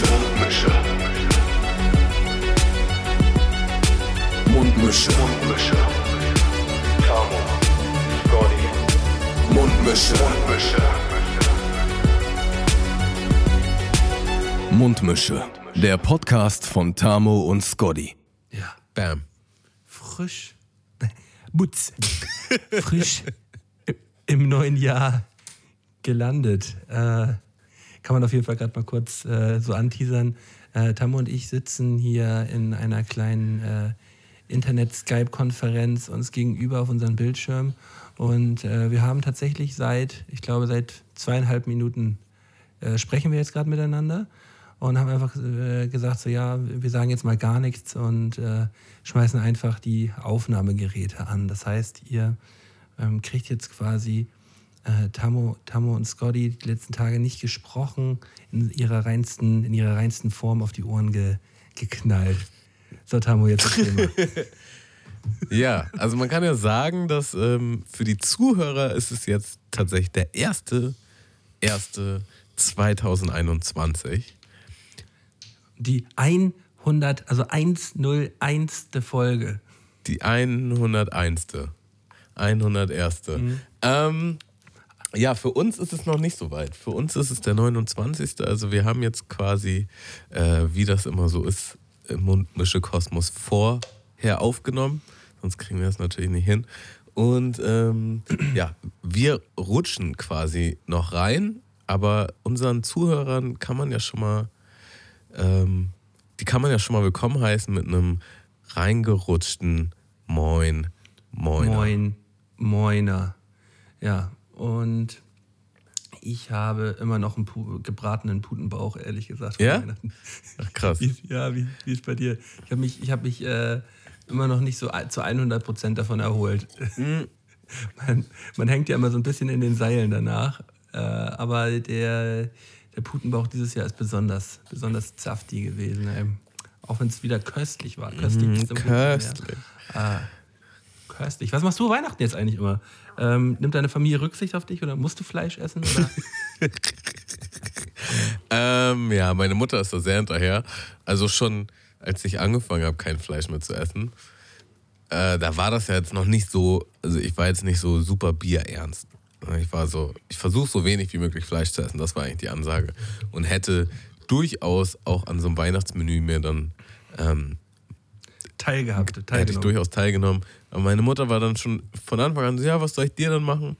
Mundmische. Mundmische. Mundmische. Tamo. Scotty. Mundmische. Mundmische. Mundmische. Der Podcast von Tamo und Scotty. Ja, Bam. frisch. Butz. frisch im neuen Jahr gelandet. Äh, kann man auf jeden Fall gerade mal kurz äh, so anteasern. Äh, Tammo und ich sitzen hier in einer kleinen äh, Internet-Skype-Konferenz uns gegenüber auf unseren Bildschirm. Und äh, wir haben tatsächlich seit, ich glaube, seit zweieinhalb Minuten äh, sprechen wir jetzt gerade miteinander und haben einfach äh, gesagt, so ja, wir sagen jetzt mal gar nichts und äh, schmeißen einfach die Aufnahmegeräte an. Das heißt, ihr ähm, kriegt jetzt quasi äh, Tammo, Tammo und Scotty die letzten Tage nicht gesprochen, in ihrer reinsten, in ihrer reinsten Form auf die Ohren ge, geknallt. So, Tammo, jetzt erzähl mal. Ja, also man kann ja sagen, dass ähm, für die Zuhörer ist es jetzt tatsächlich der erste, erste 2021. Die 100, also 101. Folge. Die 101. 101. Ähm, ja, für uns ist es noch nicht so weit. Für uns ist es der 29. Also wir haben jetzt quasi, äh, wie das immer so ist, im Mundmische Kosmos vorher aufgenommen. Sonst kriegen wir das natürlich nicht hin. Und ähm, ja, wir rutschen quasi noch rein, aber unseren Zuhörern kann man ja schon mal, ähm, die kann man ja schon mal willkommen heißen mit einem reingerutschten Moin, Moiner. Moin, Moiner. Ja, und ich habe immer noch einen pu gebratenen Putenbauch, ehrlich gesagt. Ja? Weihnachten. Ach, krass. Wie, ja, wie, wie ist bei dir? Ich habe mich, ich hab mich äh, immer noch nicht so zu 100 Prozent davon erholt. Mhm. man, man hängt ja immer so ein bisschen in den Seilen danach. Äh, aber der, der Putenbauch dieses Jahr ist besonders, besonders saftig gewesen. Ey. Auch wenn es wieder köstlich war. Köstlich Mhm, köstlich. Ah, köstlich. Was machst du Weihnachten jetzt eigentlich immer? Ähm, nimmt deine Familie Rücksicht auf dich oder musst du Fleisch essen? Ähm, ja, meine Mutter ist da sehr hinterher. Also schon, als ich angefangen habe, kein Fleisch mehr zu essen, äh, da war das ja jetzt noch nicht so, also ich war jetzt nicht so super bierernst. Ich war so, ich versuche so wenig wie möglich Fleisch zu essen, das war eigentlich die Ansage. Und hätte durchaus auch an so einem Weihnachtsmenü mir dann, ähm, Teilgehabt, hätte ich durchaus teilgenommen. Aber meine Mutter war dann schon von Anfang an so, ja, was soll ich dir dann machen?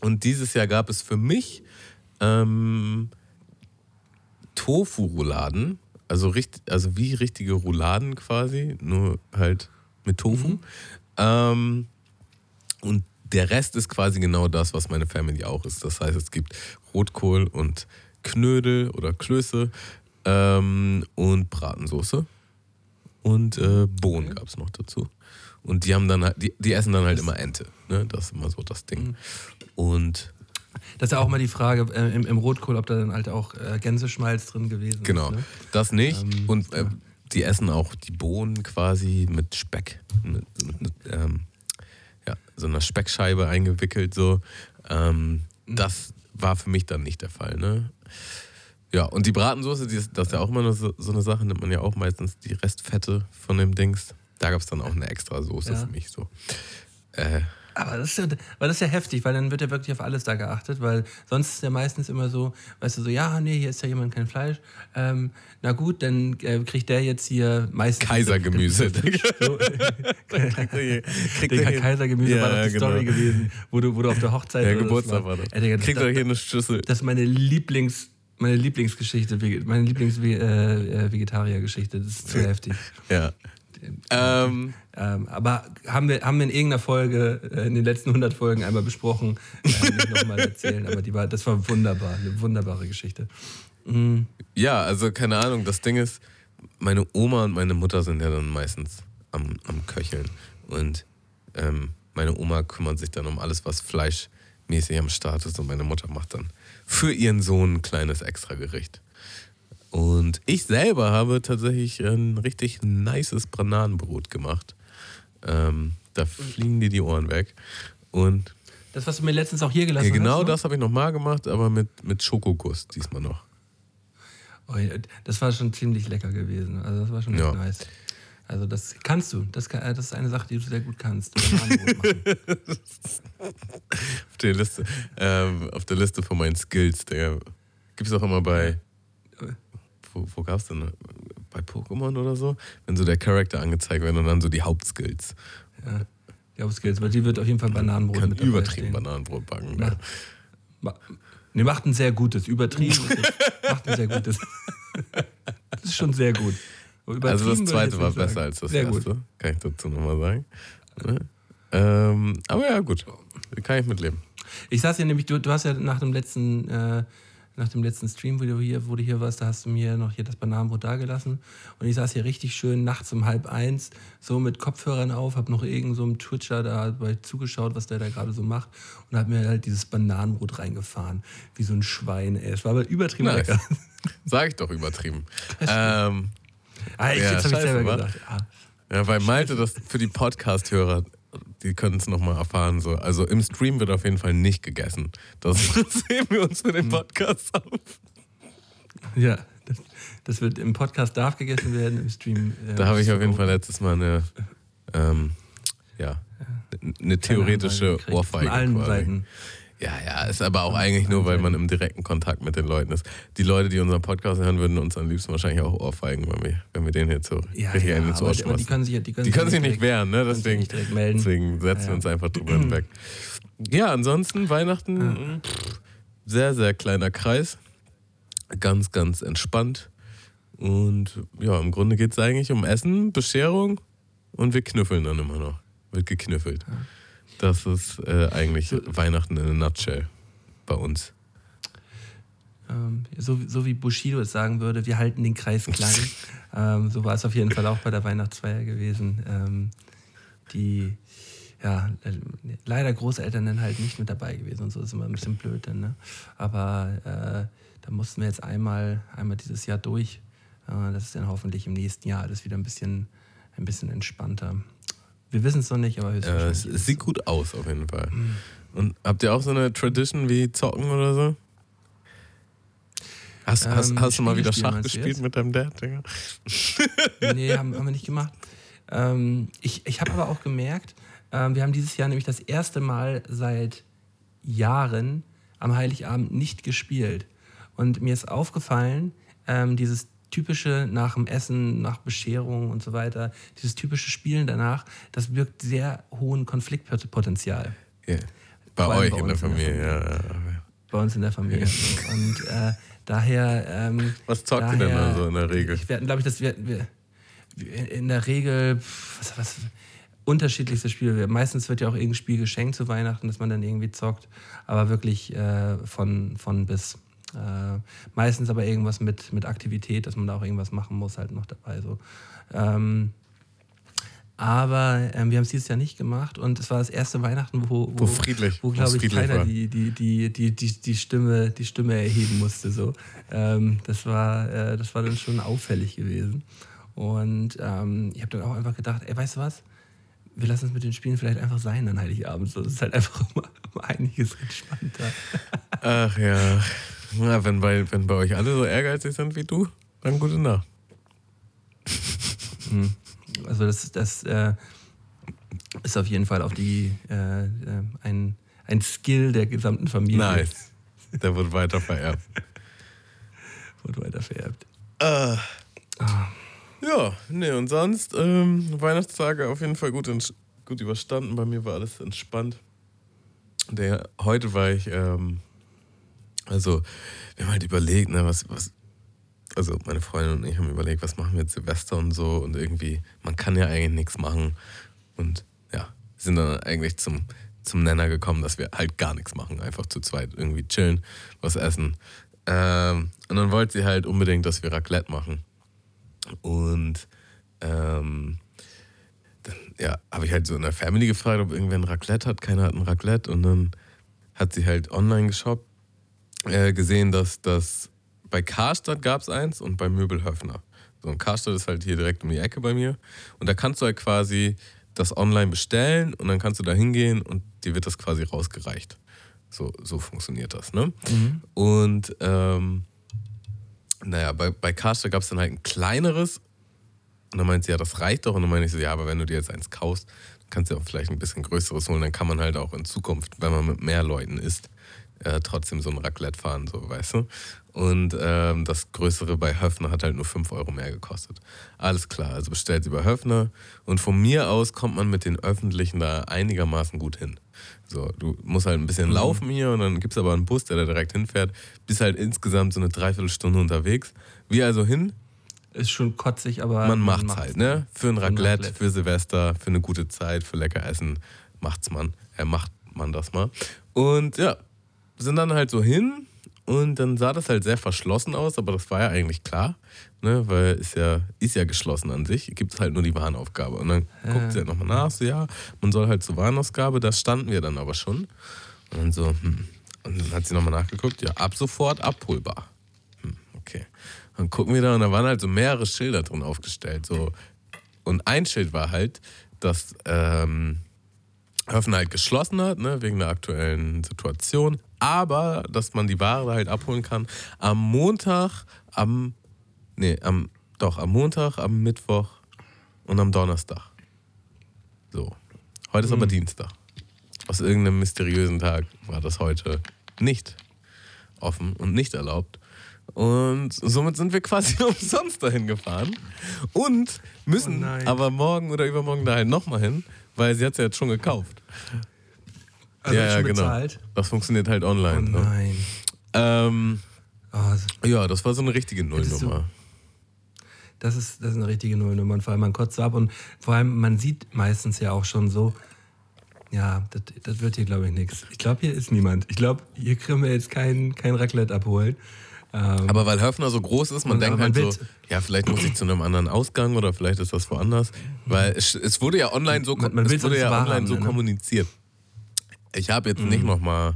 Und dieses Jahr gab es für mich ähm, Tofu-Rouladen, also, also wie richtige Rouladen quasi, nur halt mit Tofu. Ähm, und der Rest ist quasi genau das, was meine Family auch ist. Das heißt, es gibt Rotkohl und Knödel oder Klöße ähm, und Bratensoße. Und äh, Bohnen gab es noch dazu. Und die haben dann halt, die, die essen dann halt immer Ente. Ne? Das ist immer so das Ding. Und Das ist ja auch mal die Frage äh, im, im Rotkohl, ob da dann halt auch äh, Gänseschmalz drin gewesen Genau, ist. Ne? das nicht. Ähm, und äh, die essen auch die Bohnen quasi mit Speck, mit, mit, mit ähm, ja, so einer Speckscheibe eingewickelt. So. Ähm, das war für mich dann nicht der Fall. Ne? Ja, und die Bratensoße, die ist, das ist ja auch immer so, so eine Sache, nimmt man ja auch meistens die Restfette von dem Dings. Da gab es dann auch eine extra Soße Ja. für mich. So. Äh, Aber das, ist ja, weil das ist ja heftig, weil dann wird ja wirklich auf alles da geachtet, weil sonst ist ja meistens immer so, weißt du, so, ja, nee, hier ist ja jemand kein Fleisch. Ähm, na gut, dann äh, kriegt der jetzt hier meistens. Kaisergemüse. So, Kriegt Digga, er Kaisergemüse Ja, war doch die genau. Story gewesen, wo du, wo du auf der Hochzeit Ja, Geburtstag war das. Ey, Digga, das, Kriegt er hier eine Schüssel. das ist meine Lieblings, meine Lieblingsgeschichte, meine Lieblings-Vegetariergeschichte. das ist zu heftig. Ja. Ähm, Ähm, aber haben wir, haben wir in irgendeiner Folge, äh, in den letzten 100 Folgen einmal besprochen, äh, nochmal erzählen, aber die war, das war wunderbar, eine wunderbare Geschichte. Mhm. Ja, also keine Ahnung, das Ding ist, meine Oma und meine Mutter sind ja dann meistens am, am Köcheln. Und ähm, meine Oma kümmert sich dann um alles, was fleischmäßig am Start ist. Und meine Mutter macht dann für ihren Sohn ein kleines Extragericht. Und ich selber habe tatsächlich ein richtig nices Bananenbrot gemacht. Ähm, da fliegen dir die Ohren weg. Und Das, was du mir letztens auch hier gelassen ja, genau hast. ne? das habe ich nochmal gemacht, aber mit, mit Schokoguss diesmal noch. Oh, das war schon ziemlich lecker gewesen. Also das war schon ja. nice. Also das kannst du. Das, kann, das ist eine Sache, die du sehr gut kannst. auf, der Liste, ähm, auf der Liste von meinen Skills, der gibt es auch immer bei. Wo, wo gab es denn? Bei Pokémon oder so? Wenn so der Charakter angezeigt wird und dann so die Hauptskills. Ja, die Hauptskills, weil die wird auf jeden Fall Bananenbrot Kann mit übertrieben Bananenbrot backen. Ne? Ne, macht ein sehr gutes. Übertrieben macht ein sehr gutes. das ist schon sehr gut. Also das zweite war besser als das Sehr erste, gut. kann ich dazu nochmal sagen. Ne? Ähm, aber ja, gut. Kann ich mitleben. Ich saß ja nämlich, du, du hast ja nach dem letzten, äh, nach dem letzten Stream, wo du, hier, wo du hier warst, da hast du mir noch hier das Bananenbrot dagelassen. Und ich saß hier richtig schön nachts um halb eins, so mit Kopfhörern auf, hab noch irgend so einem Twitcher da zugeschaut, was der da gerade so macht. Und hab mir halt dieses Bananenbrot reingefahren. Wie so ein Schwein, ey. Es war aber übertrieben nice. lecker. Sag ich doch übertrieben. ähm, Ah, ich, ja, jetzt habe ich selber gesagt. Ja. ja, weil Malte das für die Podcast-Hörer, die können es nochmal erfahren. So. Also im Stream wird auf jeden Fall nicht gegessen. Das sehen wir uns für den hm. Podcast auf. Ja, das, das, wird im Podcast darf gegessen werden, im Stream. Äh, da habe ich auf jeden Fall letztes Mal eine, ähm, ja, eine theoretische Ohrfeige. Von allen quasi. Seiten. Ja, ja, ist aber auch eigentlich nur, weil man im direkten Kontakt mit den Leuten ist. Die Leute, die unseren Podcast hören, würden uns am liebsten wahrscheinlich auch ohrfeigen, wenn wir, wenn wir den jetzt so ja, richtig ja, ins Ohr schmeißen. Die können sich, die können die können sich nicht wehren, ne? Deswegen, deswegen setzen ja, wir uns einfach drüber weg. Ja, ansonsten Weihnachten, pff, sehr, sehr kleiner Kreis. Ganz, ganz entspannt. Und ja, im Grunde geht es eigentlich um Essen, Bescherung und wir knüffeln dann immer noch. Wird geknüffelt. Das ist äh, eigentlich Weihnachten in a nutshell bei uns. Ähm, so, so, wie Bushido es sagen würde, wir halten den Kreis klein. ähm, so war es auf jeden Fall auch bei der Weihnachtsfeier gewesen. Ähm, die ja, leider Großeltern dann halt nicht mit dabei gewesen und so ist immer ein bisschen blöd dann, ne? Aber äh, da mussten wir jetzt einmal, einmal dieses Jahr durch. Äh, das ist dann hoffentlich im nächsten Jahr alles wieder ein bisschen, ein bisschen entspannter. Wir wissen es noch nicht, aber äh, es, es sieht gut aus auf jeden Fall. Mhm. Und habt ihr auch so eine Tradition wie Zocken oder so? Hast, ähm, hast, hast du mal wieder Schach gespielt mit deinem Dad, Digga? nee, haben, haben wir nicht gemacht. Ähm, ich ich habe aber auch gemerkt, ähm, wir haben dieses Jahr nämlich das erste Mal seit Jahren am Heiligabend nicht gespielt. Und mir ist aufgefallen, ähm, dieses typische nach dem Essen, nach Bescherung und so weiter, dieses typische Spielen danach, das birgt sehr hohen Konfliktpotenzial. Yeah. Bei euch bei in der Familie, in der Familie. ja. Bei uns in der Familie. Und äh, daher. Ähm, was zockt daher, ihr denn da so in der Regel? Ich werde, glaube ich, dass wir, wir, in der Regel was, was, unterschiedlichste Spiele. Meistens wird ja auch irgendein Spiel geschenkt zu Weihnachten, dass man dann irgendwie zockt, aber wirklich äh, von, von bis. Äh, meistens aber irgendwas mit, mit Aktivität, dass man da auch irgendwas machen muss, halt noch dabei. So. Ähm, aber ähm, wir haben es dieses Jahr nicht gemacht und es war das erste Weihnachten, wo, wo, wo glaube ich keiner die, die, die, die, die, die, Stimme, die Stimme erheben musste. So. Ähm, das, war, äh, das war dann schon auffällig gewesen. Und ähm, ich habe dann auch einfach gedacht, ey, weißt du was? Wir lassen es mit den Spielen vielleicht einfach sein an Heiligabend. So, das ist halt einfach um, um einiges entspannter. Ach ja. Na, wenn bei, wenn bei euch alle so ehrgeizig sind wie du, dann gute Nacht. Hm. Also das, das äh, ist auf jeden Fall auf die äh, äh, ein, ein Skill der gesamten Familie. Nice. Der wird weiter vererbt. wird weiter vererbt. Äh, ah. Ja, nee, und sonst ähm, Weihnachtstage auf jeden Fall gut, gut überstanden. Bei mir war alles entspannt. Der, heute war ich ähm, also, wir haben halt überlegt, ne, was, was, also meine Freundin und ich haben überlegt, was machen wir jetzt Silvester und so und irgendwie, man kann ja eigentlich nichts machen. Und ja, sind dann eigentlich zum, zum Nenner gekommen, dass wir halt gar nichts machen, einfach zu zweit irgendwie chillen, was essen. Ähm, und dann wollte sie halt unbedingt, dass wir Raclette machen. Und ähm, dann ja, habe ich halt so in der Family gefragt, ob irgendwer ein Raclette hat. Keiner hat ein Raclette. Und dann hat sie halt online geshoppt äh, gesehen, dass das bei Karstadt gab es eins und bei Möbelhöfner. So ein Karstadt ist halt hier direkt um die Ecke bei mir. Und da kannst du halt quasi das online bestellen und dann kannst du da hingehen und dir wird das quasi rausgereicht. So, so funktioniert das, ne? Mhm. Und ähm, naja, bei, bei Karstadt gab es dann halt ein kleineres. Und dann meint sie, ja, das reicht doch. Und dann meine ich so, ja, aber wenn du dir jetzt eins kaufst, kannst du auch vielleicht ein bisschen größeres holen. Dann kann man halt auch in Zukunft, wenn man mit mehr Leuten isst, äh, trotzdem so ein Raclette fahren, so, weißt du? Und ähm, das größere bei Höfner hat halt nur 5 Euro mehr gekostet. Alles klar, also bestellt sie bei Höfner. Und von mir aus kommt man mit den Öffentlichen da einigermaßen gut hin. So, du musst halt ein bisschen mhm. laufen hier und dann gibt es aber einen Bus, der da direkt hinfährt. Bist halt insgesamt so eine Dreiviertelstunde unterwegs. Wir also hin. Ist schon kotzig, aber. Man macht's, macht's halt, ne? Für ein Raclette, Raclette, für Silvester, für eine gute Zeit, für lecker Essen macht's man. Er äh, macht man das mal. Und ja, sind dann halt so hin und dann sah das halt sehr verschlossen aus, aber das war ja eigentlich klar, ne? weil ist ja, ist ja geschlossen an sich, gibt es halt nur die Warnaufgabe. Und dann ja. guckt sie halt nochmal nach, so ja, man soll halt zur Warnausgabe, da standen wir dann aber schon. Und dann so, hm. Und dann hat sie nochmal nachgeguckt, ja, ab sofort abholbar. Hm, okay. Dann gucken wir da und da waren halt so mehrere Schilder drin aufgestellt. So. Und ein Schild war halt, dass ähm, Höfen halt geschlossen hat, ne, wegen der aktuellen Situation aber dass man die Ware halt abholen kann am Montag, am, nee, am, doch, am Montag, am Mittwoch und am Donnerstag. So. Heute ist mhm. aber Dienstag. Aus irgendeinem mysteriösen Tag war das heute nicht offen und nicht erlaubt. Und somit sind wir quasi umsonst dahin gefahren und müssen oh aber morgen oder übermorgen da halt nochmal hin, weil sie hat es ja jetzt schon gekauft. Also ja, ja, genau. Bezahlt? Das funktioniert halt online. Oh ne? nein. Ne? Ähm, oh, ja, das war so eine richtige Nullnummer. Das ist, das ist eine richtige Nullnummer. Und vor allem man kotzt ab und vor allem man sieht meistens ja auch schon so, ja, das, das wird hier glaube ich nichts. Ich glaube, hier ist niemand. Ich glaube, hier können wir jetzt kein, kein Raclette abholen. Ähm, aber weil Höfner so groß ist, man denkt man halt so, ja, vielleicht muss ich zu einem anderen Ausgang oder vielleicht ist das woanders. Weil es, es wurde ja online so, man, man es wurde ja online so ne? kommuniziert. Ich habe jetzt mhm. nicht nochmal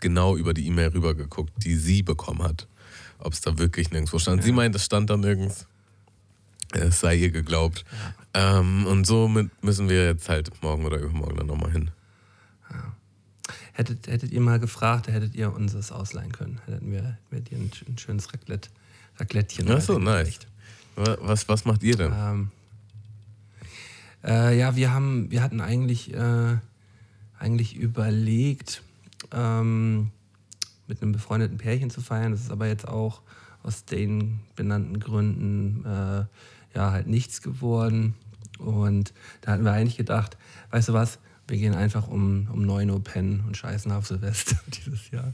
genau über die E-Mail rübergeguckt, die sie bekommen hat. Ob es da wirklich nirgendwo stand. Ja. Sie meint, es stand da nirgends. Es sei ihr geglaubt. Ja. Ähm, und somit müssen wir jetzt halt morgen oder übermorgen dann nochmal hin. Ja. Hättet, hättet ihr mal gefragt, hättet ihr uns das ausleihen können. Hätten wir, hättet ihr ein, ein schönes Raclette, Raclettchen. Achso, nice. Was, was macht ihr denn? Ähm, äh, ja, wir haben, wir hatten eigentlich äh, eigentlich überlegt, ähm, mit einem befreundeten Pärchen zu feiern. Das ist aber jetzt auch aus den benannten Gründen äh, ja halt nichts geworden. Und da hatten wir eigentlich gedacht, weißt du was, wir gehen einfach um, um 9 Uhr pennen und scheißen auf Silvester dieses Jahr.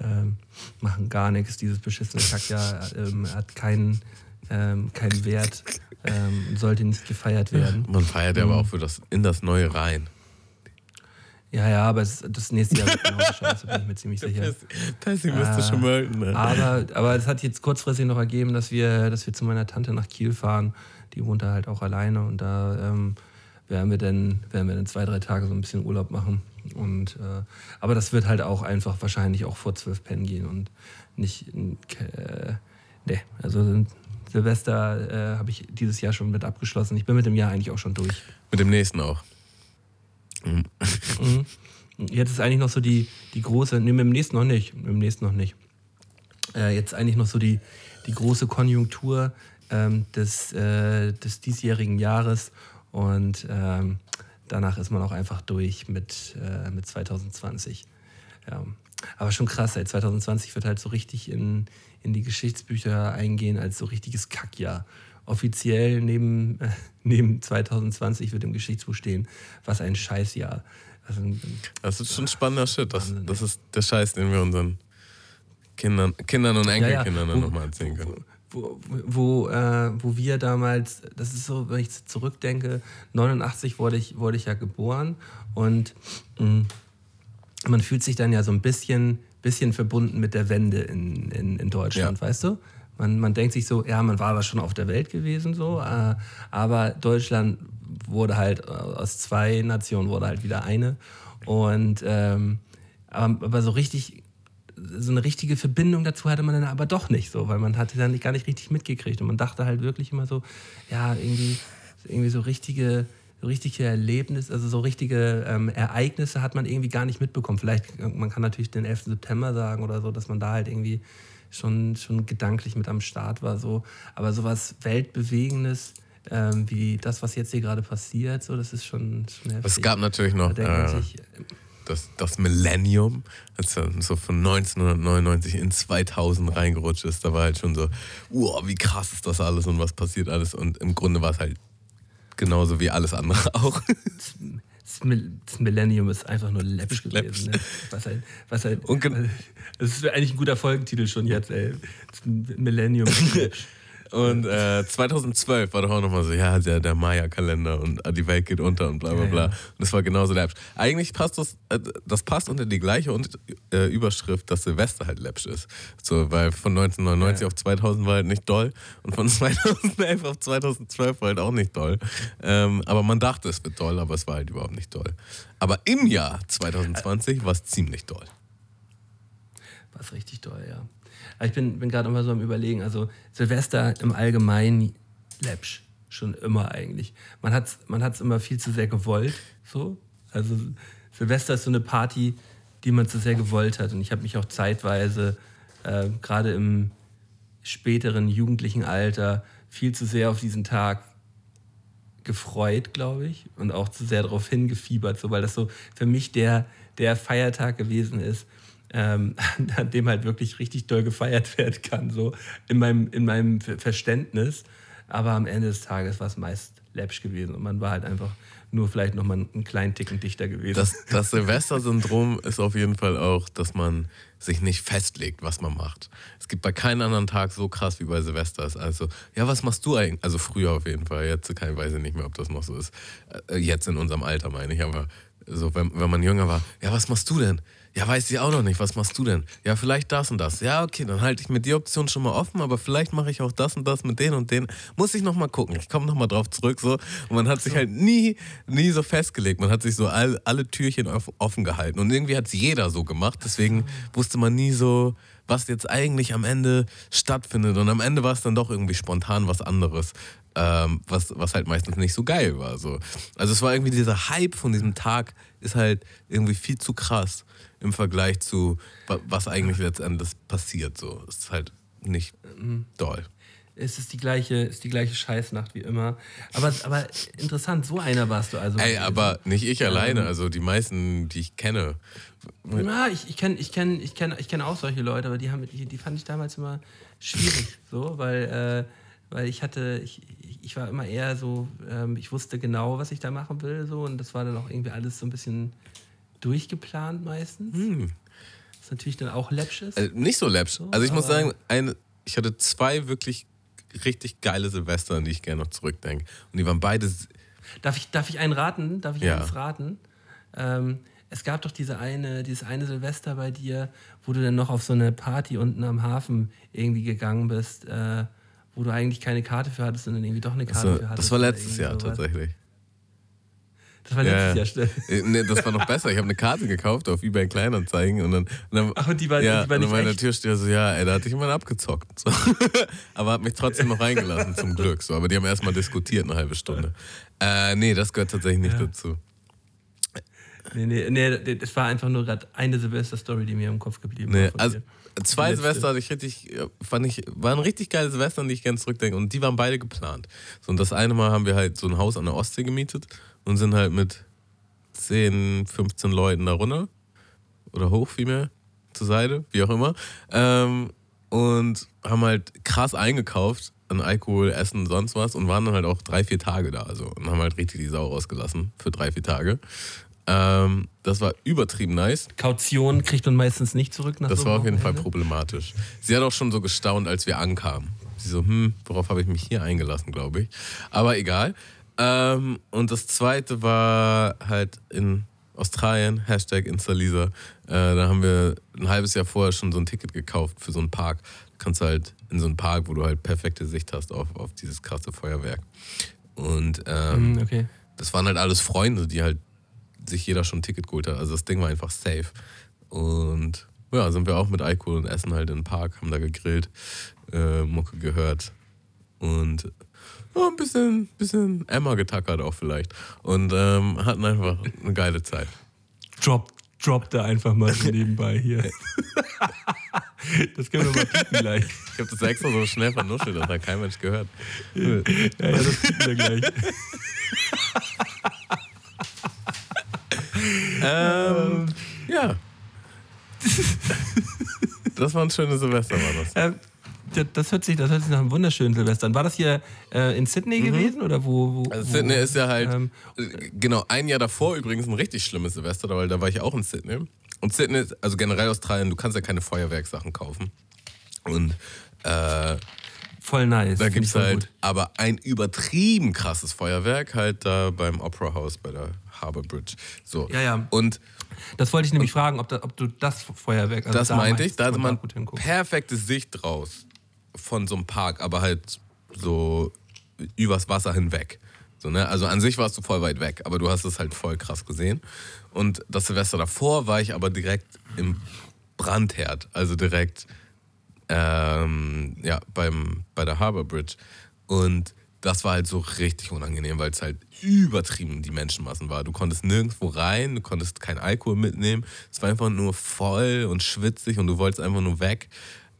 Ähm, machen gar nichts. Dieses beschissene Kackjahr ähm, hat keinen, ähm, keinen Wert ähm, und sollte nicht gefeiert werden. Man feiert ja aber auch für das, in das Neue rein. Ja, ja, aber es, das nächste Jahr wird genauso scheiße, bin ich mir ziemlich sicher. Pessimistisch äh, mal. Ne? Aber, aber es hat jetzt kurzfristig noch ergeben, dass wir, dass wir zu meiner Tante nach Kiel fahren. Die wohnt da halt auch alleine und da ähm, werden, wir dann, werden wir dann zwei, drei Tage so ein bisschen Urlaub machen. Und, äh, aber das wird halt auch einfach wahrscheinlich auch vor zwölf pennen gehen und nicht. Äh, ne, also Silvester äh, habe ich dieses Jahr schon mit abgeschlossen. Ich bin mit dem Jahr eigentlich auch schon durch. Mit dem nächsten auch. Mhm. Jetzt ist eigentlich noch so die, die große, ne, mit nächsten noch nicht, mit nächsten noch nicht. Äh, jetzt eigentlich noch so die, die große Konjunktur ähm, des, äh, des diesjährigen Jahres und ähm, danach ist man auch einfach durch mit, äh, mit 2020. Ja. Aber schon krass, ey, 2020 wird halt so richtig in, in die Geschichtsbücher eingehen als so richtiges Kackjahr offiziell neben, äh, neben 2020 wird im Geschichtsbuch stehen, was ein Scheißjahr. Also, das ist schon spannender Shit. Das, das ist der Scheiß, den wir unseren Kindern, Kindern und Enkelkindern ja, ja. nochmal erzählen können. Wo, wo, äh, wo wir damals, das ist so, wenn ich zurückdenke, 89 wurde ich, wurde ich ja geboren und mh, mm, man fühlt sich dann ja so ein bisschen, bisschen verbunden mit der Wende in, in, in Deutschland, ja. weißt du? Man, man denkt sich so, ja, man war aber schon auf der Welt gewesen, so, äh, aber Deutschland wurde halt äh, aus zwei Nationen wurde halt wieder eine. Und ähm, aber, aber, so richtig, so eine richtige Verbindung dazu hatte man dann aber doch nicht so, weil man hatte dann gar nicht richtig mitgekriegt. Und man dachte halt wirklich immer so, ja, irgendwie, irgendwie so richtige, richtige Erlebnisse, also so richtige ähm, Ereignisse hat man irgendwie gar nicht mitbekommen. Vielleicht, man kann natürlich den 11. September sagen oder so, dass man da halt irgendwie schon, schon gedanklich mit am Start war. So. Aber sowas Weltbewegendes, ähm, wie das, was jetzt hier gerade passiert, so, das ist schon, schon heftig. Es gab natürlich noch äh, sich, das, das Millennium, als er so von 1999 in 2000 reingerutscht ist, da war halt schon so, wow, wie krass ist das alles und was passiert alles. Und im Grunde war es halt genauso wie alles andere auch. Das Millennium ist einfach nur läppisch gewesen. Ne? Was halt, was halt, das ist eigentlich ein guter Folgentitel schon jetzt, ey. Das Millennium. Und äh, 2012 war doch auch nochmal so, ja, der, der Maya-Kalender und die Welt geht unter und bla bla bla. Ja, ja. Und das war genauso läppsch. Eigentlich passt das, äh, das passt unter die gleiche äh, Überschrift, dass Silvester halt läppsch ist. So, weil von 1999 ja. auf 2000 war halt nicht doll und von 2011 auf 2012 war halt auch nicht doll. Ähm, aber man dachte, es wird doll, aber es war halt überhaupt nicht doll. Aber im Jahr 2020 war es ziemlich doll. War es richtig doll, ja. Aber ich bin, bin gerade immer so am Überlegen. Also Silvester im Allgemeinen läppsch. Schon immer eigentlich. Man hat es man hat's immer viel zu sehr gewollt. So. Also Silvester ist so eine Party, die man zu sehr gewollt hat. Und ich habe mich auch zeitweise, äh, gerade im späteren jugendlichen Alter, viel zu sehr auf diesen Tag gefreut, glaube ich, und auch zu sehr darauf hingefiebert, so, weil das so für mich der, der Feiertag gewesen ist, ähm, an dem halt wirklich richtig doll gefeiert werden kann, so in meinem, in meinem Verständnis. Aber am Ende des Tages war es meist läppsch gewesen und man war halt einfach nur vielleicht noch mal einen kleinen Ticken dichter gewesen. Das, das Silvester-Syndrom ist auf jeden Fall auch, dass man sich nicht festlegt, was man macht. Es gibt bei keinem anderen Tag so krass wie bei Silvester. Also, ja, was machst du eigentlich? Also früher auf jeden Fall. Jetzt ich weiß nicht mehr, ob das noch so ist. Äh, jetzt in unserem Alter meine ich, aber so, wenn, wenn man jünger war, ja, was machst du denn? Ja, weiß ich auch noch nicht. Was machst du denn? Ja, vielleicht das und das. Ja, okay, dann halte ich mir die Option schon mal offen, aber vielleicht mache ich auch das und das mit denen und denen. Muss ich noch mal gucken. Ich komme noch mal drauf zurück so. Und man hat sich halt nie, nie so festgelegt. Man hat sich so all, alle Türchen offen gehalten und irgendwie hat es jeder so gemacht. Deswegen wusste man nie so, was jetzt eigentlich am Ende stattfindet. Und am Ende war es dann doch irgendwie spontan was anderes. Ähm, was, was halt meistens nicht so geil war. So. Also es war irgendwie dieser Hype von diesem Tag ist halt irgendwie viel zu krass im Vergleich zu, was eigentlich letztendlich passiert. So. Es ist halt nicht mhm. doll. Es ist die gleiche, ist die gleiche Scheißnacht wie immer. Aber, aber interessant, so einer warst du also. Ey, aber nicht ich alleine, also die meisten, die ich kenne. Ja, ich, ich kenne ich kenn, ich kenn, ich kenn auch solche Leute, aber die, haben, die, die fand ich damals immer schwierig, so, weil, äh, weil ich hatte, ich, ich war immer eher so, ähm, ich wusste genau, was ich da machen will, so, und das war dann auch irgendwie alles so ein bisschen durchgeplant meistens. Hm. Was natürlich dann auch läppsch ist. Also nicht so läppsch. So, also ich muss sagen, eine, ich hatte zwei wirklich richtig geile Silvester, an die ich gerne noch zurückdenke. Und die waren beide. Darf ich, darf ich einen raten? Darf ich ja. eines raten? Ähm, es gab doch diese eine, dieses eine Silvester bei dir, wo du dann noch auf so eine Party unten am Hafen irgendwie gegangen bist, äh, wo du eigentlich keine Karte für hattest, sondern irgendwie doch eine Karte also, für hattest. Das war letztes Jahr sowas. tatsächlich. Das war letztes ja. Jahr schnell. Nee, das war noch besser. Ich habe eine Karte gekauft auf eBay Kleinanzeigen und dann. Und dann Ach, und die war, ja, die war nicht und dann meiner Türsteher so, ja, ey, da hatte ich jemand abgezockt. So. Aber hat mich trotzdem noch reingelassen, zum Glück. So. Aber die haben erstmal diskutiert eine halbe Stunde. Äh, nee, das gehört tatsächlich nicht ja. dazu. Nee, nee, nee, das war einfach nur gerade eine Silvester-Story, die mir im Kopf geblieben nee, war. Also, zwei Silvester hatte ich richtig, fand ich, waren richtig geile Silvester, an die ich gerne zurückdenke. Und die waren beide geplant. So, und das eine Mal haben wir halt so ein Haus an der Ostsee gemietet und sind halt mit 10, 15 Leuten da runter. Oder hoch vielmehr. Zur Seite, wie auch immer. Ähm, und haben halt krass eingekauft an Alkohol, Essen, sonst was und waren dann halt auch drei, vier Tage da. Also, und haben halt richtig die Sau rausgelassen für drei, vier Tage. Ähm, das war übertrieben nice. Kaution kriegt man meistens nicht zurück nach Das so war auf jeden Fall problematisch. Sie hat auch schon so gestaunt, als wir ankamen. Sie so, hm, worauf habe ich mich hier eingelassen, glaube ich. Aber egal. Ähm, und das zweite war halt in Australien, Hashtag Instalisa. Äh, da haben wir ein halbes Jahr vorher schon so ein Ticket gekauft für so einen Park. Du kannst halt in so einen Park, wo du halt perfekte Sicht hast auf, auf dieses krasse Feuerwerk. Und ähm, mhm, okay. das waren halt alles Freunde, die halt sich jeder schon ein Ticket geholt hat. Also das Ding war einfach safe. Und ja, sind wir auch mit Alkohol und Essen halt in den Park, haben da gegrillt, äh, Mucke gehört. Und oh, ein bisschen, bisschen Emma getackert auch vielleicht. Und ähm, hatten einfach eine geile Zeit. Drop, drop da einfach mal nebenbei hier. Das können wir mal piepen gleich. Ich habe das extra so schnell vernuschelt, das hat kein Mensch gehört. Ja, ja, das piepen wir gleich. Ähm, ja. Das war ein schönes Silvester, war das. Ähm, das, hört sich, das hört sich nach einem wunderschönen Silvester an. War das hier äh, in Sydney gewesen oder wo? wo Also wo, Sydney ist ja halt, ähm, äh, genau, ein Jahr davor übrigens ein richtig schlimmes Silvester, weil da war ich auch in Sydney. Und Sydney, ist- also generell Australien, du kannst ja keine Feuerwerkssachen kaufen. Und äh, voll nice. da gibt es halt aber ein übertrieben krasses Feuerwerk, halt da beim Opera House bei der Harbour Bridge. So. Ja, ja. Und Das wollte ich nämlich fragen, ob, da, ob du das Feuerwerk. Also das da meinte ich, da von man perfekte Sicht draus von so einem Park, aber halt so übers Wasser hinweg. So, ne? Also an sich warst du voll weit weg, aber du hast es halt voll krass gesehen. Und das Silvester davor war ich aber direkt im Brandherd, also direkt ähm, ja, beim, bei der Harbour Bridge. Und das war halt so richtig unangenehm, weil es halt übertrieben die Menschenmassen war. Du konntest nirgendwo rein, du konntest keinen Alkohol mitnehmen. Es war einfach nur voll und schwitzig und du wolltest einfach nur weg.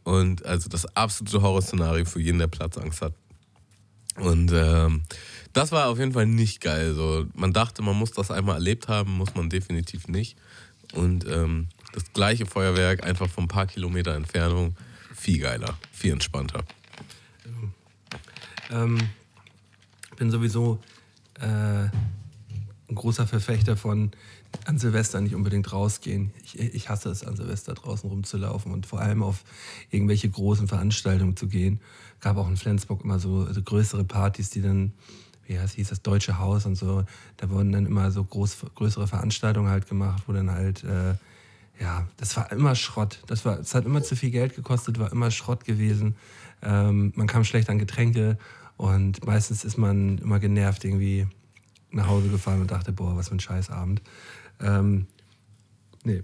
Und also das absolute Horrorszenario für jeden, der Platzangst hat. Und ähm, das war auf jeden Fall nicht geil. So, man dachte, man muss das einmal erlebt haben, muss man definitiv nicht. Und ähm, das gleiche Feuerwerk, einfach von ein paar Kilometer Entfernung, viel geiler, viel entspannter. Ähm, ich bin sowieso äh, ein großer Verfechter von an Silvester nicht unbedingt rausgehen. Ich, ich hasse es, an Silvester draußen rumzulaufen und vor allem auf irgendwelche großen Veranstaltungen zu gehen. Gab auch in Flensburg immer so, so größere Partys, die dann, wie heißt, hieß das, Deutsche Haus und so. Da wurden dann immer so groß, größere Veranstaltungen halt gemacht, wo dann halt, äh, ja, das war immer Schrott. Das war, es hat immer zu viel Geld gekostet, war immer Schrott gewesen. Ähm, man kam schlecht an Getränke und meistens ist man immer genervt irgendwie nach Hause gefahren und dachte, boah, was für ein Scheißabend. Ähm, nee.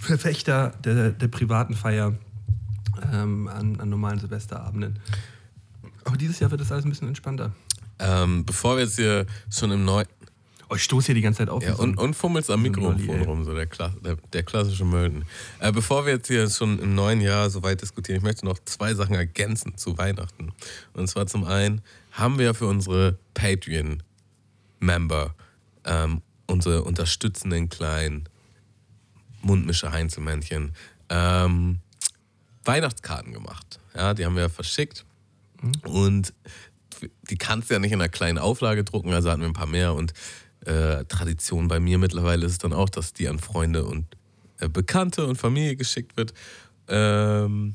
Verfechter der, der privaten Feier ähm, an, an normalen Silvesterabenden. Aber dieses Jahr wird das alles ein bisschen entspannter. Ähm, bevor wir jetzt hier schon im neuen. Oh, ich stoße hier die ganze Zeit auf. Ja, so und, und fummelst am so Mikrofon ey. rum, so der, Kla der, der klassische Mölden. Äh, bevor wir jetzt hier schon im neuen Jahr so weit diskutieren, ich möchte noch zwei Sachen ergänzen zu Weihnachten. Und zwar zum einen haben wir für unsere Patreon-Member ähm, unsere unterstützenden kleinen Mundmische Heinzelmännchen ähm, Weihnachtskarten gemacht. Ja, die haben wir verschickt. Und die kannst du ja nicht in einer kleinen Auflage drucken, also hatten wir ein paar mehr. Und äh, Tradition bei mir mittlerweile ist dann auch, dass die an Freunde und äh, Bekannte und Familie geschickt wird. Ähm,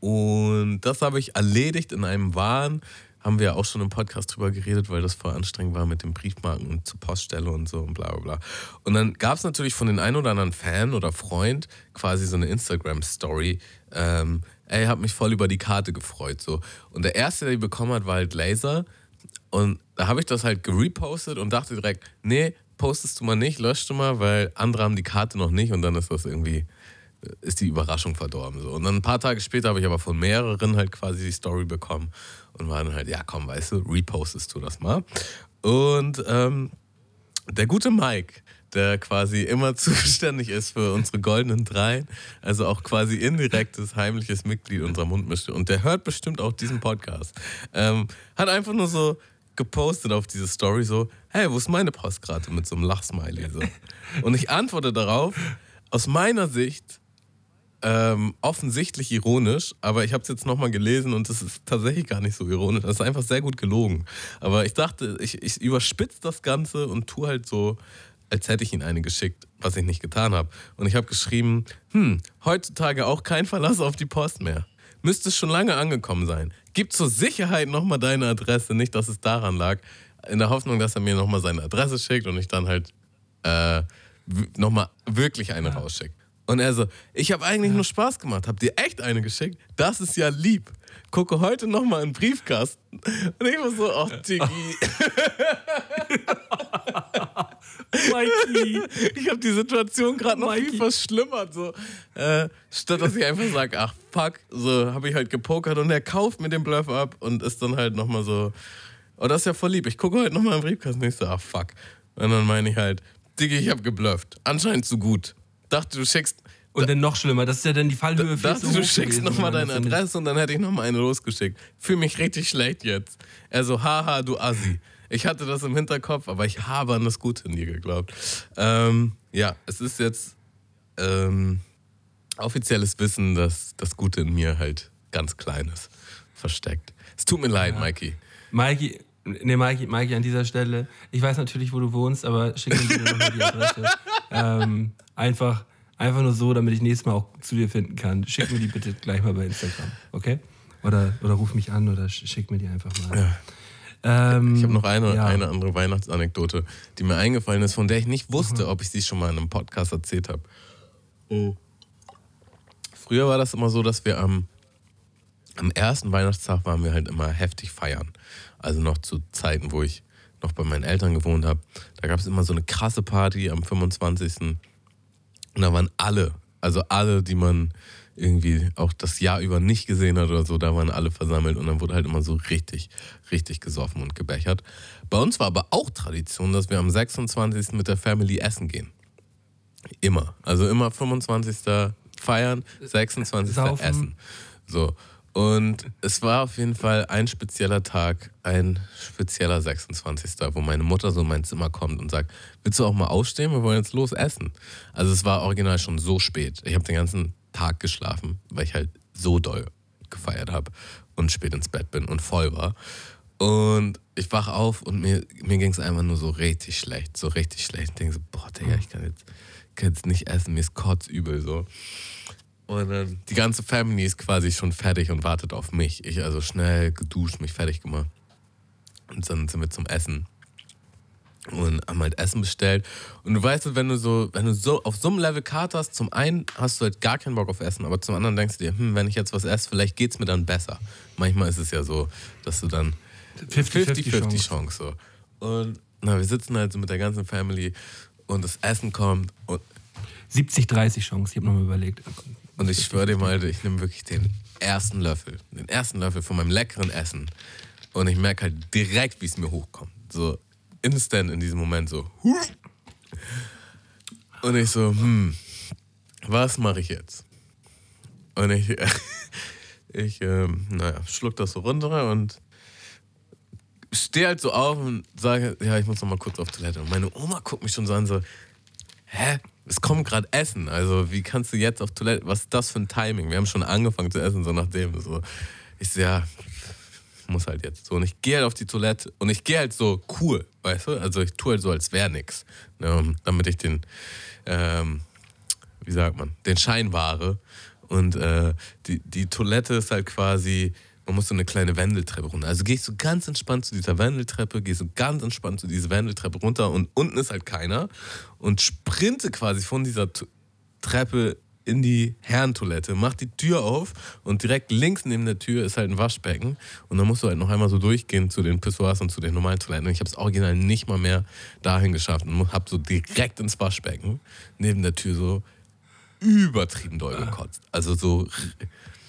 und das habe ich erledigt in einem Wahn. Haben wir auch schon im Podcast drüber geredet, weil das voll anstrengend war mit den Briefmarken und zur Poststelle und so und bla bla bla. Und dann gab es natürlich von den ein oder anderen Fan oder Freund quasi so eine Instagram-Story. Ähm, ey, hab mich voll über die Karte gefreut. So. Und der erste, der die bekommen hat, war halt Laser. Und da habe ich das halt gerepostet und dachte direkt, nee, postest du mal nicht, löscht du mal, weil andere haben die Karte noch nicht und dann ist das irgendwie, ist die Überraschung verdorben. So. Und dann ein paar Tage später habe ich aber von mehreren halt quasi die Story bekommen und war dann halt, ja komm, weißt du, repostest du das mal. Und ähm, der gute Mike, der quasi immer zuständig ist für unsere goldenen Dreien, also auch quasi indirektes, heimliches Mitglied unserer Mundmische und der hört bestimmt auch diesen Podcast, ähm, hat einfach nur so gepostet auf diese Story so, hey, wo ist meine Postkarte mit so einem Lachsmiley so. Und ich antworte darauf, aus meiner Sicht ähm, offensichtlich ironisch, aber ich habe es jetzt nochmal gelesen und es ist tatsächlich gar nicht so ironisch. Das ist einfach sehr gut gelogen. Aber ich dachte, ich, ich überspitze das Ganze und tue halt so, als hätte ich ihn eine geschickt, was ich nicht getan habe. Und ich habe geschrieben, hm, heutzutage auch kein Verlass auf die Post mehr. Müsste es schon lange angekommen sein. Gib zur Sicherheit nochmal deine Adresse, nicht, dass es daran lag. In der Hoffnung, dass er mir nochmal seine Adresse schickt und ich dann halt äh, nochmal wirklich eine rausschickt. Und er so, ich habe eigentlich nur Spaß gemacht. Habt ihr echt eine geschickt? Das ist ja lieb. Gucke heute nochmal in den Briefkasten. Und ich war so, ach, Diggi. Mikey. Ich habe die Situation gerade noch viel Mikey. verschlimmert. So. Äh, statt dass ich einfach sage, ach fuck, so habe ich halt gepokert und er kauft mir den Bluff ab und ist dann halt nochmal so, oh, das ist ja voll lieb. Ich gucke heute nochmal im Briefkasten und ich so, ach fuck. Und dann meine ich halt, Diggi, ich habe geblufft. Anscheinend zu gut. Dachte, du schickst Und dann noch schlimmer, das ist ja dann die Fallhöhe viel Das, zu du schickst nochmal deine Adresse und dann hätte ich nochmal eine losgeschickt. Fühl mich richtig schlecht jetzt. Er so, haha, du Assi. Ich hatte das im Hinterkopf, aber ich habe an das Gute in dir geglaubt. Ähm, ja, es ist jetzt ähm, offizielles Wissen, dass das Gute in mir halt ganz klein ist. Versteckt. Es tut mir leid, Mikey. Mikey, nee, Mikey, Mikey, an dieser Stelle, ich weiß natürlich, wo du wohnst, aber schick mir bitte nochmal die Adresse. ähm, einfach, einfach nur so, damit ich nächstes Mal auch zu dir finden kann. Schick mir die bitte gleich mal bei Instagram, okay? Oder, oder ruf mich an oder sch- schick mir die einfach mal. Ähm, Ich habe noch eine, ja. eine andere Weihnachtsanekdote, die mir eingefallen ist, von der ich nicht wusste, ob ich sie schon mal in einem Podcast erzählt habe. Oh. Früher war das immer so, dass wir am, am ersten Weihnachtstag waren wir halt immer heftig feiern. Also noch zu Zeiten, wo ich noch bei meinen Eltern gewohnt habe. Da gab es immer so eine krasse Party am 25. Und da waren alle, also alle, die man irgendwie auch das Jahr über nicht gesehen hat oder so, da waren alle versammelt und dann wurde halt immer so richtig, richtig gesoffen und gebechert. Bei uns war aber auch Tradition, dass wir am 26. mit der Family essen gehen. Immer. Also immer 25. feiern, 26. Saufen. essen. So. Und es war auf jeden Fall ein spezieller Tag, ein spezieller 26. wo meine Mutter so in mein Zimmer kommt und sagt, willst du auch mal aufstehen? Wir wollen jetzt los essen. Also es war original schon so spät. Ich habe den ganzen Tag geschlafen, weil ich halt so doll gefeiert habe und spät ins Bett bin und voll war. Und ich wach auf und mir, mir ging es einfach nur so richtig schlecht, so richtig schlecht. Ich denke so, boah, Digga, ich kann jetzt, kann jetzt nicht essen, mir ist kotzübel so. Und dann die ganze Family ist quasi schon fertig und wartet auf mich. Ich also schnell geduscht, mich fertig gemacht. Und dann sind wir zum Essen. Und haben halt Essen bestellt. Und du weißt, wenn du so, wenn du so auf so einem Level katerst, zum einen hast du halt gar keinen Bock auf Essen, aber zum anderen denkst du dir, hm, wenn ich jetzt was esse, vielleicht geht's mir dann besser. Manchmal ist es ja so, dass du dann 50-50 50-50 Chance so. Und na, wir sitzen halt so mit der ganzen Family und das Essen kommt und 70-30 Chance, ich habe nochmal überlegt. Und ich schwöre dir mal, ich nehme wirklich den ersten Löffel, den ersten Löffel von meinem leckeren Essen. Und ich merke halt direkt, wie es mir hochkommt. So instant in diesem Moment so. Und ich so, hm, was mache ich jetzt? Und ich, ich ähm, naja, schluck das so runter und stehe halt so auf und sage, ja, ich muss noch mal kurz auf Toilette. Und meine Oma guckt mich schon so an, so, hä? Es kommt gerade Essen. Also, wie kannst du jetzt auf Toilette? Was ist das für ein Timing? Wir haben schon angefangen zu essen, so nachdem. So. Ich so, ja, muss halt jetzt. So, und ich gehe halt auf die Toilette und ich gehe halt so cool, weißt du? Also, ich tue halt so, als wäre nix. Ne, damit ich den, ähm, wie sagt man, den Schein wahre. Und äh, die, die Toilette ist halt quasi, man muss so eine kleine Wendeltreppe runter. Also gehe ich so ganz entspannt zu dieser Wendeltreppe, gehe so ganz entspannt zu dieser Wendeltreppe runter und unten ist halt keiner und sprinte quasi von dieser T Treppe in die Herrentoilette, mach die Tür auf und direkt links neben der Tür ist halt ein Waschbecken und dann musst du halt noch einmal so durchgehen zu den Pissoirs und zu den normalen Toiletten. Und ich habe es original nicht mal mehr dahin geschafft und hab so direkt ins Waschbecken neben der Tür so übertrieben doll gekotzt. Also so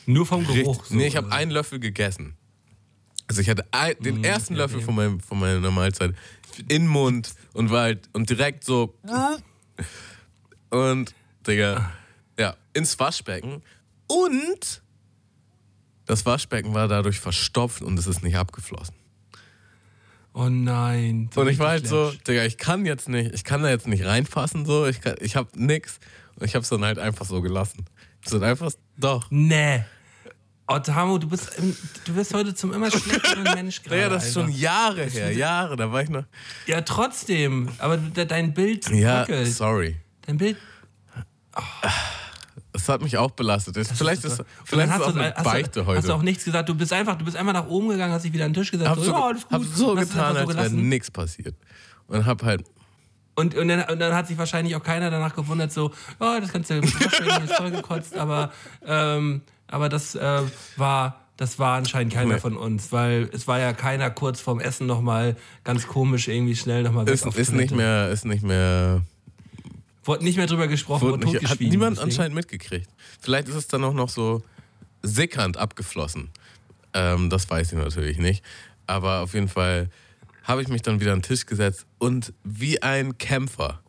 Nur vom richtig. Geruch. so, nee, ich habe einen Löffel gegessen. Also ich hatte ein, den ersten ja, Löffel ja. von, meinem, von meiner Mahlzeit in den Mund und war halt und direkt so und Digga, ins Waschbecken und das Waschbecken war dadurch verstopft und es ist nicht abgeflossen. Oh nein. Und ich war halt so. Digga, ich kann jetzt nicht, ich kann da jetzt nicht reinfassen, so, ich, kann, ich hab nix. Und ich hab's dann halt einfach so gelassen. So einfach, doch. Nee. Oh, Tamo, du bist, im- du wirst heute zum immer schlechteren Mensch gerade. Ja, das ist schon. Jahre her, Jahre, da war ich noch. Ja, trotzdem. Aber de- dein Bild Ja, bröckelt. sorry. Dein Bild. Das hat mich auch belastet. Das vielleicht ist, Und vielleicht ist auch du- eine hast Beichte du, heute. Hast du auch nichts gesagt. Du bist einfach, du bist einfach nach oben gegangen, hast dich wieder an den Tisch gesetzt. hab so, ja, alles gut. hab so getan, so als wäre nichts passiert. Und hab halt, Und, und, dann, und dann hat sich wahrscheinlich auch keiner danach gewundert, so, oh, das ganze ist vollgekotzt, aber, ähm, aber das äh, war. Das war anscheinend keiner Nee. von uns, weil es war ja keiner kurz vorm Essen nochmal ganz komisch irgendwie schnell nochmal weg ist, ist nicht mehr, ist nicht mehr, Wurde nicht mehr drüber gesprochen, wurde nicht, hat niemand deswegen. anscheinend mitgekriegt. Vielleicht ist es dann auch noch so sickernd abgeflossen. Ähm, das weiß ich natürlich nicht. Aber auf jeden Fall habe ich mich dann wieder an den Tisch gesetzt und wie ein Kämpfer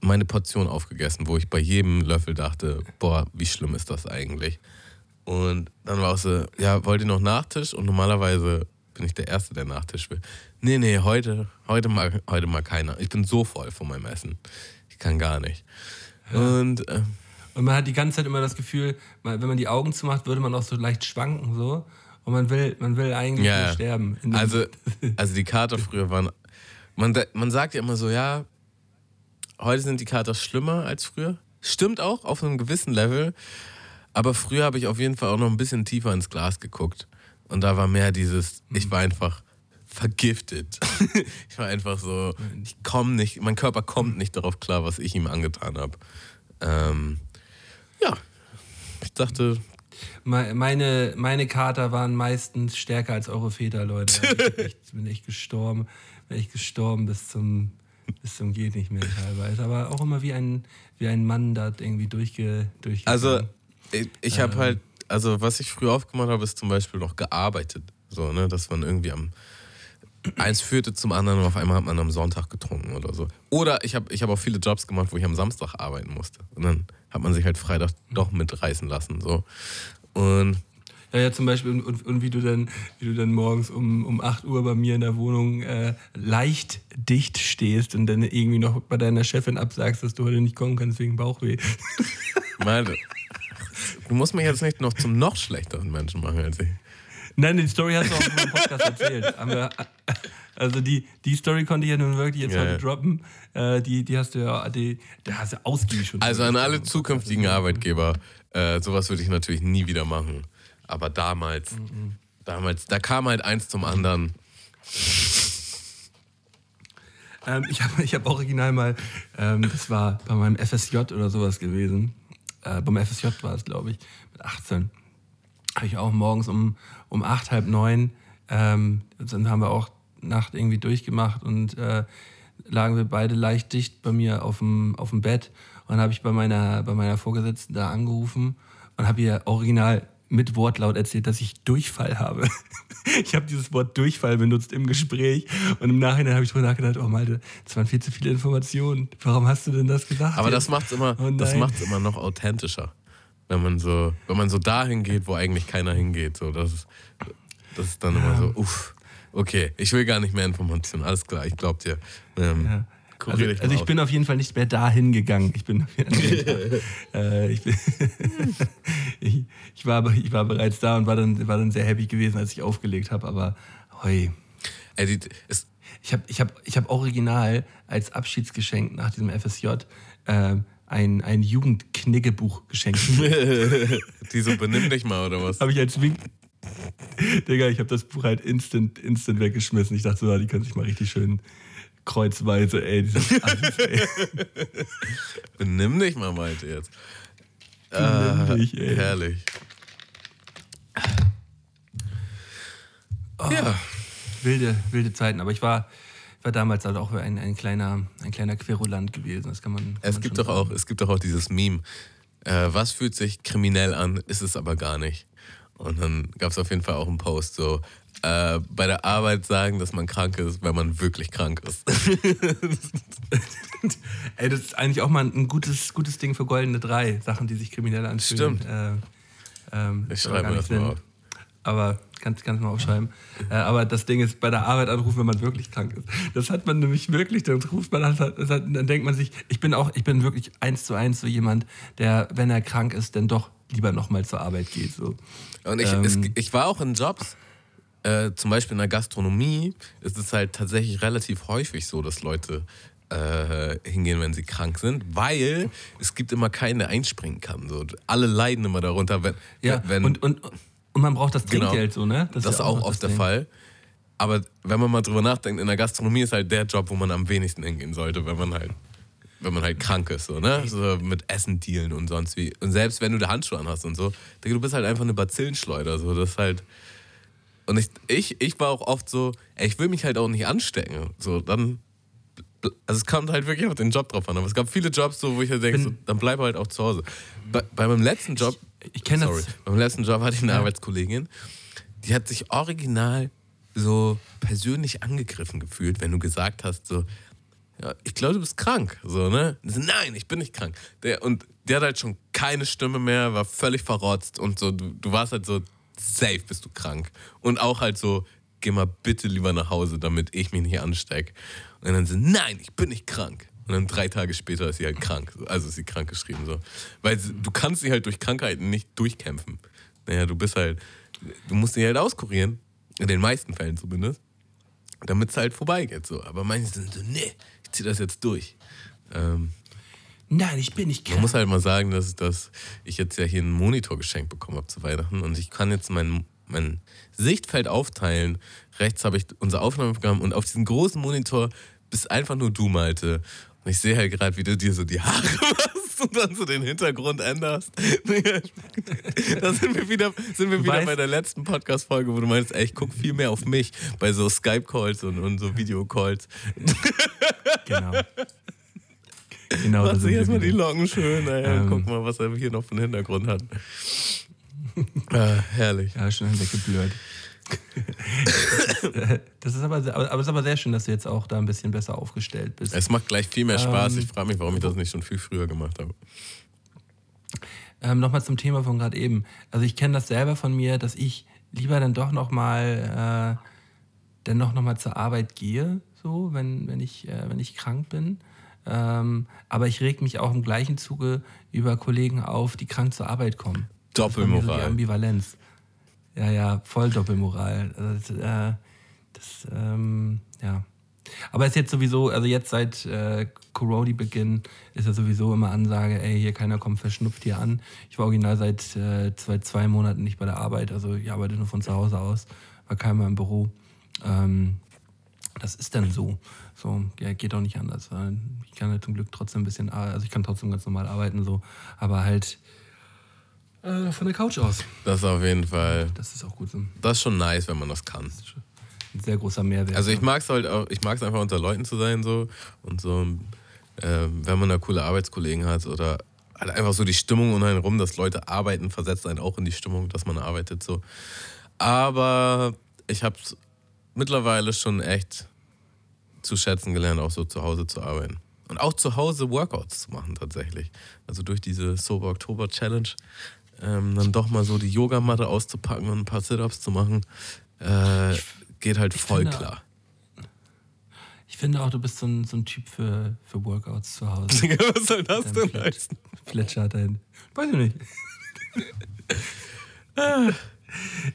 meine Portion aufgegessen, wo ich bei jedem Löffel dachte, boah, wie schlimm ist das eigentlich? Und dann war es so, ja, wollt ihr noch Nachtisch? Und normalerweise bin ich der Erste, der Nachtisch will. Nee, nee, heute, heute, mal, heute mal keiner. Ich bin so voll von meinem Essen. Ich kann gar nicht. Und, äh, und man hat die ganze Zeit immer das Gefühl, wenn man die Augen zumacht, würde man auch so leicht schwanken so. Und man will, man will eigentlich ja, nur sterben. Also, also die Kater früher waren. Man, man sagt ja immer so, ja, heute sind die Kater schlimmer als früher. Stimmt auch auf einem gewissen Level. Aber früher habe ich auf jeden Fall auch noch ein bisschen tiefer ins Glas geguckt. Und da war mehr dieses, ich mhm. war einfach vergiftet. ich war einfach so, ich komme nicht, mein Körper kommt nicht darauf klar, was ich ihm angetan habe. Ähm, ja, ich dachte, meine, meine Kater waren meistens stärker als eure Väter, Leute. Also ich bin echt, bin echt gestorben. Bin echt gestorben bis zum, bis zum geht nicht mehr teilweise. Aber auch immer wie ein, wie ein Mann da irgendwie durchge, durchgegangen. Also ich, ich habe ähm, halt, also was ich früher aufgemacht habe, ist zum Beispiel noch gearbeitet. So, ne, dass man irgendwie am eins führte zum anderen und auf einmal hat man am Sonntag getrunken oder so. Oder ich habe ich hab auch viele Jobs gemacht, wo ich am Samstag arbeiten musste. Und dann hat man sich halt Freitag doch mitreißen lassen. So. Und ja, ja, zum Beispiel, und, und, wie, du dann, wie du dann morgens um, um 8 Uhr bei mir in der Wohnung äh, leicht dicht stehst und dann irgendwie noch bei deiner Chefin absagst, dass du heute nicht kommen kannst wegen Bauchweh. Meine, du musst mich jetzt nicht noch zum noch schlechteren Menschen machen als ich. Nein, die Story hast du auch in meinem Podcast erzählt. also die, die Story konnte ich ja nun wirklich jetzt ja, heute ja. droppen. Äh, die, die hast du ja, die, die hast du ausgiebig schon. Also an alle zukünftigen Arbeitgeber, äh, sowas würde ich natürlich nie wieder machen. Aber damals, mhm. damals, da kam halt eins zum anderen. Ähm, ich habe ich hab original mal, ähm, das war bei meinem FSJ oder sowas gewesen. Äh, beim FSJ war es, glaube ich, mit 18 habe ich auch morgens um, um acht, halb neun, ähm, dann haben wir auch Nacht irgendwie durchgemacht und äh, lagen wir beide leicht dicht bei mir auf dem, auf dem Bett. Und dann habe ich bei meiner, bei meiner Vorgesetzten da angerufen und habe ihr original mit Wortlaut erzählt, dass ich Durchfall habe. ich habe dieses Wort Durchfall benutzt im Gespräch und im Nachhinein habe ich drüber nachgedacht, oh Malte, das waren viel zu viele Informationen. Warum hast du denn das gesagt? Aber das macht es immer, oh immer noch authentischer wenn man so, wenn man so dahin geht, wo eigentlich keiner hingeht. So, das, ist, das ist dann ja. immer so, uff, okay, ich will gar nicht mehr Informationen, alles klar, ich glaub dir. Ähm, ja. Also, also ich bin auf jeden Fall nicht mehr dahin gegangen. Ich bin, äh, ich, bin ich, ich, war, ich war bereits da und war dann, war dann sehr happy gewesen, als ich aufgelegt habe, aber hoi. Ey, ich habe ich hab, ich hab original als Abschiedsgeschenk nach diesem FSJ äh, ein, ein Jugendkniggebuch geschenkt. Die so benimm dich mal, oder was? Habe ich als Wink. Digga, ich habe das Buch halt instant, instant weggeschmissen. Ich dachte so, die können sich mal richtig schön kreuzweise, ey. Alles, ey. Benimm dich mal, Malte, jetzt. Benimm ah, dich, ey. Herrlich. Oh, ja. Wilde, wilde Zeiten. Aber ich war, war damals halt auch ein, ein, kleiner, ein kleiner Querulant gewesen. Das kann man. Kann es, man gibt doch auch, es gibt doch auch dieses Meme. Äh, was fühlt sich kriminell an, ist es aber gar nicht. Und dann gab es auf jeden Fall auch einen Post so, äh, bei der Arbeit sagen, dass man krank ist, wenn man wirklich krank ist. Ey, das ist eigentlich auch mal ein gutes, gutes Ding für goldene drei Sachen, die sich kriminell anfühlen. Stimmt. Äh, ähm, ich schreibe mir das mal auf aber kannst du mal aufschreiben. Äh, aber das Ding ist, bei der Arbeit anrufen, wenn man wirklich krank ist. Das hat man nämlich wirklich, dann ruft man, hat, dann denkt man sich, ich bin auch, ich bin wirklich eins zu eins so jemand, der, wenn er krank ist, dann doch lieber nochmal zur Arbeit geht. So. Und ich, ähm, es, ich war auch in Jobs, äh, zum Beispiel in der Gastronomie, ist es halt tatsächlich relativ häufig so, dass Leute äh, hingehen, wenn sie krank sind, weil es gibt immer keinen, der einspringen kann. So. Alle leiden immer darunter, wenn, ja, wenn und, und, und man braucht das genau. Trinkgeld genau. so, ne? Das, das ist auch, auch oft der Fall. Aber wenn man mal drüber nachdenkt, in der Gastronomie ist halt der Job, wo man am wenigsten hingehen sollte, wenn man halt, wenn man halt krank ist, so, ne? So mit Essen dealen und sonst wie. Und selbst wenn du da Handschuhe an hast und so, du bist halt einfach eine Bazillenschleuder, so, das ist halt. Und ich, ich, ich war auch oft so, ey, ich will mich halt auch nicht anstecken. So, dann. Also es kommt halt wirklich auf den Job drauf an. Aber es gab viele Jobs, so, wo ich halt denke, so, dann bleib halt auch zu Hause. Bei, bei meinem letzten Job ich kenne das. Beim letzten Job hatte ich eine ja. Arbeitskollegin, die hat sich original so persönlich angegriffen gefühlt, wenn du gesagt hast, so, ja, ich glaube, du bist krank. So, ne? So, Nein, ich bin nicht krank. Der, und der hat halt schon keine Stimme mehr, war völlig verrotzt und so, du, du warst halt so, safe bist du krank. Und auch halt so, geh mal bitte lieber nach Hause, damit ich mich nicht anstecke. Und dann so, nein, ich bin nicht krank. Und dann drei Tage später ist sie halt krank. Also ist sie krank geschrieben. So. Weil du kannst sie halt durch Krankheiten nicht durchkämpfen. Naja, du bist halt, du musst sie halt auskurieren. In den meisten Fällen zumindest. Damit es halt vorbeigeht. So. Aber manche sind so, nee, ich zieh das jetzt durch. Ähm, Nein, ich bin nicht man krank. muss halt mal sagen, dass, dass ich jetzt ja hier einen Monitor geschenkt bekommen habe zu Weihnachten und ich kann jetzt mein, mein Sichtfeld aufteilen. Rechts habe ich unser Aufnahmeprogramm und auf diesem großen Monitor bist einfach nur du, Malte. Und ich sehe halt gerade, wie du dir so die Haare machst und dann so den Hintergrund änderst. da sind wir wieder, sind wir wieder weißt- bei der letzten Podcast-Folge, wo du meinst, ey, ich gucke viel mehr auf mich bei so Skype-Calls und, und so Videocalls. Genau. Genau, Mach sich erstmal die. Locken schön, ey. Ähm. Guck mal, was er hier noch für einen Hintergrund hat. ah, herrlich. Ja, schon weggeblurrt. das ist aber, sehr- aber aber es ist aber sehr schön, dass du jetzt auch da ein bisschen besser aufgestellt bist. Es macht gleich viel mehr Spaß. Ähm. Ich frage mich, warum ich das nicht schon viel früher gemacht habe. Ähm, Nochmal zum Thema von gerade eben. Also ich kenne das selber von mir, dass ich lieber dann doch nochmal äh, dann noch, noch mal zur Arbeit gehe, so, wenn, wenn, ich, äh, wenn ich krank bin. Ähm, aber ich reg mich auch im gleichen Zuge über Kollegen auf, die krank zur Arbeit kommen. Mir So die Doppelmoral. Ambivalenz. Ja, ja, voll Doppelmoral. Also, das, äh, das ähm, ja. Aber ist jetzt sowieso, also jetzt seit äh, Corona-Beginn ist ja sowieso immer Ansage, ey, hier keiner kommt verschnupft hier an. Ich war original seit äh, zwei, zwei Monaten nicht bei der Arbeit, also ich arbeite nur von zu Hause aus, war keiner im Büro. Ähm, das ist dann so. So, ja, geht auch nicht anders. weil Ich kann ja zum Glück trotzdem ein bisschen, also ich kann trotzdem ganz normal arbeiten, so, aber halt äh, von der Couch aus. Das ist auf jeden Fall, Das ist auch gut so. das ist schon nice, wenn man das kann. Ein sehr großer Mehrwert. Also ich mag es halt auch, ich mag es einfach unter Leuten zu sein so und so, ähm, wenn man da coole Arbeitskollegen hat oder halt einfach so die Stimmung um einen rum, dass Leute arbeiten, versetzt einen auch in die Stimmung, dass man arbeitet so. Aber ich habe mittlerweile schon echt zu schätzen gelernt, auch so zu Hause zu arbeiten. Und auch zu Hause Workouts zu machen tatsächlich. Also durch diese Sober Oktober Challenge ähm, dann doch mal so die Yogamatte auszupacken und ein paar Sit-Ups zu machen, äh, geht halt voll finde- klar. Ich finde auch, du bist so ein, so ein Typ für, für Workouts zu Hause. Was soll das denn heißen? Fletcher dahin. Weiß ich nicht.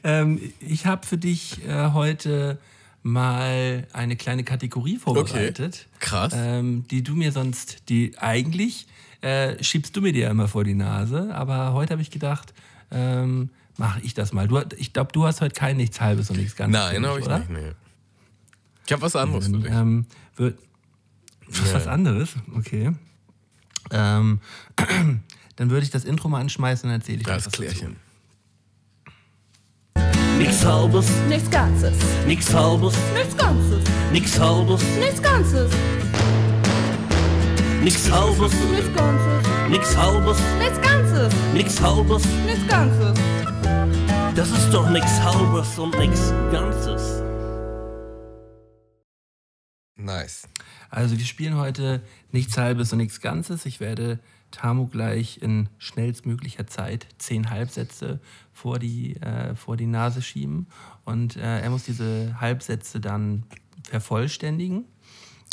ähm, ich habe für dich äh, heute mal eine kleine Kategorie vorbereitet. Krass. Ähm, die du mir sonst, die eigentlich äh, schiebst du mir die ja immer vor die Nase, aber heute habe ich gedacht, ähm, mache ich das mal. Du, ich glaube, du hast heute kein nichts halbes und nichts ganzes. Nein, habe ich oder? nicht. Nee. Ich habe was anderes für dich. ähm, wird, Ja. Was anderes? Okay. Ähm, dann würde ich das Intro mal anschmeißen und erzähle ich Das euch was dazu. Klärchen. Nix halbes, Nichts Ganzes. nix halbes, Nichts Ganzes. nix halbes, Nichts Ganzes. nix halbes, Nichts Ganzes. Nix halbes, Nichts Ganzes. nix halbes. Nichts Ganzes. Das ist doch nix halbes und nix ganzes. Nice. Also wir spielen heute nichts Halbes und nichts Ganzes. Ich werde Tamu gleich in schnellstmöglicher Zeit zehn Halbsätze vor die, äh, vor die Nase schieben. Und äh, er muss diese Halbsätze dann vervollständigen.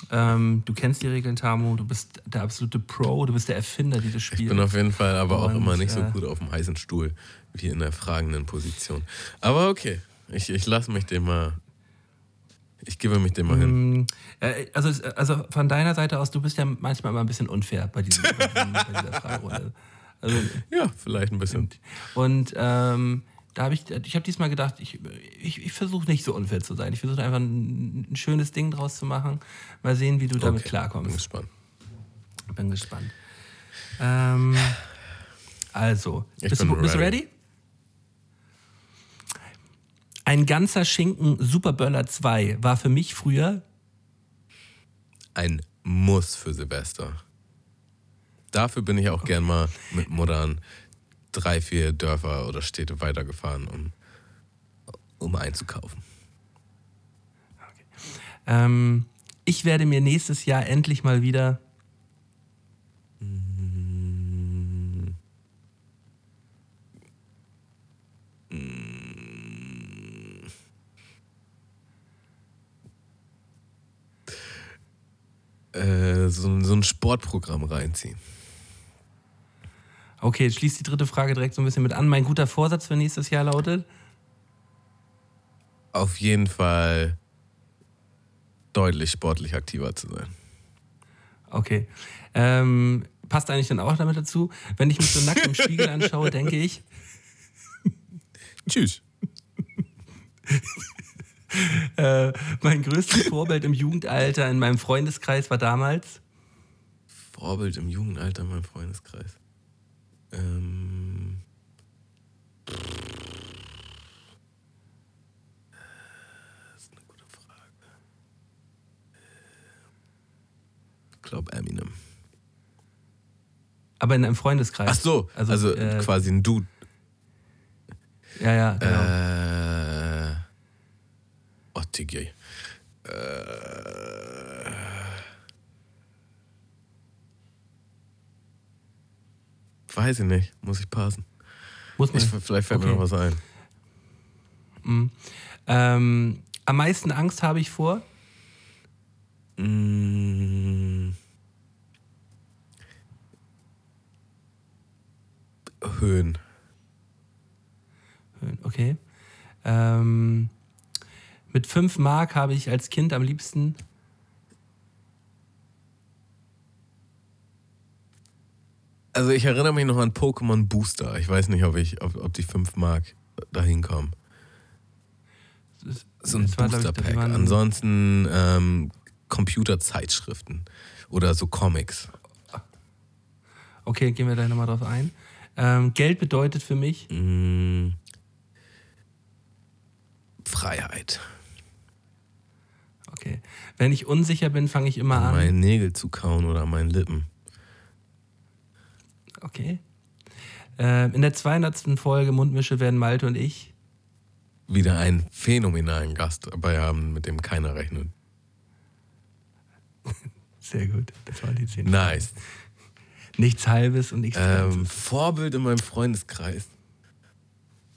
Ähm, du kennst die Regeln, Tamu. Du bist der absolute Pro. Du bist der Erfinder dieses Ich Spiels. bin auf jeden Fall aber auch Und, immer nicht so äh, gut auf dem heißen Stuhl wie in der fragenden Position. Aber okay, ich, ich lasse mich dem mal. Ich gebe mich dem mal hin. Mm, äh, Also, also von deiner Seite aus, du bist ja manchmal immer ein bisschen unfair bei, diesem, bei, diesem, bei dieser Fragerunde. Also, Ja, vielleicht ein bisschen. und ähm, da habe ich, ich habe diesmal gedacht, ich, ich, ich versuche nicht so unfair zu sein. Ich versuche einfach ein, ein schönes Ding draus zu machen. Mal sehen, wie du damit Okay, Bin klarkommst. gespannt. Bin gespannt. Ähm, also, Ich bist, bin du, bist ready. ready? Ein ganzer Schinken Superböller 2 war für mich früher Ein Muss für Silvester. Dafür bin ich auch gern mal mit Muttern drei, vier Dörfer oder Städte weitergefahren, um, um einzukaufen. Ähm, Ich werde mir nächstes Jahr endlich mal wieder. Äh, so, so ein Sportprogramm reinziehen. Okay, jetzt schließt die dritte Frage direkt so ein bisschen mit an. Mein guter Vorsatz für nächstes Jahr lautet. Auf jeden Fall deutlich sportlich aktiver zu sein. Okay. Ähm, passt eigentlich dann auch damit dazu. Wenn ich mich so nackt im Spiegel anschaue, denke ich, Tschüss. äh, mein größtes Vorbild im Jugendalter in meinem Freundeskreis war damals. Vorbild im Jugendalter in meinem Freundeskreis. Ähm, das ist eine gute Frage. Ich glaube Eminem. Aber in einem Freundeskreis. Ach so, also, Also, äh, quasi ein Dude. Ja, ja, genau. Äh, oh, Tigi. Äh, weiß ich nicht, muss ich passen. Muss man. Ich, vielleicht fällt mir Okay. noch was ein. Ähm, am meisten Angst habe ich vor. Mm. Höhen. Okay. Ähm, mit 5 Mark habe ich als Kind am liebsten. Also ich erinnere mich noch an Pokémon Booster. Ich weiß nicht, ob ich, ob, ob die 5 Mark dahin kommen. So ein Das war, glaub ich, Booster das Pack. waren- Ansonsten ähm, Computerzeitschriften oder so Comics. Okay, gehen wir da nochmal drauf ein. Ähm, Geld bedeutet für mich. Mm. Freiheit. Okay. Wenn ich unsicher bin, fange ich immer An meinen Nägel zu kauen oder an meinen Lippen. Okay. Ähm, in der 200. Folge Mundmische werden Malte und ich. Wieder einen phänomenalen Gast dabei haben, mit dem keiner rechnet. Sehr gut. Das waren die 10. Nice. Nichts Halbes und nichts Ähm, Ganzes. Vorbild in meinem Freundeskreis.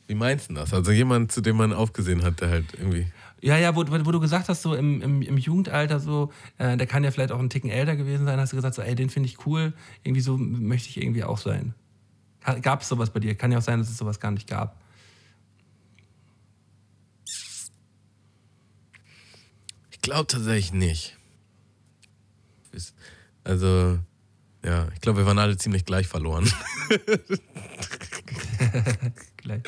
Wie meinst du das? Also jemand, zu dem man aufgesehen hat, der halt irgendwie. Ja, ja, wo, wo du gesagt hast, so im, im, im Jugendalter, so, äh, der kann ja vielleicht auch einen Ticken älter gewesen sein, hast du gesagt, so, ey, den finde ich cool, irgendwie so möchte ich irgendwie auch sein. Gab es sowas bei dir? Kann ja auch sein, dass es sowas gar nicht gab. Ich glaube tatsächlich nicht. Also, ja, ich glaube, wir waren alle ziemlich gleich verloren. Gleich,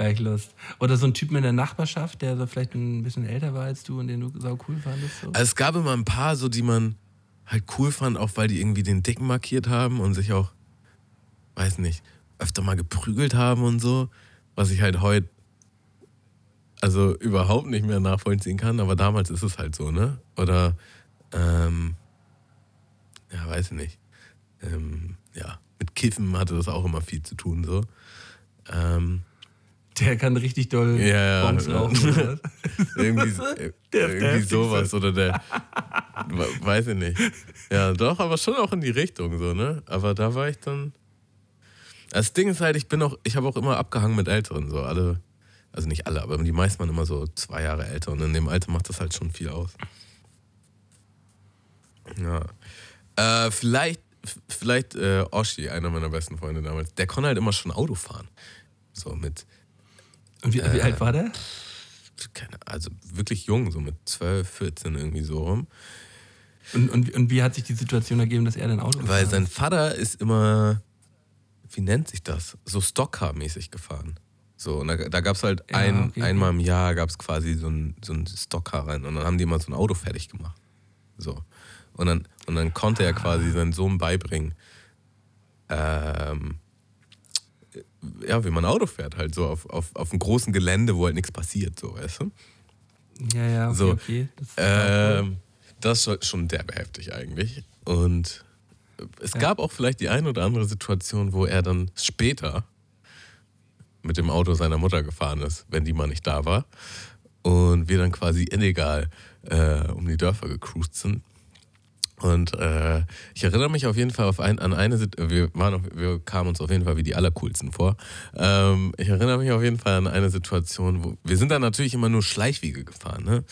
gleich Lust. Oder so ein Typ in der Nachbarschaft, der so vielleicht ein bisschen älter war als du und den du sau cool fandest. So. Also es gab immer ein paar, so die man halt cool fand, auch weil die irgendwie den Dicken markiert haben und sich auch, weiß nicht, öfter mal geprügelt haben und so, was ich halt heute also überhaupt nicht mehr nachvollziehen kann, aber damals ist es halt so, ne? Oder ähm, ja, weiß ich nicht. Ähm, ja, mit Kiffen hatte das auch immer viel zu tun, so. Ähm, Der kann richtig doll Ja, ja. Bongs rauchen. irgendwie Der- irgendwie der heftigste. sowas oder der we- weiß ich nicht. Ja, doch, aber schon auch in die Richtung so, ne? Aber da war ich dann Das Ding ist halt, ich bin auch ich habe auch immer abgehangen mit älteren so alle also nicht alle, aber die meisten waren immer so zwei Jahre älter und in dem Alter macht das halt schon viel aus. Ja. Äh, vielleicht vielleicht äh, Oshi, einer meiner besten Freunde damals, der konnte halt immer schon Auto fahren. So mit Und wie, wie Äh, alt war der? keine, also wirklich jung, so mit 12, 14 irgendwie so rum. Und, und, und wie hat sich die Situation ergeben, dass er ein Auto Weil sein ist? Vater ist immer, wie nennt sich das? So Stockcar-mäßig gefahren. So, und da, da gab es halt Ja, ein, okay, einmal im Jahr gab es quasi so ein, so ein Stockcar rein und dann haben die immer so ein Auto fertig gemacht. So. Und dann, und dann konnte er quasi seinen Sohn beibringen, ähm, ja, wie man Auto fährt, halt so auf, auf, auf einem großen Gelände, wo halt nichts passiert, so, weißt du? Ja, ja, okay, So, okay. Das ist auch cool. Das ist schon- derbe heftig eigentlich. Und es gab auch vielleicht die ein oder andere Situation, wo er dann später mit dem Auto seiner Mutter gefahren ist, wenn die mal nicht da war. Und wir dann quasi illegal äh, um die Dörfer gecruised sind. Und äh, ich erinnere mich auf jeden Fall auf ein, an eine Situation, wir, waren auf, wir kamen uns auf jeden Fall wie die Allercoolsten vor. Ähm, ich erinnere mich auf jeden Fall an eine Situation, wo wir sind dann natürlich immer nur Schleichwege gefahren. Ne?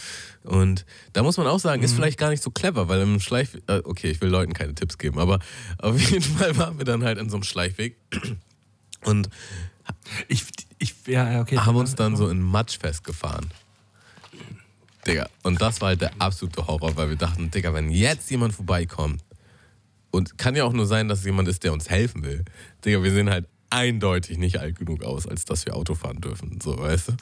Und da muss man auch sagen, ist vielleicht gar nicht so clever, weil im Schleichweg, äh, okay, ich will Leuten keine Tipps geben, aber auf jeden Fall waren wir dann halt in so einem Schleichweg und Ich, ich, ja, okay. haben uns dann so in Matsch festgefahren. Digga, und das war halt der absolute Horror, weil wir dachten, Digga, wenn jetzt jemand vorbeikommt, und kann ja auch nur sein, dass es jemand ist, der uns helfen will. Digga, wir sehen halt eindeutig nicht alt genug aus, als dass wir Auto fahren dürfen, so, weißt du?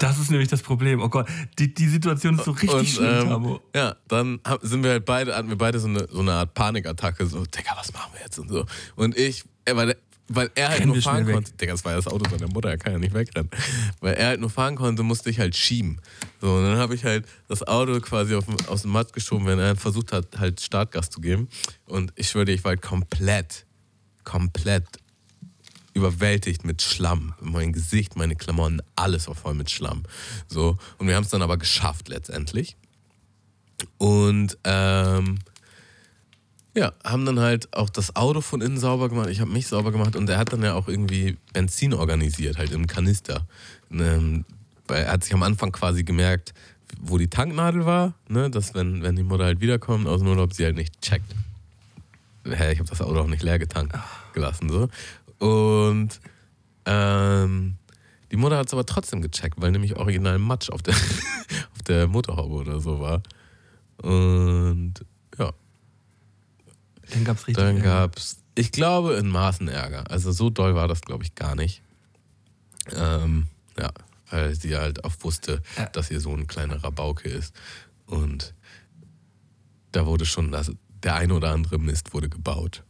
Das ist nämlich das Problem. Oh Gott, die, die Situation ist so richtig und, schlimm, ähm, Tamo. ja, dann sind wir halt beide, hatten wir beide so eine, so eine Art Panikattacke, so, Digga, was machen wir jetzt und so. Und ich, äh, weil, weil er halt Renn nur fahren konnte, Digga, das war ja das Auto seiner Mutter, er kann ja nicht wegrennen. Weil er halt nur fahren konnte, musste ich halt schieben. So, und dann habe ich halt das Auto quasi auf, aus dem Matsch geschoben, wenn er versucht hat, halt Startgas zu geben. Und ich schwöre dir, ich war halt komplett, komplett überwältigt mit Schlamm. Mein Gesicht, meine Klamotten, alles war voll mit Schlamm. So. Und wir haben es dann aber geschafft letztendlich. Und ähm, ja, haben dann halt auch das Auto von innen sauber gemacht. Ich habe mich sauber gemacht und er hat dann ja auch irgendwie Benzin organisiert, halt im Kanister. Ähm, weil er hat sich am Anfang quasi gemerkt, wo die Tanknadel war, ne, dass wenn, wenn die Mutter halt wiederkommt aus dem Urlaub, sie halt nicht checkt. Hä, ich habe das Auto auch nicht leer getankt gelassen. So. Und ähm, die Mutter hat es aber trotzdem gecheckt, weil nämlich original Matsch auf der, auf der Motorhaube oder so war. Und Dann gab es richtig. dann gab es, ich glaube, in Maßen Ärger. Also so doll war das, glaube ich, gar nicht. Ähm, ja, weil sie halt auch wusste, Ja. dass hier so ein kleiner Rabauke ist. Und da wurde schon, das, der eine oder andere Mist wurde gebaut.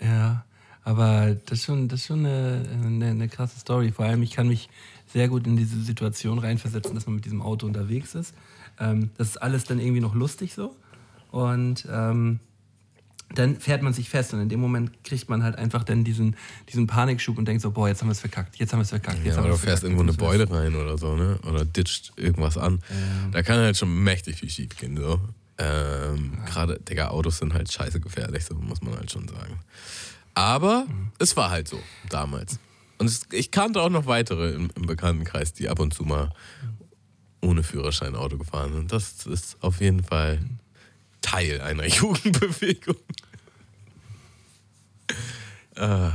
Ja, aber das ist schon, das ist schon eine, eine, eine krasse Story. Vor allem, ich kann mich sehr gut in diese Situation reinversetzen, dass man mit diesem Auto unterwegs ist. Ähm, das ist alles dann irgendwie noch lustig so. Und ähm, dann fährt man sich fest und in dem Moment kriegt man halt einfach dann diesen, diesen Panikschub und denkt so, boah, jetzt haben wir es verkackt, jetzt haben wir es verkackt. Jetzt Ja, oder du fährst irgendwo eine Beule rein oder so, ne? Oder ditcht irgendwas an. Da kann halt schon mächtig viel schief gehen, so. Ähm, Gerade, Digga, Autos sind halt scheiße gefährlich, so muss man halt schon sagen. Aber es war halt so damals. Und es, ich kannte auch noch weitere im, im Bekanntenkreis, die ab und zu mal ohne Führerschein Auto gefahren sind. Das ist auf jeden Fall Teil einer Jugendbewegung. Ah,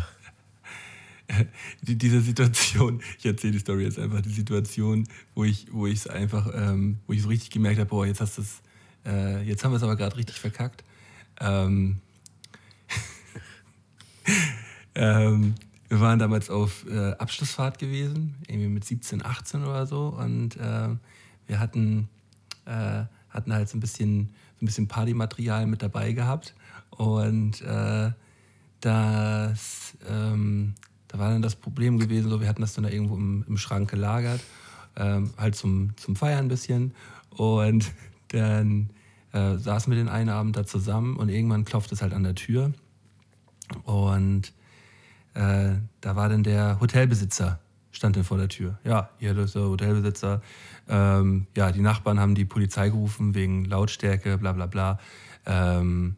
die, diese Situation, ich erzähle die Story jetzt einfach, die Situation, wo ich, wo ich es einfach, ähm, wo ich so richtig gemerkt habe, boah, jetzt hast du es, äh, jetzt haben wir es aber gerade richtig verkackt. Ähm, ähm, wir waren damals auf äh, Abschlussfahrt gewesen, irgendwie mit 17, 18 oder so, und äh, wir hatten, äh, hatten halt so ein bisschen, ein bisschen Partymaterial mit dabei gehabt und äh, das, ähm, da war dann das Problem gewesen, so, wir hatten das dann da irgendwo im, im Schrank gelagert, ähm, halt zum, zum Feiern ein bisschen. Und dann äh, saßen wir den einen Abend da zusammen und irgendwann klopft es halt an der Tür. Und äh, da war dann der Hotelbesitzer, stand dann vor der Tür. Ja, hier ist der Hotelbesitzer. Ähm, ja, die Nachbarn haben die Polizei gerufen wegen Lautstärke, bla bla bla. Ähm,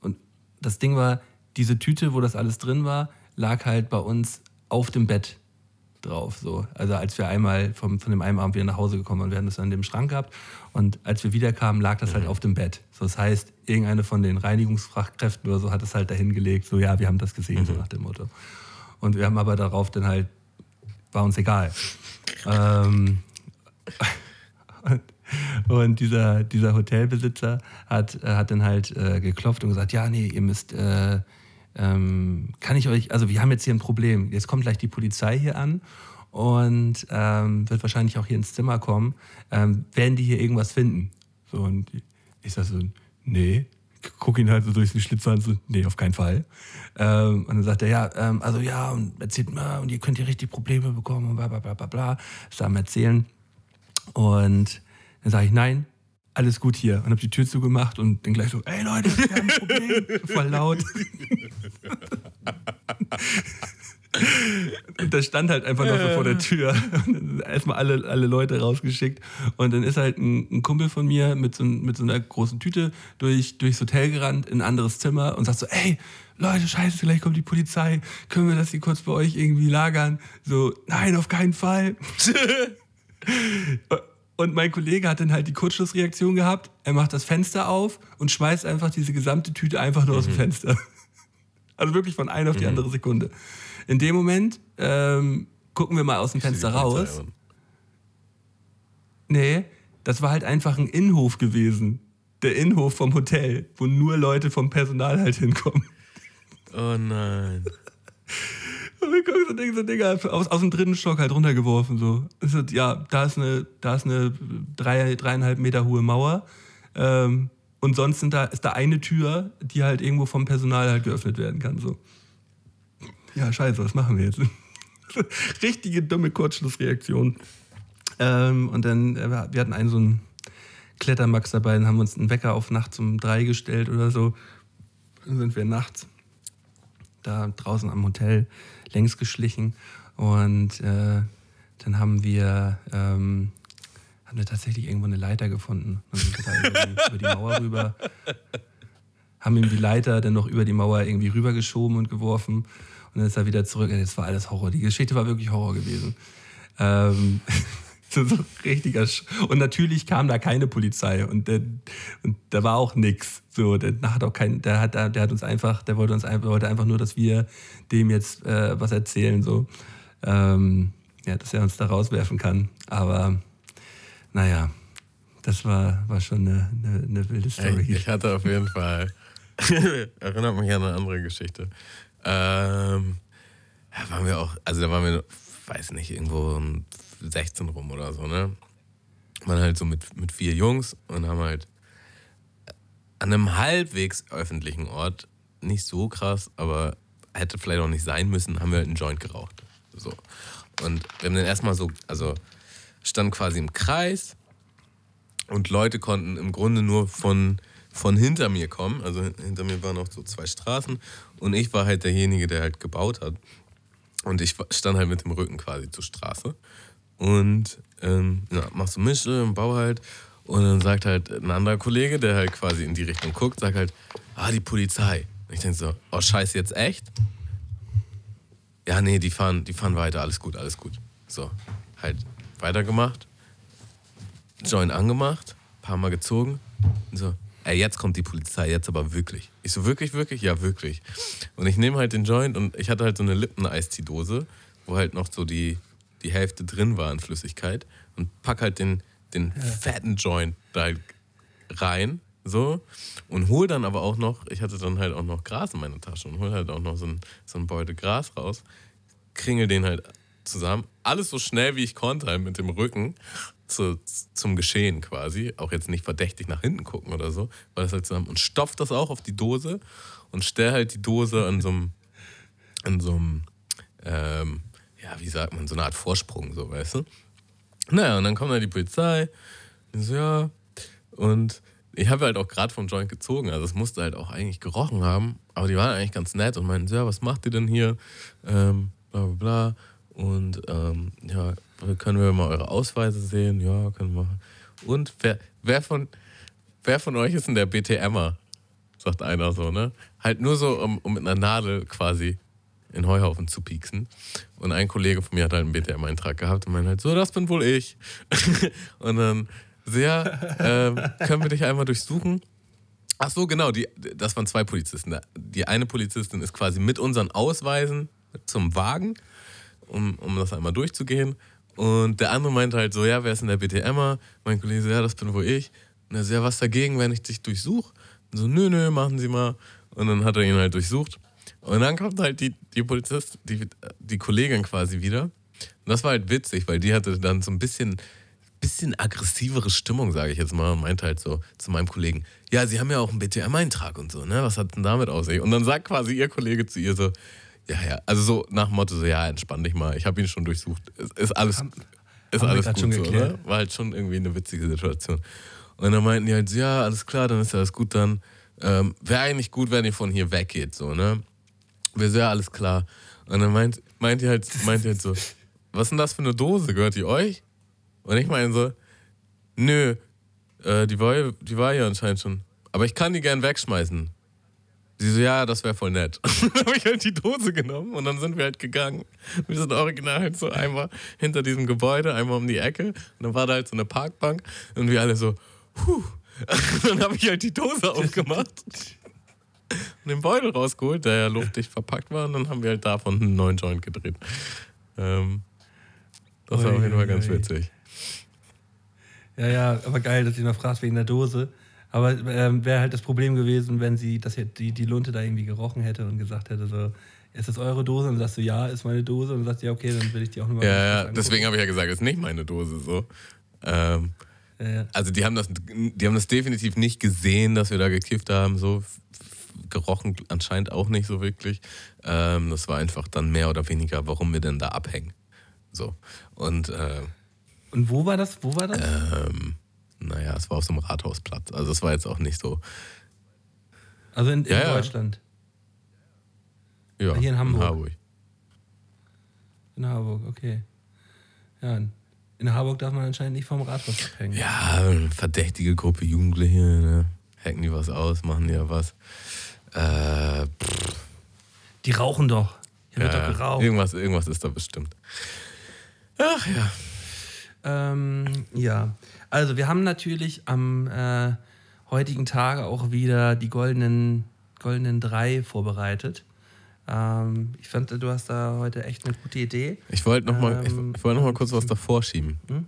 und das Ding war, diese Tüte, wo das alles drin war, lag halt bei uns auf dem Bett drauf. So. Also als wir einmal vom, von dem einen Abend wieder nach Hause gekommen waren, wir hatten das dann in dem Schrank gehabt und als wir wiederkamen, lag das halt auf dem Bett. So, das heißt, irgendeine von den Reinigungsfachkräften oder so hat es halt dahin gelegt, so ja, wir haben das gesehen, so nach dem Motto. Und wir haben aber darauf dann halt, war uns egal. ähm, und, und dieser, dieser Hotelbesitzer hat, äh, hat dann halt äh, geklopft und gesagt, ja, nee, ihr müsst, äh, ähm, kann ich euch, also wir haben jetzt hier ein Problem. Jetzt kommt gleich die Polizei hier an und ähm, wird wahrscheinlich auch hier ins Zimmer kommen. Ähm, werden die hier irgendwas finden? So, und ich sag so, nee. Guck ihn halt so durch den Schlitz an, so, nee, auf keinen Fall. Ähm, und dann sagt er, ja, ähm, also ja, und erzählt mal, und ihr könnt hier richtig Probleme bekommen und bla bla bla bla bla. Das am Erzählen. Und dann sage ich, nein, alles gut hier. Und habe die Tür zugemacht und dann gleich so, ey Leute, wir haben ein Problem. Voll laut. Und der stand halt einfach noch so vor der Tür. Erstmal alle, alle Leute rausgeschickt. Und dann ist halt ein, ein Kumpel von mir mit so, mit so einer großen Tüte durch, durchs Hotel gerannt, in ein anderes Zimmer und sagt so, ey, Leute, scheiße, gleich kommt die Polizei. Können wir das hier kurz bei euch irgendwie lagern? So, nein, auf keinen Fall. Und mein Kollege hat dann halt die Kurzschlussreaktion gehabt. Er macht das Fenster auf und schmeißt einfach diese gesamte Tüte einfach nur aus dem Fenster. Also wirklich von einer auf die andere Sekunde. In dem Moment ähm, gucken wir mal aus dem Fenster raus. Nee, das war halt einfach ein Innenhof gewesen. Der Innenhof vom Hotel, wo nur Leute vom Personal halt hinkommen. Oh nein. Und wir gucken so Dinge, so Dinger aus, aus dem dritten Stock halt runtergeworfen. So. So, ja, da ist eine, da ist eine drei, dreieinhalb Meter hohe Mauer. Ähm, und sonst sind da, ist da eine Tür, die halt irgendwo vom Personal halt geöffnet werden kann. So. Ja, scheiße, was machen wir jetzt? Richtige dumme Kurzschlussreaktion. Ähm, und dann, äh, wir hatten einen so einen Klettermax dabei, dann haben wir uns einen Wecker auf nachts um drei gestellt oder so. Dann sind wir nachts da draußen am Hotel längs geschlichen und äh, dann haben wir, ähm, haben wir tatsächlich irgendwo eine Leiter gefunden und sind da über die, über die Mauer rüber, haben ihm die Leiter dann noch über die Mauer irgendwie rübergeschoben und geworfen und dann ist er wieder zurück. Das war alles Horror. Die Geschichte war wirklich Horror gewesen. Ähm, so, richtiger Sch und natürlich kam da keine Polizei und, der, und da war auch nix. So, der hat auch kein, der hat, der hat uns einfach, der wollte uns einfach, wollte einfach nur, dass wir dem jetzt äh, was erzählen, so, ähm, ja, dass er uns da rauswerfen kann. Aber naja, das war, war schon eine, eine, eine wilde Story. Ich hatte auf jeden Fall, erinnert mich an eine andere Geschichte. Ähm, da waren wir auch, also da waren wir, weiß nicht, irgendwo um 16 rum oder so, ne? Waren halt so mit, mit vier Jungs und haben halt an einem halbwegs öffentlichen Ort, nicht so krass, aber hätte vielleicht auch nicht sein müssen, haben wir halt einen Joint geraucht. So. Und wir haben dann erstmal so, also stand quasi im Kreis und Leute konnten im Grunde nur von, von hinter mir kommen. Also hinter mir waren noch so zwei Straßen und ich war halt derjenige, der halt gebaut hat. Und ich stand halt mit dem Rücken quasi zur Straße. Und ähm, ja, machst du Mische und bau halt. Und dann sagt halt ein anderer Kollege, der halt quasi in die Richtung guckt, sagt halt, ah, die Polizei. Und ich denke so, oh scheiße, jetzt echt? Ja, nee, die fahren, die fahren weiter, alles gut, alles gut. So, halt weitergemacht, Joint angemacht, paar Mal gezogen. Und so, ey, jetzt kommt die Polizei, jetzt aber wirklich. Ich so, wirklich, wirklich? Ja, wirklich. Und ich nehme halt den Joint und ich hatte halt so eine Lippen-Eisziehdose, wo halt noch so die, die Hälfte drin war an Flüssigkeit und pack halt den, den fetten Joint da halt rein, so, und hol dann aber auch noch, ich hatte dann halt auch noch Gras in meiner Tasche und hol halt auch noch so ein, so ein Beutel Gras raus, kringel den halt zusammen, alles so schnell wie ich konnte, halt mit dem Rücken zu, zum Geschehen quasi, auch jetzt nicht verdächtig nach hinten gucken oder so, weil das halt zusammen und stopf das auch auf die Dose und stell halt die Dose an so einem, so ähm, ja, wie sagt man, so eine Art Vorsprung, so, weißt du? Naja, und dann kommt halt die Polizei. Und so, ja. Und ich habe halt auch gerade vom Joint gezogen. Also es musste halt auch eigentlich gerochen haben. Aber die waren eigentlich ganz nett und meinten, so, ja, was macht ihr denn hier? Ähm, bla bla bla. Und ähm, ja, können wir mal eure Ausweise sehen? Ja, können wir. Und wer, wer, von, wer von euch ist denn der BTMer? Sagt einer so, ne? Halt nur so, um, um mit einer Nadel quasi in Heuhaufen zu pieksen. Und ein Kollege von mir hat halt einen BTM-Eintrag gehabt und meinte halt, so, das bin wohl ich. und dann, sehr, ähm, können wir dich einmal durchsuchen? Ach so, genau, die, das waren zwei Polizisten. Die eine Polizistin ist quasi mit unseren Ausweisen zum Wagen, um, um das einmal durchzugehen. Und der andere meinte halt so, ja, wer ist denn der BTMer? Mein Kollege so, ja, das bin wohl ich. Und er so, ja, was dagegen, wenn ich dich durchsuche? So, nö, nö, machen Sie mal. Und dann hat er ihn halt durchsucht. Und dann kommt halt die, die Polizist, die, die Kollegin quasi wieder. Und das war halt witzig, weil die hatte dann so ein bisschen, bisschen aggressivere Stimmung, sage ich jetzt mal, und meinte halt so zu meinem Kollegen, ja, Sie haben ja auch einen BTM-Eintrag und so, ne? Was hat denn damit aus sich? Und dann sagt quasi ihr Kollege zu ihr so, ja, ja, also so nach dem Motto so, ja, entspann dich mal, ich habe ihn schon durchsucht, ist, ist alles, ist alles gut schon so, geklärt. ne? War halt schon irgendwie eine witzige Situation. Und dann meinten die halt, so, ja, alles klar, dann ist alles gut, dann ähm, wäre eigentlich gut, wenn ihr von hier weggeht, so, ne? wir so, ja, alles klar. Und dann meint, meint, die halt, meint die halt so, was ist denn das für eine Dose? Gehört die euch? Und ich meine so, nö, äh, die, war, die war hier anscheinend schon. Aber ich kann die gern wegschmeißen. Sie so, ja, das wäre voll nett. Dann habe ich halt die Dose genommen und dann sind wir halt gegangen. Wir sind original halt so einmal hinter diesem Gebäude, einmal um die Ecke. Und dann war da halt so eine Parkbank und wir alle so, puh. Dann habe ich halt die Dose aufgemacht und den Beutel rausgeholt, der ja luftdicht verpackt war. Und dann haben wir halt davon einen neuen Joint gedreht. Ähm, das war auf jeden Fall ganz witzig. Ja, ja, aber geil, dass sie noch fragst wegen der Dose. Aber ähm, wäre halt das Problem gewesen, wenn sie das die, die Lunte da irgendwie gerochen hätte und gesagt hätte, so, ist das eure Dose? Und dann sagst du, ja, ist meine Dose. Und dann sagst du, ja, okay, dann will ich die auch nochmal Ja, ja, deswegen habe ich ja gesagt, ist nicht meine Dose so. Ähm, Ja, ja. also die haben das, die haben das definitiv nicht gesehen, dass wir da gekifft haben. So gerochen anscheinend auch nicht so wirklich. Ähm, das war einfach dann mehr oder weniger, warum wir denn da abhängen. So und äh, Und wo war das? Wo war das? ähm, naja, es war auf so einem Rathausplatz. Also es war jetzt auch nicht so. also in, in ja. Deutschland. Ja, Hier in Hamburg. In Harburg. In Harburg, okay. Ja, in- Harburg darf man anscheinend nicht vom Rathaus abhängen. Ja, verdächtige Gruppe Jugendliche, ne? Hacken die was aus, machen die ja was. Äh, Die rauchen doch. Hier wird ja, doch geraucht. irgendwas, irgendwas ist da bestimmt. Ach ja. Ähm, ja, also wir haben natürlich am äh, heutigen Tage auch wieder die goldenen, goldenen drei vorbereitet. Ähm, ich fand, du hast da heute echt eine gute Idee. Ich wollte noch, mal, ich, Ähm, ich wollte noch mal kurz was davor schieben. Hm?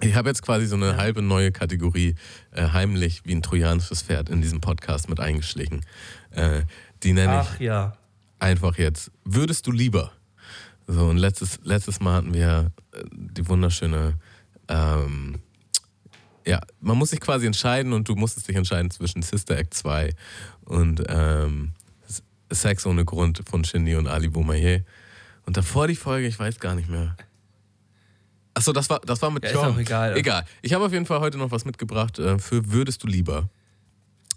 Ich habe jetzt quasi so eine halbe neue Kategorie äh, heimlich wie ein trojanisches Pferd in diesem Podcast mit eingeschlichen. Äh, die nenne ich ja. einfach jetzt, würdest du lieber? So, und letztes, letztes Mal hatten wir äh, die wunderschöne, ähm, ja, man muss sich quasi entscheiden und du musstest dich entscheiden zwischen Sister Act 2 und ähm, Sex ohne Grund von Shindy und Ali Boumaier. Und davor die Folge, ich weiß gar nicht mehr. Achso, das war, das war mit Ja, ist John. auch egal. Egal. Ich habe auf jeden Fall heute noch was mitgebracht äh, für Würdest du lieber,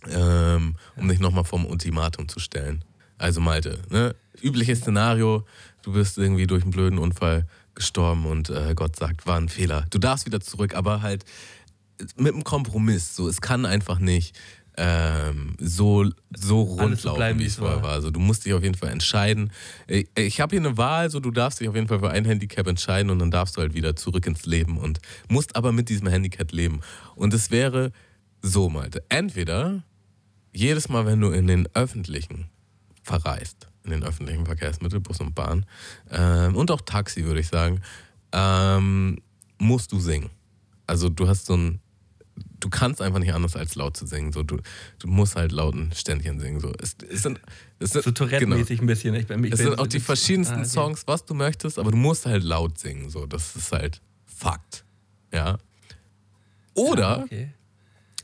ähm, um dich nochmal vom Ultimatum zu stellen. Also Malte, ne? übliches Szenario, du bist irgendwie durch einen blöden Unfall gestorben und äh, Gott sagt, war ein Fehler. Du darfst wieder zurück, aber halt mit einem Kompromiss. So, es kann einfach nicht ähm, so, so rund Alles so laufen, bleiben, wie es vorher war. war. Also du musst dich auf jeden Fall entscheiden. Ich, ich habe hier eine Wahl, so du darfst dich auf jeden Fall für ein Handicap entscheiden und dann darfst du halt wieder zurück ins Leben und musst aber mit diesem Handicap leben. Und es wäre so, Malte. Entweder jedes Mal, wenn du in den öffentlichen verreist, in den öffentlichen Verkehrsmitteln, Bus und Bahn ähm, und auch Taxi, würde ich sagen, ähm, musst du singen. Also du hast so ein, du kannst einfach nicht anders als laut zu singen. So, du, du musst halt lauten Ständchen singen. So. Es, es sind, es sind, So Tourette-mäßig ein bisschen. Ich, bin- ich es sind auch die verschiedensten Ah, okay. Songs, was du möchtest, aber du musst halt laut singen. So. Das ist halt Fakt. Ja. Oder Ah, Okay.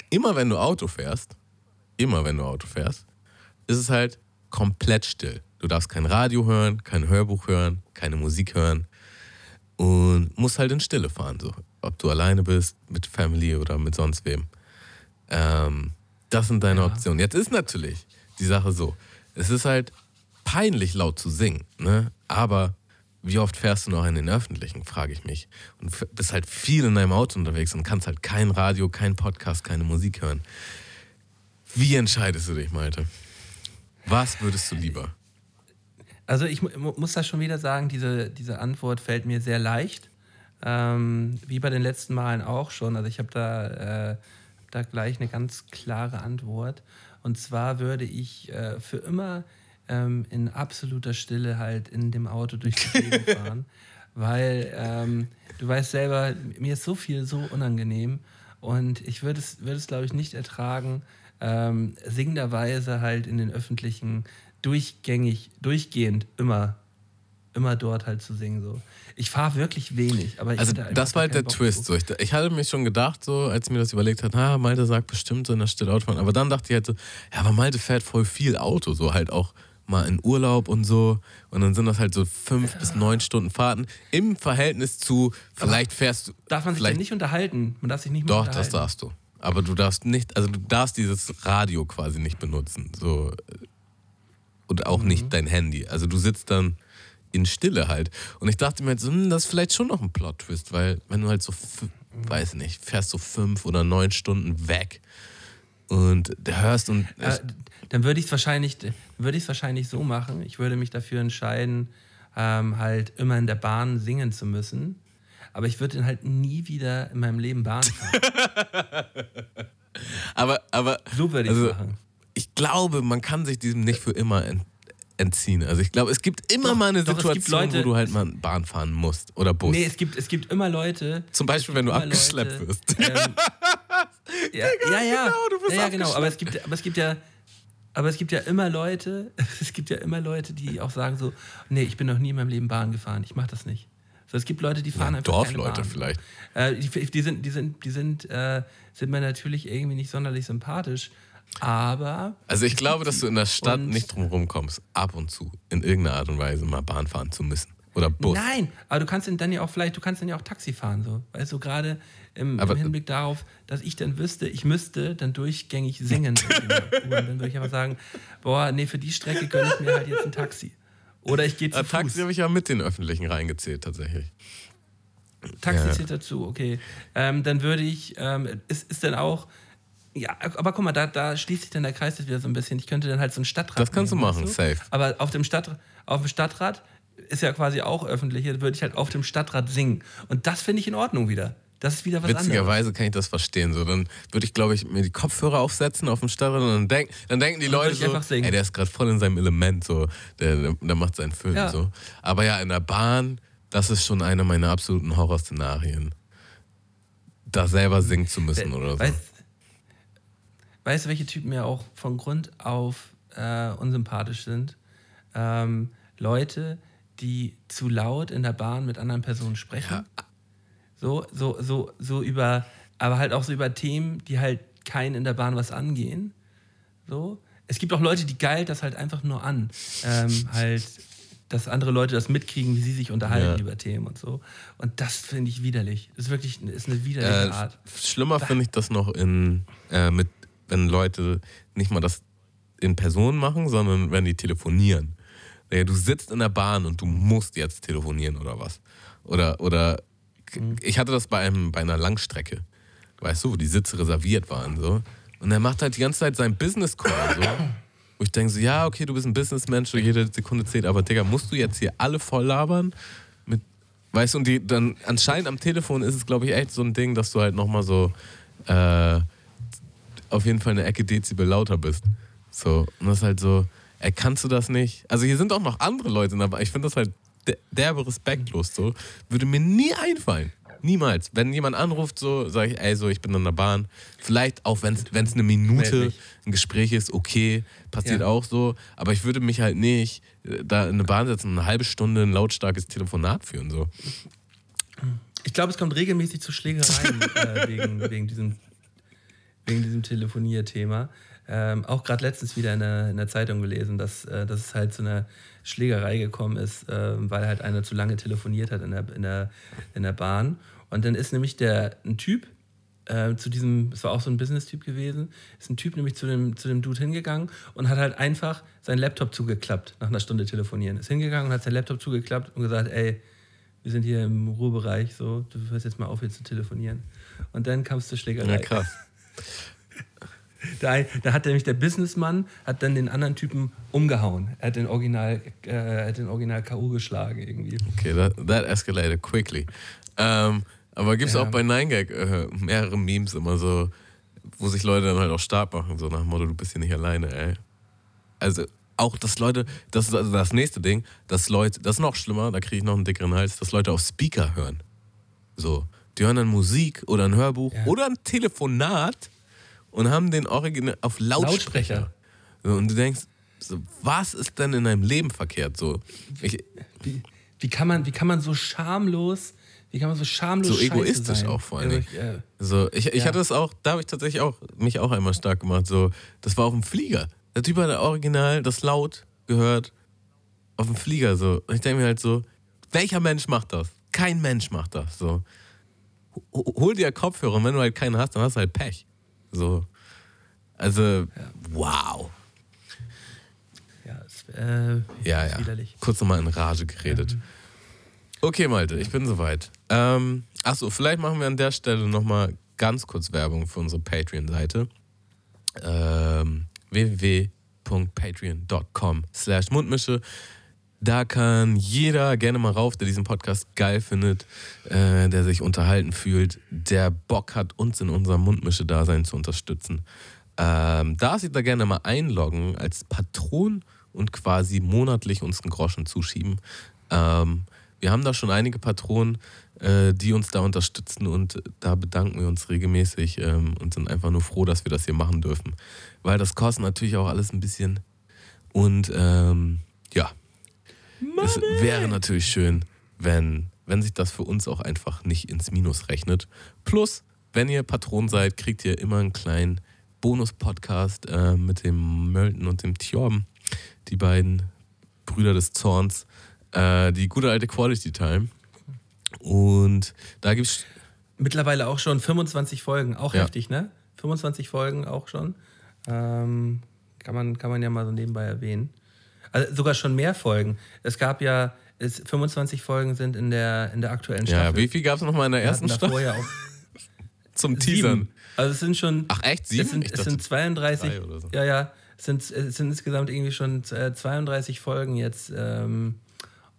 immer wenn du Auto fährst, immer wenn du Auto fährst, ist es halt komplett still. Du darfst kein Radio hören, kein Hörbuch hören, keine Musik hören und musst halt in Stille fahren. So. Ob du alleine bist, mit Family oder mit sonst wem. Ähm, das sind deine Ja. Optionen. Jetzt ist natürlich die Sache so, es ist halt peinlich laut zu singen, ne? aber wie oft fährst du noch in den Öffentlichen, frage ich mich. Und bist halt viel in deinem Auto unterwegs und kannst halt kein Radio, kein Podcast, keine Musik hören. Wie entscheidest du dich, Malte? Was würdest du lieber? Also ich mu mu- muss da schon wieder sagen, diese, diese Antwort fällt mir sehr leicht. Ähm, wie bei den letzten Malen auch schon. Also ich habe da, äh, da gleich eine ganz klare Antwort. Und zwar würde ich äh, für immer ähm, in absoluter Stille halt in dem Auto durch die Gegend fahren. Weil ähm, du weißt selber, mir ist so viel so unangenehm. Und ich würde es, würde es glaube ich, nicht ertragen, ähm, singenderweise halt in den öffentlichen durchgängig, durchgehend immer, immer dort halt zu singen. So. Ich fahre wirklich wenig, aber ich Also das war halt der Bock Twist. So, ich, ich hatte mir schon gedacht, so, als ich mir das überlegt hat, ha, Malte sagt bestimmt so in der Stille Autofahren. Aber dann dachte ich halt so, ja, aber Malte fährt voll viel Auto, so halt auch mal in Urlaub und so. Und dann sind das halt so fünf bis neun Stunden Fahrten im Verhältnis zu, vielleicht fährst du. Darf man sich denn nicht unterhalten? Man darf sich nicht mehr Doch, das darfst du. Aber du darfst nicht, also du darfst dieses Radio quasi nicht benutzen. So. und auch nicht dein Handy. Also du sitzt dann in Stille halt. Und ich dachte mir halt so, hm, das ist vielleicht schon noch ein Plot-Twist, weil wenn du halt so, weiß nicht, fährst so fünf oder neun Stunden weg und hörst und Äh, dann würde ich es wahrscheinlich, würde ich wahrscheinlich so machen. Ich würde mich dafür entscheiden, ähm, halt immer in der Bahn singen zu müssen. Aber ich würde dann halt nie wieder in meinem Leben Bahn fahren. aber, aber So würde ich es also, machen. ich glaube, man kann sich diesem nicht für immer ent entziehen. Also ich glaube, es gibt immer Doch, mal eine doch, Situation, wo Leute- du halt mal Bahn fahren musst oder Bus. Nee, es gibt, es gibt immer Leute. Zum Beispiel, wenn du abgeschleppt Leute, wirst. Ähm, ja, ja, ja. genau, du wirst ja, ja, genau. Aber es gibt, aber es gibt ja. Aber es gibt ja immer Leute, es gibt ja immer Leute, die auch sagen so, nee, ich bin noch nie in meinem Leben Bahn gefahren, ich mach das nicht. So, es gibt Leute, die fahren Ja, einfach Dorfleute vielleicht. Äh, die, die sind, die sind, die sind, äh, sind mir natürlich irgendwie nicht sonderlich sympathisch, aber Also ich glaube, dass du in der Stadt Und- nicht drum rumkommst, ab und zu in irgendeiner Art und Weise mal Bahn fahren zu müssen. Oder Bus. Nein, aber du kannst dann ja auch vielleicht, du kannst dann ja auch Taxi fahren, so. Weißt du, gerade im, im Hinblick darauf, dass ich dann wüsste, ich müsste dann durchgängig singen. U-Bahn. dann würde ich einfach sagen, boah, nee, für die Strecke gönne ich mir halt jetzt ein Taxi. Oder ich gehe zu Äh, Taxi Fuß. habe ich ja mit den Öffentlichen reingezählt tatsächlich. Taxi Ja. zählt dazu, okay. Ähm, dann würde ich, ähm, ist, ist dann auch, ja, aber guck mal, da, da schließt sich dann der Kreis jetzt wieder so ein bisschen. Ich könnte dann halt so ein Stadtrad Das kannst du nehmen, machen, weißt safe. Aber auf dem, Stadt, auf dem Stadtrad ist ja quasi auch öffentlich, da würde ich halt auf dem Stadtrad singen. Und das finde ich in Ordnung wieder. Das ist wieder was anderes. Witzigerweise kann ich das verstehen. So, dann würde ich, glaube ich, mir die Kopfhörer aufsetzen auf dem Stadtrand und dann, denk, dann denken die Leute ich so, ey, der ist gerade voll in seinem Element, so, der, der, der macht seinen Film. Ja. So. Aber ja, in der Bahn, das ist schon einer meiner absoluten Horrorszenarien. Da selber singen zu müssen oder so. Weißt, weißt du, welche Typen mir auch von Grund auf äh, unsympathisch sind? Ähm, Leute, die zu laut in der Bahn mit anderen Personen sprechen. So, so, so, so über, aber halt auch so über Themen, die halt keinen in der Bahn was angehen. So. Es gibt auch Leute, die geilt das halt einfach nur an. Ähm, halt, dass andere Leute das mitkriegen, wie sie sich unterhalten Ja. über Themen und so. Und das finde ich widerlich. Das ist wirklich ist eine widerliche Äh, Art. schlimmer finde ich das noch in, äh, mit, wenn Leute nicht mal das in Person machen, sondern wenn die telefonieren. Du sitzt in der Bahn und du musst jetzt telefonieren oder was. Oder, oder ich hatte das bei, einem, bei einer Langstrecke, weißt du, wo die Sitze reserviert waren. So. Und er macht halt die ganze Zeit seinen Business Call. So. Wo ich denke so, ja, okay, du bist ein Businessmensch, jede Sekunde zählt, aber Digga, musst du jetzt hier alle voll labern? Mit, weißt du, und die, dann anscheinend am Telefon ist es, glaube ich, echt so ein Ding, dass du halt nochmal so äh, auf jeden Fall eine Ecke Dezibel lauter bist. So, und das ist halt so, ey, kannst du das nicht? Also hier sind auch noch andere Leute dabei. Ich finde das halt de- derbe respektlos so. Würde mir nie einfallen. Niemals. Wenn jemand anruft, so, sage ich, ey, so, ich bin in der Bahn. Vielleicht auch, wenn es eine Minute ein Gespräch ist, okay, passiert Ja. auch so. Aber ich würde mich halt nicht äh, da in eine Bahn setzen und eine halbe Stunde ein lautstarkes Telefonat führen. So. Ich glaube, es kommt regelmäßig zu Schlägereien äh, wegen, wegen, diesem, wegen diesem Telefonierthema. Ähm, auch gerade letztens wieder in der, in der Zeitung gelesen, dass, äh, dass es halt zu einer Schlägerei gekommen ist, äh, weil halt einer zu lange telefoniert hat in der, in der, in der Bahn. Und dann ist nämlich der, ein Typ, äh, zu diesem, es war auch so ein Business-Typ gewesen, ist ein Typ nämlich zu dem, zu dem Dude hingegangen und hat halt einfach seinen Laptop zugeklappt nach einer Stunde telefonieren. Ist hingegangen und hat seinen Laptop zugeklappt und gesagt, ey, wir sind hier im Ruhebereich, so, du hörst jetzt mal auf, hier zu telefonieren. Und dann kam es zur Schlägerei. Ja, krass. Da, da hat nämlich der Businessmann hat dann den anderen Typen umgehauen. Er hat den Original, äh, hat den Original K.O. geschlagen irgendwie. Okay, that, that escalated quickly. Ähm, aber gibt es Ja. auch bei 9gag äh, mehrere Memes immer so, wo sich Leute dann halt auch stark machen, so nach dem Motto, du bist hier nicht alleine, ey. Also auch, dass Leute, das ist also das nächste Ding, dass Leute, das ist noch schlimmer, da kriege ich noch einen dickeren Hals, dass Leute auf Speaker hören. So, die hören dann Musik oder ein Hörbuch Ja. oder ein Telefonat und haben den Original auf Lautsprecher. Lautsprecher. Und du denkst, was ist denn in deinem Leben verkehrt? So, ich, Wie, wie, kann man, wie kann man so schamlos, wie kann man so schamlos So egoistisch sein? auch vor allen Ja, Dingen. ich, äh, So, ich, ich Ja. hatte das auch, da habe ich tatsächlich auch mich auch einmal stark gemacht. So, das war auf dem Flieger. Der Typ hat original das laut gehört auf dem Flieger. So. Und ich denke mir halt so, welcher Mensch macht das? Kein Mensch macht das. So. Ho- Hol dir Kopfhörer und wenn du halt keinen hast, dann hast du halt Pech. So. Also, wow. ja, es äh, Ja, ja. widerlich. Kurz nochmal in Rage geredet. Okay, Malte, ich bin soweit. Ähm, achso, vielleicht machen wir an der Stelle nochmal ganz kurz Werbung für unsere Patreon-Seite. Ähm, www.patreon.com slash Mundmische. Da kann jeder gerne mal rauf, der diesen Podcast geil findet, äh, der sich unterhalten fühlt, der Bock hat, uns in unserem Mundmische-Dasein zu unterstützen. Ähm, darf sich da gerne mal einloggen als Patron und quasi monatlich uns einen Groschen zuschieben. Ähm, wir haben da schon einige Patronen, äh, die uns da unterstützen und da bedanken wir uns regelmäßig ähm, und sind einfach nur froh, dass wir das hier machen dürfen. Weil das kostet natürlich auch alles ein bisschen. Und ähm, ja, es wäre natürlich schön, wenn, wenn sich das für uns auch einfach nicht ins Minus rechnet. Plus, wenn ihr Patron seid, kriegt ihr immer einen kleinen Bonus-Podcast äh, mit dem Mölten und dem Tjorben, die beiden Brüder des Zorns, äh, die gute alte Quality Time. Und da gibt es Mittlerweile auch schon 25 Folgen, auch Ja. heftig, ne? 25 Folgen auch schon. Ähm, kann, man, kann man ja mal so nebenbei erwähnen. Also sogar schon mehr Folgen. Es gab ja, es, 25 Folgen sind in der, in der aktuellen Ja, Staffel. wie viel gab es nochmal in der Wir ersten Staffel? ja auch Zum Teasern. sieben. Also es sind schon. Ach, echt? Sieben? Es sind, es sind 32. drei oder so. Ja, ja. Es sind, es sind insgesamt irgendwie schon äh, 32 Folgen jetzt ähm,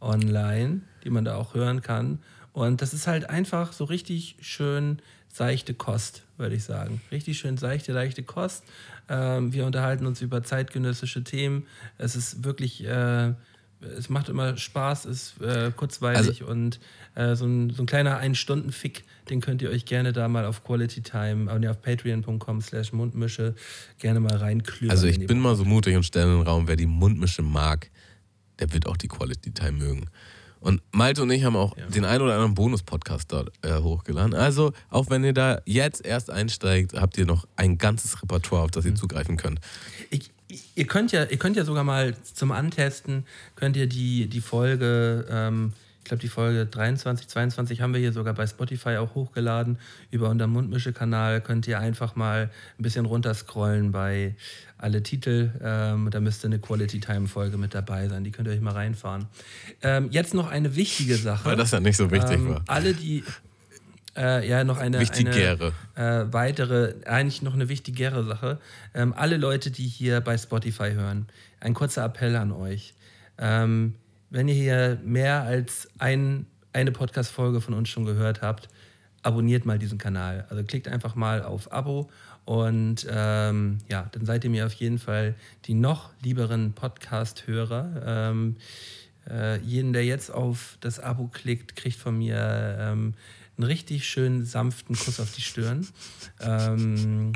online, die man da auch hören kann. Und das ist halt einfach so richtig schön seichte Kost, würde ich sagen. Richtig schön seichte, leichte Kost. Ähm, wir unterhalten uns über zeitgenössische Themen. Es ist wirklich, äh, es macht immer Spaß, ist äh, kurzweilig und äh, so, ein, so ein kleiner Ein-Stunden-Fick, den könnt ihr euch gerne da mal auf Quality Time, nee, auf patreon.com slash Mundmische gerne mal reinklüren. Also ich bin mal so mutig und stelle in den Raum, wer die Mundmische mag, der wird auch die Quality Time mögen. Und Malte und ich haben auch den einen oder anderen Bonus-Podcast dort äh, hochgeladen. Also, auch wenn ihr da jetzt erst einsteigt, habt ihr noch ein ganzes Repertoire, auf das Mhm. ihr zugreifen könnt. Ich, ihr, könnt ja, ihr könnt ja sogar mal zum Antesten, könnt ihr die, die Folge, ähm, ich glaube die Folge 23, 22 haben wir hier sogar bei Spotify auch hochgeladen. Über unseren Mundmische-Kanal könnt ihr einfach mal ein bisschen runterscrollen bei alle Titel. Ähm, da müsste eine Quality-Time-Folge mit dabei sein. Die könnt ihr euch mal reinfahren. Ähm, jetzt noch eine wichtige Sache. Weil das ja nicht so wichtig ähm, war. Alle, die äh, ja noch eine, Wichtigere. eine äh, weitere, eigentlich noch eine wichtigere Sache. Ähm, alle Leute, die hier bei Spotify hören, ein kurzer Appell an euch. Ähm, wenn ihr hier mehr als ein, eine Podcast-Folge von uns schon gehört habt, abonniert mal diesen Kanal. Also klickt einfach mal auf Abo und ähm, ja, dann seid ihr mir auf jeden Fall die noch lieberen Podcast-Hörer. Ähm, äh, jeden, der jetzt auf das Abo klickt, kriegt von mir ähm, einen richtig schönen sanften Kuss auf die Stirn. Ähm,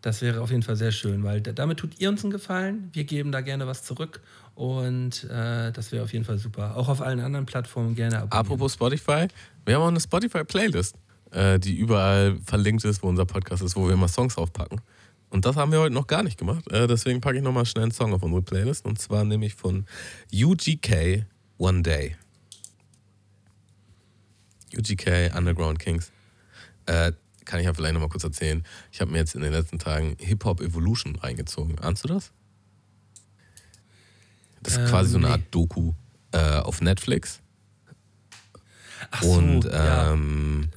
das wäre auf jeden Fall sehr schön, weil da- damit tut ihr uns einen Gefallen. Wir geben da gerne was zurück und äh, das wäre auf jeden Fall super. Auch auf allen anderen Plattformen gerne abonnieren. Apropos Spotify, wir haben auch eine Spotify-Playlist, äh, die überall verlinkt ist, wo unser Podcast ist, wo wir immer Songs aufpacken. Und das haben wir heute noch gar nicht gemacht. Äh, deswegen packe ich nochmal schnell einen Song auf unsere Playlist. Und zwar nämlich von UGK One Day. UGK Underground Kings. Äh, kann ich ja vielleicht nochmal kurz erzählen. Ich habe mir jetzt in den letzten Tagen Hip-Hop Evolution reingezogen. Ahnst du das? Das ist Ähm, quasi so eine nee. Art Doku äh, auf Netflix. Ach so, Und ja, ähm,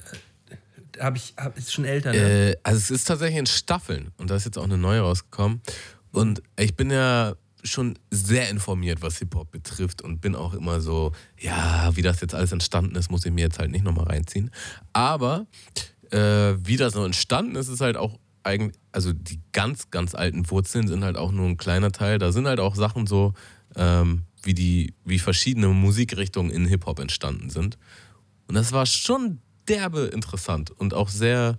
hab ich, hab, ist schon älter. Ne? äh, also es ist tatsächlich in Staffeln und da ist jetzt auch eine neue rausgekommen. Und ich bin ja schon sehr informiert, was Hip-Hop betrifft und bin auch immer so, ja, wie das jetzt alles entstanden ist, muss ich mir jetzt halt nicht nochmal reinziehen. Aber äh, wie das so entstanden ist, ist halt auch eigentlich, also die ganz, ganz alten Wurzeln sind halt auch nur ein kleiner Teil. Da sind halt auch Sachen so, ähm, wie die, wie verschiedene Musikrichtungen in Hip-Hop entstanden sind. Und das war schon derbe interessant und auch sehr,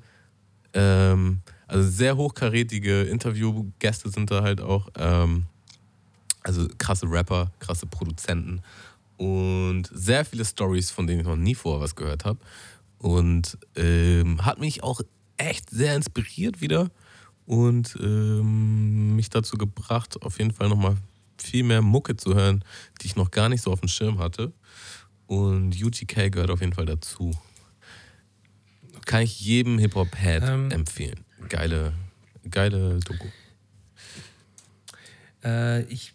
ähm, also sehr hochkarätige Interviewgäste sind da halt auch. Ähm, also krasse Rapper, krasse Produzenten und sehr viele Stories, von denen ich noch nie vorher was gehört habe. Und ähm, hat mich auch echt sehr inspiriert wieder und ähm, mich dazu gebracht, auf jeden Fall nochmal viel mehr Mucke zu hören, die ich noch gar nicht so auf dem Schirm hatte. Und UGK gehört auf jeden Fall dazu. Kann ich jedem Hip-Hop-Head Ähm. empfehlen. Geile, geile Doku. Äh, ich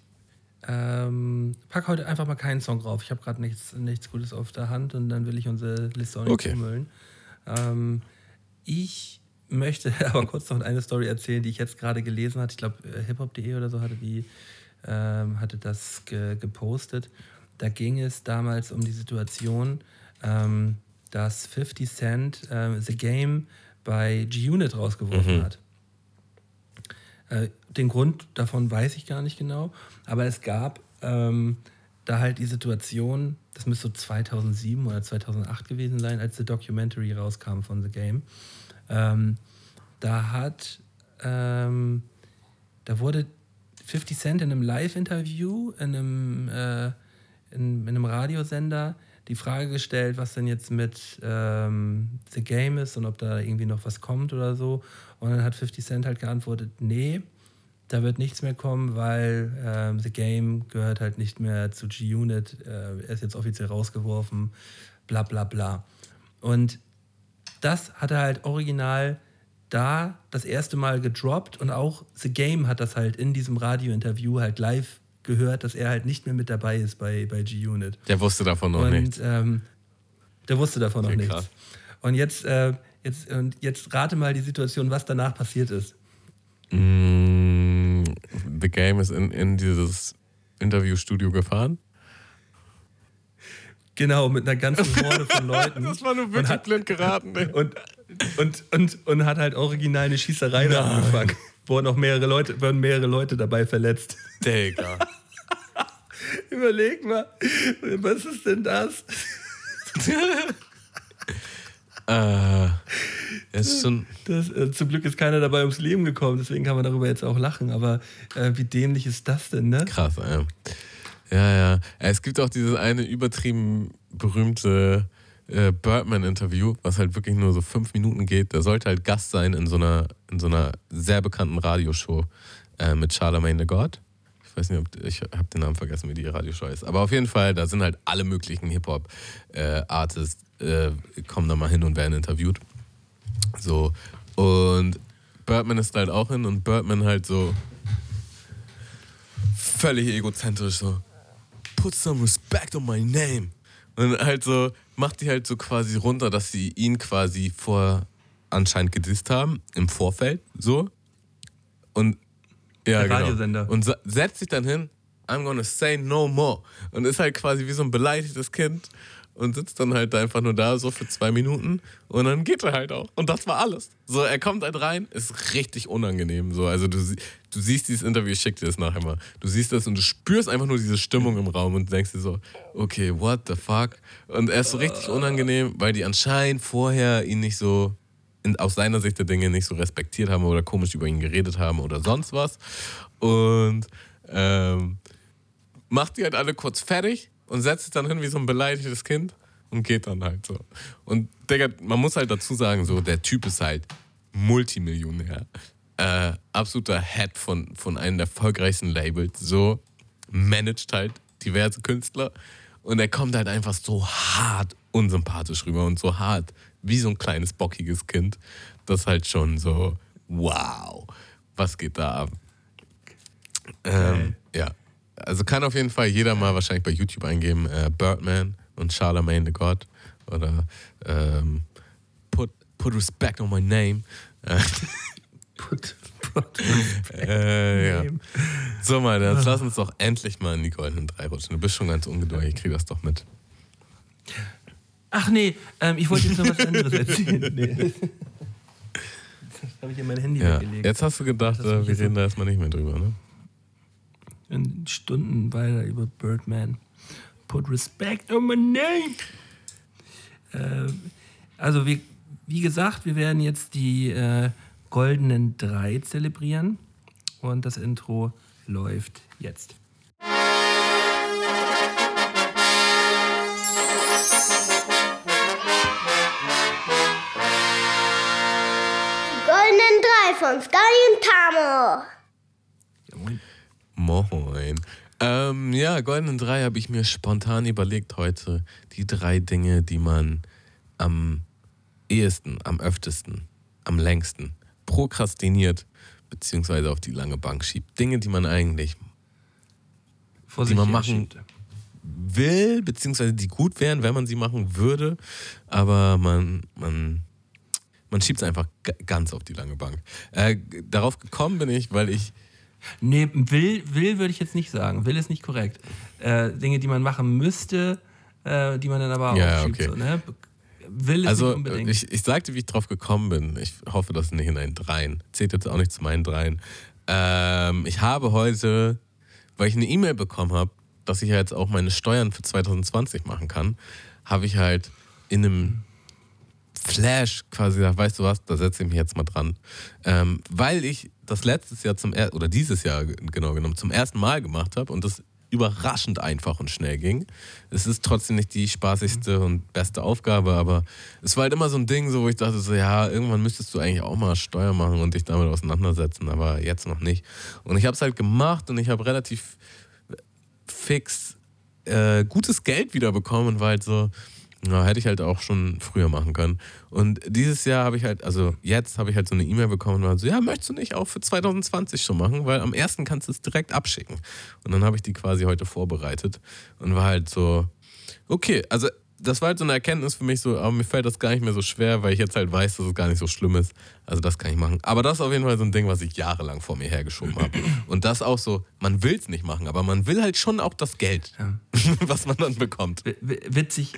ähm, pack heute einfach mal keinen Song drauf. Ich habe gerade nichts, nichts Gutes auf der Hand und dann will ich unsere Liste auch nicht Okay. zumüllen. Ähm, ich möchte aber kurz noch eine Story erzählen, die ich jetzt gerade gelesen hatte. Ich glaube, hiphop.de oder so hatte die ähm, hatte das ge gepostet. Da ging es damals um die Situation, ähm, dass 50 Cent ähm, The Game bei G-Unit rausgeworfen hat. Äh, den Grund davon weiß ich gar nicht genau, aber es gab ähm, da halt die Situation, das müsste so 2007 oder 2008 gewesen sein, als The Documentary rauskam von The Game. Ähm, da hat, ähm, da wurde 50 Cent in einem Live-Interview, in einem, äh, in, in einem Radiosender die Frage gestellt, was denn jetzt mit ähm, The Game ist und ob da irgendwie noch was kommt oder so. Und dann hat 50 Cent halt geantwortet, nee, da wird nichts mehr kommen, weil ähm, The Game gehört halt nicht mehr zu G-Unit, äh, er ist jetzt offiziell rausgeworfen, bla bla bla. Und das hat er halt original da das erste Mal gedroppt und auch The Game hat das halt in diesem Radiointerview halt live gehört, dass er halt nicht mehr mit dabei ist bei, bei G-Unit. Der wusste davon noch Und nichts. ähm, der wusste davon noch nichts. Und jetzt, äh, jetzt, und jetzt rate mal die Situation, was danach passiert ist. Mm, The Game ist in, in dieses Interviewstudio gefahren. Genau, mit einer ganzen Horde von Leuten. war nur hat- blind geraten. ey. und, und, und, und hat halt original eine Schießerei da angefangen. Wurden auch mehrere Leute, wurden mehrere Leute dabei verletzt. Digga. Überleg mal, was ist denn das? äh, es ist schon. das äh, zum Glück ist keiner dabei ums Leben gekommen, deswegen kann man darüber jetzt auch lachen. Aber äh, wie dämlich ist das denn, ne? Krass, ja. Ja, ja. Es gibt auch dieses eine übertrieben berühmte äh, Birdman-Interview, was halt wirklich nur so fünf Minuten geht. Der sollte halt Gast sein in so einer, in so einer sehr bekannten Radioshow äh, mit Charlemagne the God. Ich weiß nicht, ob ich habe den Namen vergessen, wie die Radioshow ist. Aber auf jeden Fall, da sind halt alle möglichen Hip-Hop-Artists, äh, kommen da mal hin und werden interviewt. So. Und Birdman ist halt auch hin und Birdman halt so völlig egozentrisch so put some respect on my name und halt so macht die halt so quasi runter, dass sie ihn quasi vor anscheinend gedisst haben im Vorfeld so. Und ja Der genau. Radiosender. und sa- setzt sich dann hin I'm gonna say no more. Und ist halt quasi wie so ein beleidigtes Kind und sitzt dann halt einfach nur da so für zwei Minuten und dann geht er halt auch. Und das war alles. So, er kommt halt rein, ist richtig unangenehm. So, also du, du siehst dieses Interview, ich schick dir das nachher mal. Du siehst das und du spürst einfach nur diese Stimmung im Raum und denkst dir so, okay, what the fuck? Und er ist so richtig unangenehm, weil die anscheinend vorher ihn nicht so aus seiner Sicht der Dinge nicht so respektiert haben oder komisch über ihn geredet haben oder sonst was. Und ähm, macht die halt alle kurz fertig und setzt sich dann hin wie so ein beleidigtes Kind und geht dann halt so. Und Digga, man muss halt dazu sagen, so, der Typ ist halt Multimillionär. Äh, absoluter Head von, von einem der erfolgreichsten Labels, so, managt halt diverse Künstler und er kommt halt einfach so hart unsympathisch rüber und so hart wie so ein kleines bockiges Kind. Das halt schon so, wow, was geht da ab? Ähm, ja, also kann auf jeden Fall jeder mal wahrscheinlich bei YouTube eingeben, äh, Birdman und Charlemagne the God oder ähm, put, put respect on my name. Äh, Put, put. äh, ja. Name. So mal, jetzt lass uns doch endlich mal in die goldenen drei rutschen. Du bist schon ganz ungeduldig, ich krieg das doch mit. Ach nee, ähm, ich wollte jetzt noch was anderes erzählen. Nee. Habe ich in mein Handy Ja. weggelegt. Jetzt hast du gedacht, äh, wir reden da erstmal nicht mehr drüber, ne? In Stunden weiter über Birdman. Put respect on my name. Äh, also, wie, wie gesagt, wir werden jetzt die äh, goldenen drei zelebrieren. Und das Intro läuft jetzt. Goldenen drei von und Tamo. Moin. Ähm, ja, Goldenen Drei habe ich mir spontan überlegt heute. Die drei Dinge, die man am ehesten, am öftesten, am längsten prokrastiniert, beziehungsweise auf die lange Bank schiebt. Dinge, die man eigentlich Vor die man machen schiebt. will, beziehungsweise die gut wären, wenn man sie machen würde, aber man, man, man schiebt es einfach ganz auf die lange Bank. Äh, darauf gekommen bin ich, weil ich Nee, will, will würde ich jetzt nicht sagen. Will ist nicht korrekt. Äh, Dinge, die man machen müsste, äh, die man dann aber Ja, aufschiebt. okay. So, ne? Will ist Also nicht unbedingt. ich, ich sagte, wie ich drauf gekommen bin. Ich hoffe, das ist nicht in einen Dreien. Zählt jetzt auch nicht zu meinen Dreien. Ähm, ich habe heute, weil ich eine E-Mail bekommen habe, dass ich jetzt auch meine Steuern für 2020 machen kann, habe ich halt in einem Flash quasi gesagt, weißt du was, da setze ich mich jetzt mal dran. Ähm, weil ich das letztes Jahr zum er oder dieses Jahr genau genommen zum ersten Mal gemacht habe und das überraschend einfach und schnell ging. Es ist trotzdem nicht die spaßigste und beste Aufgabe, aber es war halt immer so ein Ding, so wo ich dachte so, ja, irgendwann müsstest du eigentlich auch mal Steuer machen und dich damit auseinandersetzen, aber jetzt noch nicht. Und ich habe es halt gemacht und ich habe relativ fix äh, gutes Geld wiederbekommen und war halt so, na, hätte ich halt auch schon früher machen können. Und dieses Jahr habe ich halt, also jetzt habe ich halt so eine E-Mail bekommen und war so, ja, möchtest du nicht auch für 2020 schon machen? Weil am ersten kannst du es direkt abschicken. Und dann habe ich die quasi heute vorbereitet und war halt so, okay, also das war halt so eine Erkenntnis für mich so, aber mir fällt das gar nicht mehr so schwer, weil ich jetzt halt weiß, dass es gar nicht so schlimm ist. Also das kann ich machen. Aber das ist auf jeden Fall so ein Ding, was ich jahrelang vor mir hergeschoben habe. Und das auch so, man will es nicht machen, aber man will halt schon auch das Geld, was man dann bekommt. W- Witzig,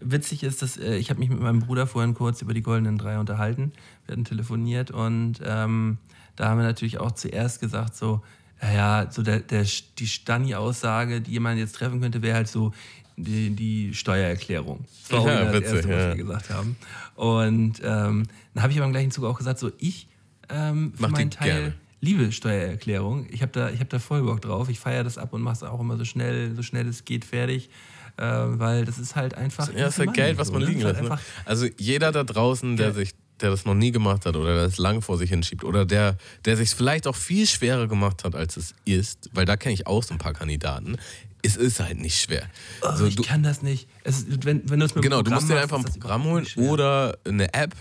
witzig ist, dass äh, ich habe mich mit meinem Bruder vorhin kurz über die goldenen drei unterhalten. Wir hatten telefoniert und ähm, da haben wir natürlich auch zuerst gesagt, so, naja, so der, der, die Stani-Aussage, die jemand jetzt treffen könnte, wäre halt so die, die Steuererklärung. Das war auch Ja, das witzig, Erste, was ja. wir gesagt haben. Und ähm, dann habe ich aber im gleichen Zuge auch gesagt, so ich ähm, für Mach meinen Teil gerne. liebe Steuererklärung. Ich habe da, ich hab da voll Bock drauf. Ich feiere das ab und mache es auch immer so schnell, so schnell es geht fertig. Äh, weil das ist halt einfach. Ja, das ist halt Geld, was man liegen Das lässt. Ne? halt Also jeder da draußen, der sich, der das noch nie gemacht hat oder das lang vor sich hinschiebt oder der, der sich vielleicht auch viel schwerer gemacht hat, als es ist, weil da kenne ich auch so ein paar Kandidaten. Es ist halt nicht schwer. oh, Also ich du, kann das nicht. Es, wenn, wenn du es mit genau, du musst dir einfach ein Programm holen oder eine App.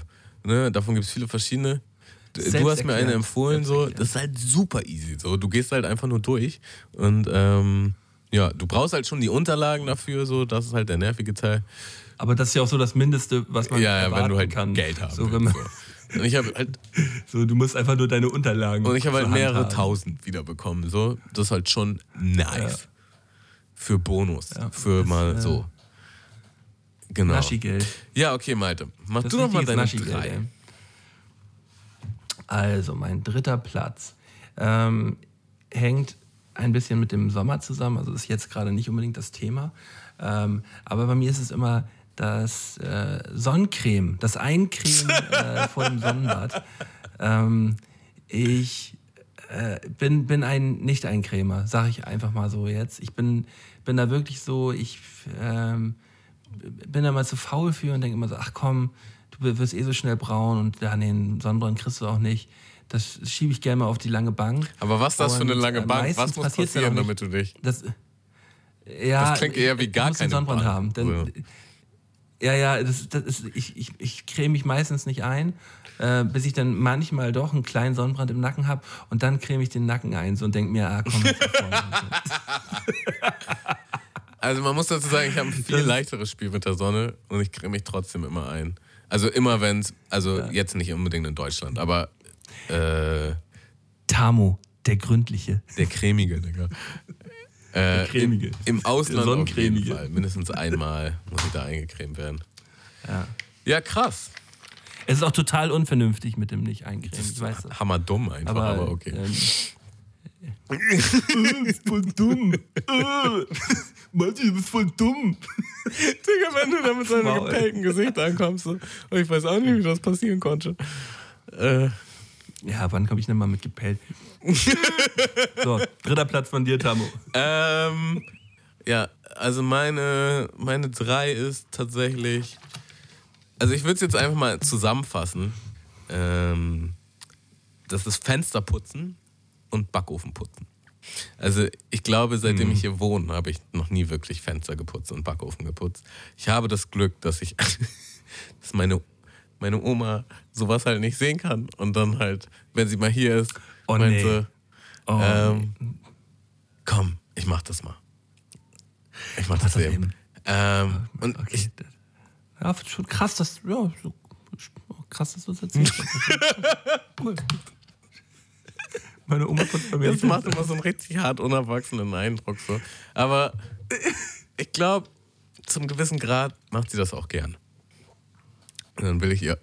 Ne? Davon gibt es viele verschiedene. Du- hast mir eine empfohlen, so. Das ist halt super easy. So. Du gehst halt einfach nur durch und ähm, ja, du brauchst halt schon die Unterlagen dafür, so. Das ist halt der nervige Teil. Aber das ist ja auch so das Mindeste, was man Ja, ja, wenn du halt kann. Geld haben so, willst, wenn man, so. Und ich habe halt so, du musst einfach nur deine Unterlagen. Und ich habe halt mehrere haben. tausend wiederbekommen. So. Das ist halt schon nice. Für Bonus. Ja, für das, mal äh, so. Genau. Naschigeld. Ja, okay, Malte. Mach Das du doch mal deine drei. ey. Also, mein dritter Platz ähm, hängt ein bisschen mit dem Sommer zusammen. Also, das ist jetzt gerade nicht unbedingt das Thema. Ähm, aber bei mir ist es immer das äh, Sonnencreme, das Eincremen äh, vor dem Sonnenbad. Ähm, ich äh, bin, bin ein Nicht-Eincremer, sage ich einfach mal so jetzt. Ich bin, bin da wirklich so, ich ähm, bin da mal zu faul für und denke immer so, ach komm, du wirst eh so schnell braun und ja, einen Sonnenbrand kriegst du auch nicht. Das schiebe ich gerne mal auf die lange Bank. Aber was ist das für eine lange äh, Bank? Was muss passieren, damit du dich. Das, ja, Das klingt eher wie gar keine Sonnenbrand Bank. haben. Denn, Ja. ja, ja, das, das ist, ich, ich, ich creme mich meistens nicht ein, äh, bis ich dann manchmal doch einen kleinen Sonnenbrand im Nacken habe und dann creme ich den Nacken ein so und denke mir, ah komm, jetzt. Also man muss dazu sagen, ich habe ein viel leichteres Spiel mit der Sonne und ich creme mich trotzdem immer ein. Also immer wenn es, also jetzt nicht unbedingt in Deutschland, aber äh, Tamo, der Gründliche. der cremige, Digga. Äh, cremige. Im, Im Ausland Der auf jeden. Fall. Mindestens einmal muss ich da eingecremt werden. Ja. Ja, krass. Es ist auch total unvernünftig mit dem nicht eincremen. Ich weiß das. Hammerdumm einfach, aber, Aber, okay. ähm, voll dumm. Manche, du bist voll dumm. Digga, wenn du da mit seinem gepellten Gesicht ankommst, so, und ich weiß auch nicht, wie das passieren konnte. Äh, Ja, wann komme ich denn mal mit gepellt? so, dritter Platz von dir, Tamo. ähm, ja, also meine, meine drei ist tatsächlich. Also ich würde es jetzt einfach mal zusammenfassen. Ähm, das ist Fensterputzen und Backofenputzen. Also ich glaube, seitdem ich hier wohne, habe ich noch nie wirklich Fenster geputzt und Backofen geputzt. Ich habe das Glück, dass ich, dass meine, meine Oma sowas halt nicht sehen kann und dann halt, wenn sie mal hier ist, Oh, meint nee. sie, Oh, ähm, komm, ich mach das mal. Ich mach das eben. Ähm, und Okay. ich, ja, schon krass, dass, ja, so, krass, dass du das erzählst. cool. Meine Oma putzt bei mir das macht immer so einen richtig hart unerwachsenen Eindruck. So. Aber ich glaube, zum gewissen Grad macht sie das auch gern. Und dann will ich ihr.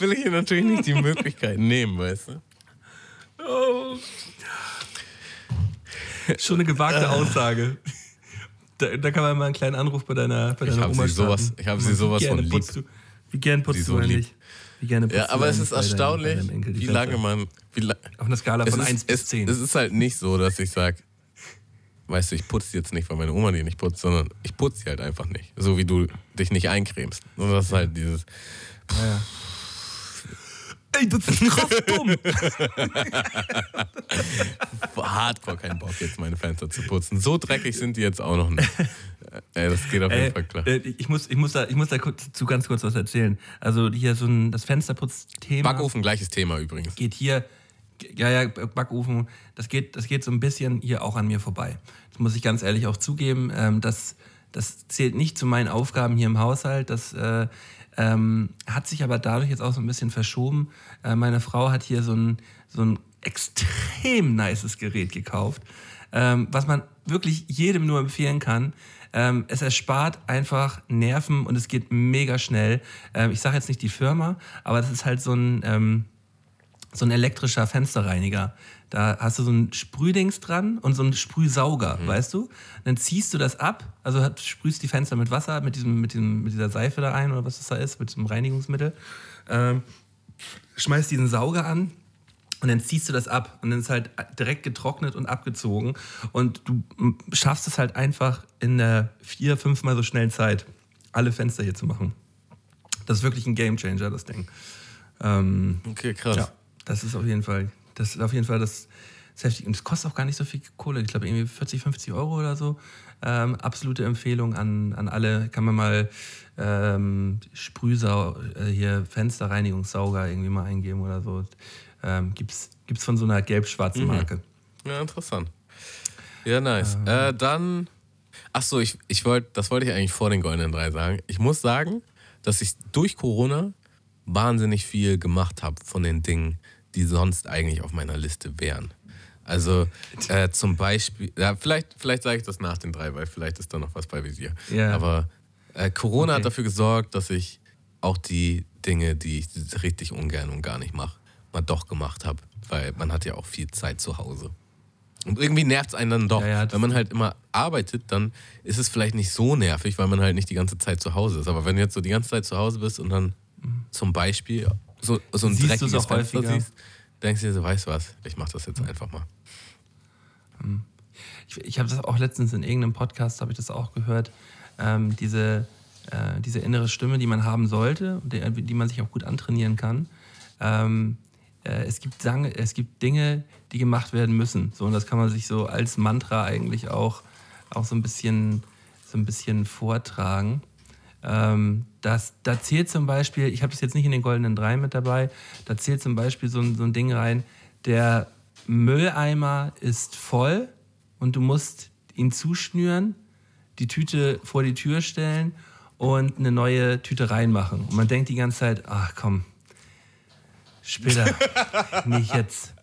will ich ihr natürlich nicht die Möglichkeit nehmen, weißt du? Schon eine gewagte Aussage. Da, da kann man mal einen kleinen Anruf bei deiner, bei Ich deiner hab Oma sie sowas- ich hab sie sowas von lieb. putzt Du, wie gern putzt Sie du so lieb. eigentlich? Wie gerne putzt Ja, du aber es ist deinem- erstaunlich, deinem wie lange man. Wie la Auf einer Skala von ist, 1 bis es, 10. Es ist halt nicht so, dass ich sage, weißt du, ich putze jetzt nicht, weil meine Oma die nicht putzt, sondern ich putze sie halt einfach nicht. So wie du dich nicht eincremst. Und das ist halt dieses. ja, ja. Ey, das ist krass dumm. Hardcore keinen Bock, jetzt meine Fenster zu putzen. So dreckig sind die jetzt auch noch nicht. Ey, das geht auf jeden Ey, Fall klar. äh, ich, muss, ich, muss da, ich muss da kurz, zu ganz kurz was erzählen. Also hier so ein, das Fensterputzthema Backofen, gleiches Thema übrigens. geht hier, ja, ja, Backofen, das geht, das geht so ein bisschen hier auch an mir vorbei. Das muss ich ganz ehrlich auch zugeben. Ähm, das, das zählt nicht zu meinen Aufgaben hier im Haushalt. Das äh, ähm, hat sich aber dadurch jetzt auch so ein bisschen verschoben. Äh, meine Frau hat hier so ein, so ein extrem nices Gerät gekauft, ähm, was man wirklich jedem nur empfehlen kann. Ähm, es erspart einfach Nerven und es geht mega schnell. Ähm, ich sage jetzt nicht die Firma, aber das ist halt so ein, ähm, so ein elektrischer Fensterreiniger. Da hast du so ein Sprühdings dran und so einen Sprühsauger, weißt du? Dann ziehst du das ab, also hat- sprühst die Fenster mit Wasser, mit, diesem, mit, diesem, mit dieser Seife da rein oder was das da ist, mit diesem Reinigungsmittel. Ähm, schmeißt diesen Sauger an und dann ziehst du das ab und dann ist halt direkt getrocknet und abgezogen und du schaffst es halt einfach in der vier, fünfmal so schnellen Zeit, alle Fenster hier zu machen. Das ist wirklich ein Gamechanger, das Ding. Ähm, Okay, krass. ja, das ist auf jeden Fall, das ist auf jeden Fall das, das heftig. Und es kostet auch gar nicht so viel Kohle. Ich glaube, irgendwie 40, 50 Euro oder so. Ähm, absolute Empfehlung an, an alle. Kann man mal ähm, Sprühsau, äh, hier Fensterreinigungssauger irgendwie mal eingeben oder so. Ähm, gibt's, gibt's von so einer gelb-schwarzen Marke. Ja, interessant. Ja, nice. Äh, dann. Ach so, ich, ich wollte, das wollte ich eigentlich vor den goldenen drei sagen. Ich muss sagen, dass ich durch Corona wahnsinnig viel gemacht habe von den Dingen, die sonst eigentlich auf meiner Liste wären. Also äh, zum Beispiel, ja, vielleicht, vielleicht sage ich das nach den drei, weil vielleicht ist da noch was bei Visier. Ja. Aber äh, Corona Okay. hat dafür gesorgt, dass ich auch die Dinge, die ich richtig ungern und gar nicht mache, mal doch gemacht habe. Weil man hat ja auch viel Zeit zu Hause. Und irgendwie nervt es einen dann doch. Ja, ja, wenn man halt immer arbeitet, dann ist es vielleicht nicht so nervig, weil man halt nicht die ganze Zeit zu Hause ist. Aber wenn du jetzt so die ganze Zeit zu Hause bist und dann zum Beispiel so, so ein Siehst dreckiges auch Fenster häufiger? siehst, denkst du dir so, weißt du was, ich mach das jetzt einfach mal. Ich, ich habe das auch letztens in irgendeinem Podcast, habe ich das auch gehört, ähm, diese, äh, diese innere Stimme, die man haben sollte, die, die man sich auch gut antrainieren kann. Ähm, äh, es, gibt Sang, es gibt Dinge, die gemacht werden müssen. So, und das kann man sich so als Mantra eigentlich auch, auch so, ein bisschen, so ein bisschen vortragen. Ähm, das, da zählt zum Beispiel, ich habe das jetzt nicht in den goldenen drei mit dabei, da zählt zum Beispiel so, ein- so ein Ding rein, der Mülleimer ist voll und du musst ihn zuschnüren, die Tüte vor die Tür stellen und eine neue Tüte reinmachen. Und man denkt die ganze Zeit, ach komm, später, nicht jetzt.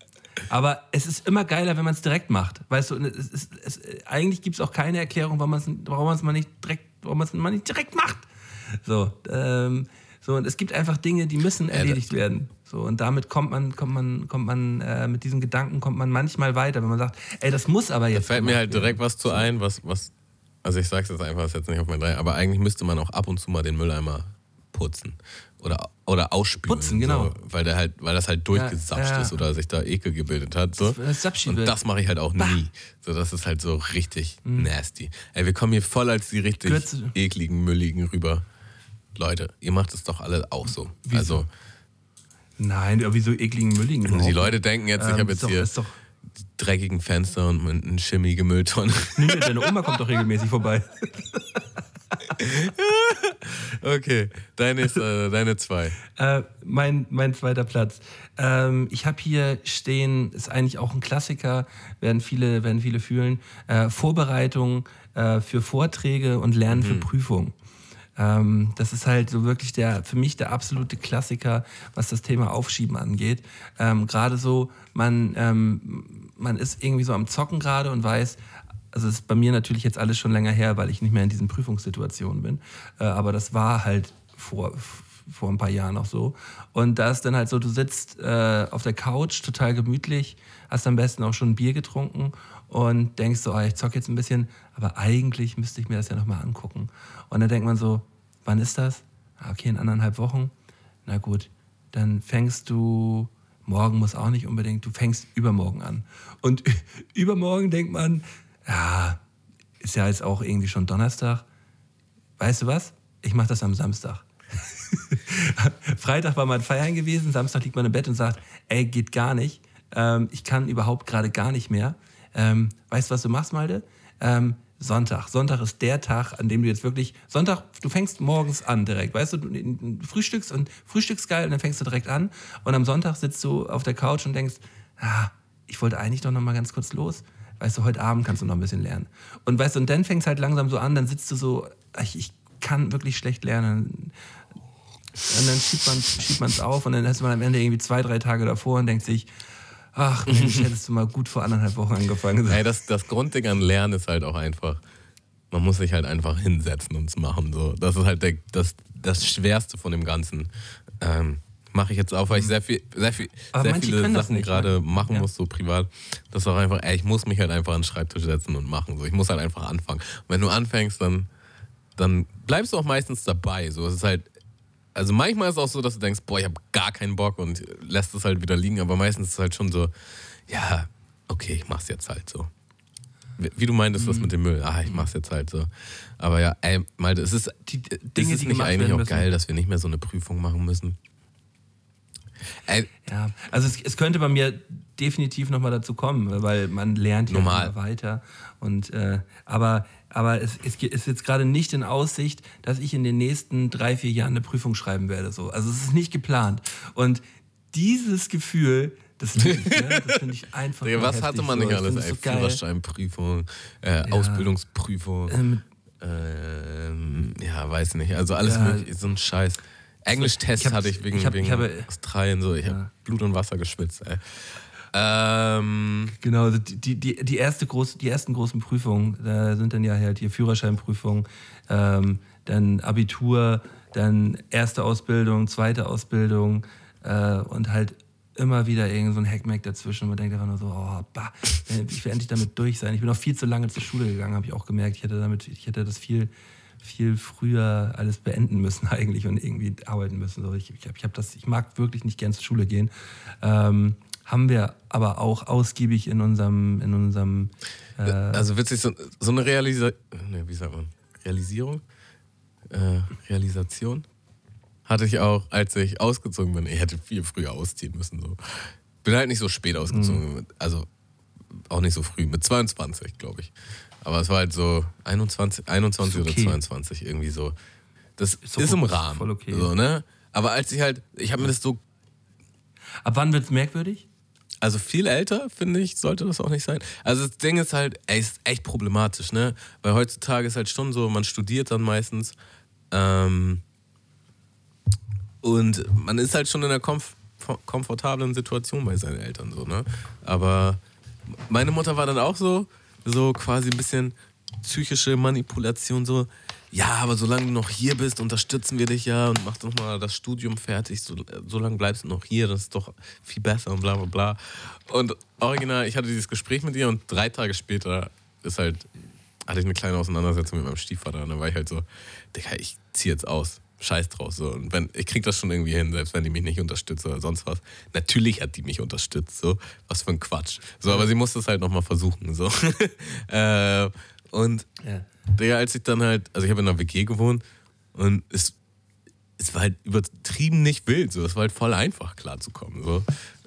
Aber es ist immer geiler, wenn man es direkt macht. Weißt du, es ist, es, eigentlich gibt es auch keine Erklärung, warum man es warum man's mal nicht direkt, warum man es mal nicht direkt macht. So, ähm, so, und es gibt einfach Dinge, die müssen erledigt werden. So, und damit kommt man, kommt man, kommt man, äh, mit diesem Gedanken kommt man manchmal weiter, wenn man sagt, ey, das muss aber Da jetzt. fällt mir halt direkt was zu ein, was, was also ich sag's jetzt einfach, ist jetzt nicht auf mein drei, aber eigentlich müsste man auch ab und zu mal den Mülleimer putzen. Oder, oder ausspülen. Putzen, genau. So, weil, der halt, weil das halt durchgesapscht ja. ist oder sich da Ekel gebildet hat. So. Das Und wird. das mache ich halt auch nie. So, das ist halt so richtig nasty. Ey, wir kommen hier voll als die richtig zu- ekligen, mülligen rüber. Leute, ihr macht es doch alle auch so. Also, Nein, ja, wieso ekligen Mülligen? die Leute denken jetzt, ich Ähm, habe jetzt doch- hier dreckigen Fenster und eine schimmige Mülltonne. Nee, nee, deine Oma kommt doch regelmäßig vorbei. Okay, deine, ist, äh, deine zwei. Äh, mein, mein zweiter Platz. Ähm, ich habe hier stehen, ist eigentlich auch ein Klassiker, werden viele, werden viele fühlen, äh, Vorbereitung äh, für Vorträge und Lernen für Prüfungen. Ähm, das ist halt so wirklich der, für mich der absolute Klassiker, was das Thema Aufschieben angeht. Ähm, gerade so, man, ähm, man ist irgendwie so am Zocken gerade und weiß, also ist bei mir natürlich jetzt alles schon länger her, weil ich nicht mehr in diesen Prüfungssituationen bin. Äh, aber das war halt vor, vor ein paar Jahren auch so. Und da ist dann halt so, du sitzt äh, auf der Couch, total gemütlich, hast am besten auch schon ein Bier getrunken und denkst so, ah, ich zock jetzt ein bisschen, aber eigentlich müsste ich mir das ja nochmal angucken. Und dann denkt man so, wann ist das? Ah, Okay, in anderthalb Wochen. Na gut, dann fängst du, morgen muss auch nicht unbedingt, du fängst übermorgen an. Und übermorgen denkt man, ja, ist ja jetzt auch irgendwie schon Donnerstag. Weißt du was? Ich mache das am Samstag. Freitag war man feiern gewesen, Samstag liegt man im Bett und sagt, ey, geht gar nicht. Ähm, ich kann überhaupt gerade gar nicht mehr. Ähm, weißt du, was du machst, Malte? Ähm, Sonntag. Sonntag ist der Tag, an dem du jetzt wirklich. Sonntag, du fängst morgens an direkt. Weißt du, du frühstückst und frühstückst geil und dann fängst du direkt an. Und am Sonntag sitzt du auf der Couch und denkst, ah, ich wollte eigentlich doch noch mal ganz kurz los. Weißt du, heute Abend kannst du noch ein bisschen lernen. Und weißt du, und dann fängst halt langsam so an, dann sitzt du so, ich, ich kann wirklich schlecht lernen. Und dann schiebt man es auf und dann ist man am Ende irgendwie zwei, drei Tage davor und denkt sich, ach Mensch, hättest du mal gut vor anderthalb Wochen angefangen. Ey, das, das Grundding an Lernen ist halt auch einfach, man muss sich halt einfach hinsetzen und es machen. So. Das ist halt der, das, das Schwerste von dem Ganzen. Ähm, Mache ich jetzt auch, weil ich sehr, viel, sehr, viel, Aber sehr viele Sachen nicht, gerade ne? machen Ja. muss, so privat. Das ist auch einfach, ey, ich muss mich halt einfach an den Schreibtisch setzen und machen. So. Ich muss halt einfach anfangen. Und wenn du anfängst, dann, dann bleibst du auch meistens dabei. So. Es ist halt, also manchmal ist es auch so, dass du denkst, boah, ich habe gar keinen Bock und lässt es halt wieder liegen, aber meistens ist es halt schon so, ja, okay, ich mach's jetzt halt so. Wie, wie du meintest, Mhm. das mit dem Müll, ah, ich mach's jetzt halt so. Aber ja, ey, Malte, es ist, Die Dinge, Dinge, ist die nicht eigentlich auch müssen. geil, dass wir nicht mehr so eine Prüfung machen müssen. Ja, also es, es könnte bei mir definitiv nochmal dazu kommen, weil man lernt ja immer weiter. Und, äh, aber aber es, es ist jetzt gerade nicht in Aussicht, dass ich in den nächsten drei, vier Jahren eine Prüfung schreiben werde. So. Also es ist nicht geplant. Und dieses Gefühl, das, ne? das finde ich einfach. Digga, was heftig hatte man so. nicht Ich alles? so. Führerscheinprüfung, äh, Ausbildungsprüfung, Ähm, ähm, ja, weiß nicht. Also alles Ja. mögliche, so ein Scheiß. Englisch-Test hatte ich wegen, ich hab- wegen ich habe- Australien so. Ich Ja. habe Blut und Wasser geschwitzt, ey. Ähm, Genau, also die, die, die, die, erste groß, die ersten großen Prüfungen da sind dann ja halt hier Führerscheinprüfung, ähm, dann Abitur, dann erste Ausbildung, zweite Ausbildung äh, und halt immer wieder irgend so ein Hackmack dazwischen. Man denkt einfach nur so, oh, bah, ich will endlich damit durch sein. Ich bin auch viel zu lange zur Schule gegangen, habe ich auch gemerkt. Ich hätte damit, ich hätte das viel, viel früher alles beenden müssen eigentlich und irgendwie arbeiten müssen. So, ich, ich, ich, hab das, ich mag wirklich nicht gern zur Schule gehen. Ähm, haben wir aber auch ausgiebig in unserem, in unserem äh, also witzig, so, so eine Realisierung, ne, wie sagt man, Realisierung? Äh, Realisation? Hatte ich auch, als ich ausgezogen bin. Ich hätte viel früher ausziehen müssen. So. Bin halt nicht so spät ausgezogen. Mhm. Also auch nicht so früh. Mit 22, glaube ich. Aber es war halt so 21, 21 Ist okay. oder 22, irgendwie so. Das ist, doch im Rahmen. voll okay. So, ne? Aber als ich halt, ich habe mir das so Ab wann wird es merkwürdig? also viel älter, finde ich, sollte das auch nicht sein. Also das Ding ist halt, ey, ist echt problematisch, ne? Weil heutzutage ist halt schon so, man studiert dann meistens ähm, und man ist halt schon in einer komf komfortablen Situation bei seinen Eltern so, ne? Aber meine Mutter war dann auch so, so quasi ein bisschen psychische Manipulation, so, ja, aber solange du noch hier bist, unterstützen wir dich ja und mach doch mal das Studium fertig, so, solange bleibst du noch hier, das ist doch viel besser und bla bla bla. Und original, ich hatte dieses Gespräch mit ihr und drei Tage später ist halt, hatte ich eine kleine Auseinandersetzung mit meinem Stiefvater und dann war ich halt so, Digga, ich zieh jetzt aus. Scheiß draus. So. Und wenn, ich krieg das schon irgendwie hin, selbst wenn die mich nicht unterstützt oder sonst was. Natürlich hat die mich unterstützt. So. Was für ein Quatsch. So, aber sie musste es halt nochmal versuchen. So. äh, und Ja. Digga, als ich dann halt, also ich habe in einer WG gewohnt und es, es war halt übertrieben nicht wild. So. Es war halt voll einfach klarzukommen. So.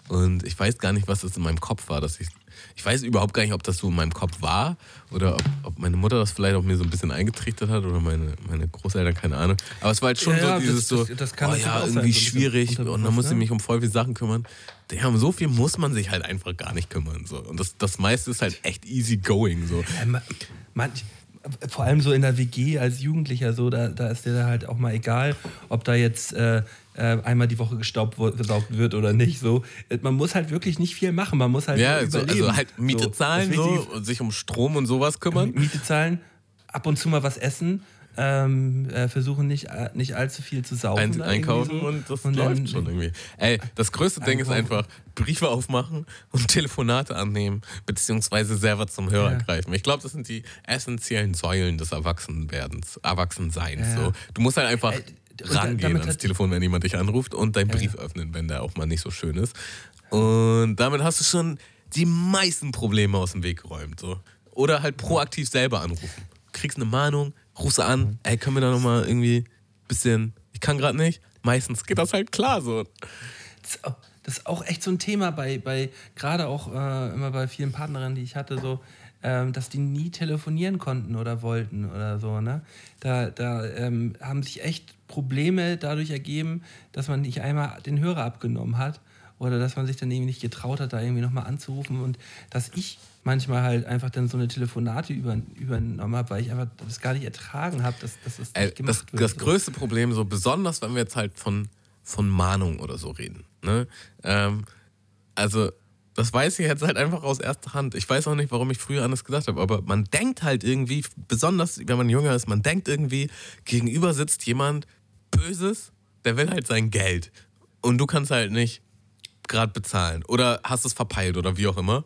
Und ich weiß gar nicht, was das in meinem Kopf war, dass ich Ich weiß überhaupt gar nicht, ob das so in meinem Kopf war oder ob, ob meine Mutter das vielleicht auch mir so ein bisschen eingetrichtert hat oder meine, meine Großeltern, keine Ahnung. Aber es war halt schon Ja, ja, so dieses das- so, das- das oh ja, sein, irgendwie so ein bisschen schwierig und dann unterbewusst, muss ich mich um voll viele Sachen kümmern. Ja, um so viel muss man sich halt einfach gar nicht kümmern. So. Und das, das meiste ist halt echt easy going. So. Ja, ma- manch, vor allem so in der WG als Jugendlicher, so, da, da ist dir da halt auch mal egal, ob da jetzt äh, äh, einmal die Woche gestaubt, gesaugt wird oder nicht. So. Man muss halt wirklich nicht viel machen. Man muss halt Ja, so, also halt Miete zahlen so, und sich um Strom und sowas kümmern. Miete zahlen, ab und zu mal was essen, ähm, äh, versuchen nicht, äh, nicht allzu viel zu saufen. Ein, einkaufen so. und das dann- läuft schon irgendwie. Ey, das größte Ding ist einfach Briefe aufmachen und Telefonate annehmen, beziehungsweise selber zum Hörer Ja. greifen. Ich glaube, das sind die essentiellen Säulen des Erwachsenwerdens, Erwachsenseins. Ja. So. Du musst halt einfach Ey, und rangehen ans hat- Telefon, wenn jemand dich anruft und deinen Brief öffnen, wenn der auch mal nicht so schön ist. Und damit hast du schon die meisten Probleme aus dem Weg geräumt. So. Oder halt proaktiv selber anrufen. Kriegst eine Mahnung, rufst du an, ey, können wir da nochmal irgendwie ein bisschen, ich kann gerade nicht. Meistens geht das halt klar so. Das ist auch- echt so ein Thema bei, bei gerade auch äh, immer bei vielen Partnerinnen, die ich hatte, so, ähm, dass die nie telefonieren konnten oder wollten oder so. Ne? Da, da ähm, haben sich echt Probleme dadurch ergeben, dass man nicht einmal den Hörer abgenommen hat oder dass man sich dann irgendwie nicht getraut hat, da irgendwie nochmal anzurufen und dass ich manchmal halt einfach dann so eine Telefonate über, übernommen habe, weil ich einfach das gar nicht ertragen habe, dass, dass das Ey, nicht gemacht das, wird. das größte Problem, so besonders wenn wir jetzt halt von, von Mahnung oder so reden. Ne? Ähm, also, das weiß ich jetzt halt einfach aus erster Hand. Ich weiß auch nicht, warum ich früher anders gedacht habe, aber man denkt halt irgendwie, besonders wenn man jünger ist, man denkt irgendwie, gegenüber sitzt jemand Böses, der will halt sein Geld. Und du kannst halt nicht gerade bezahlen oder hast es verpeilt oder wie auch immer.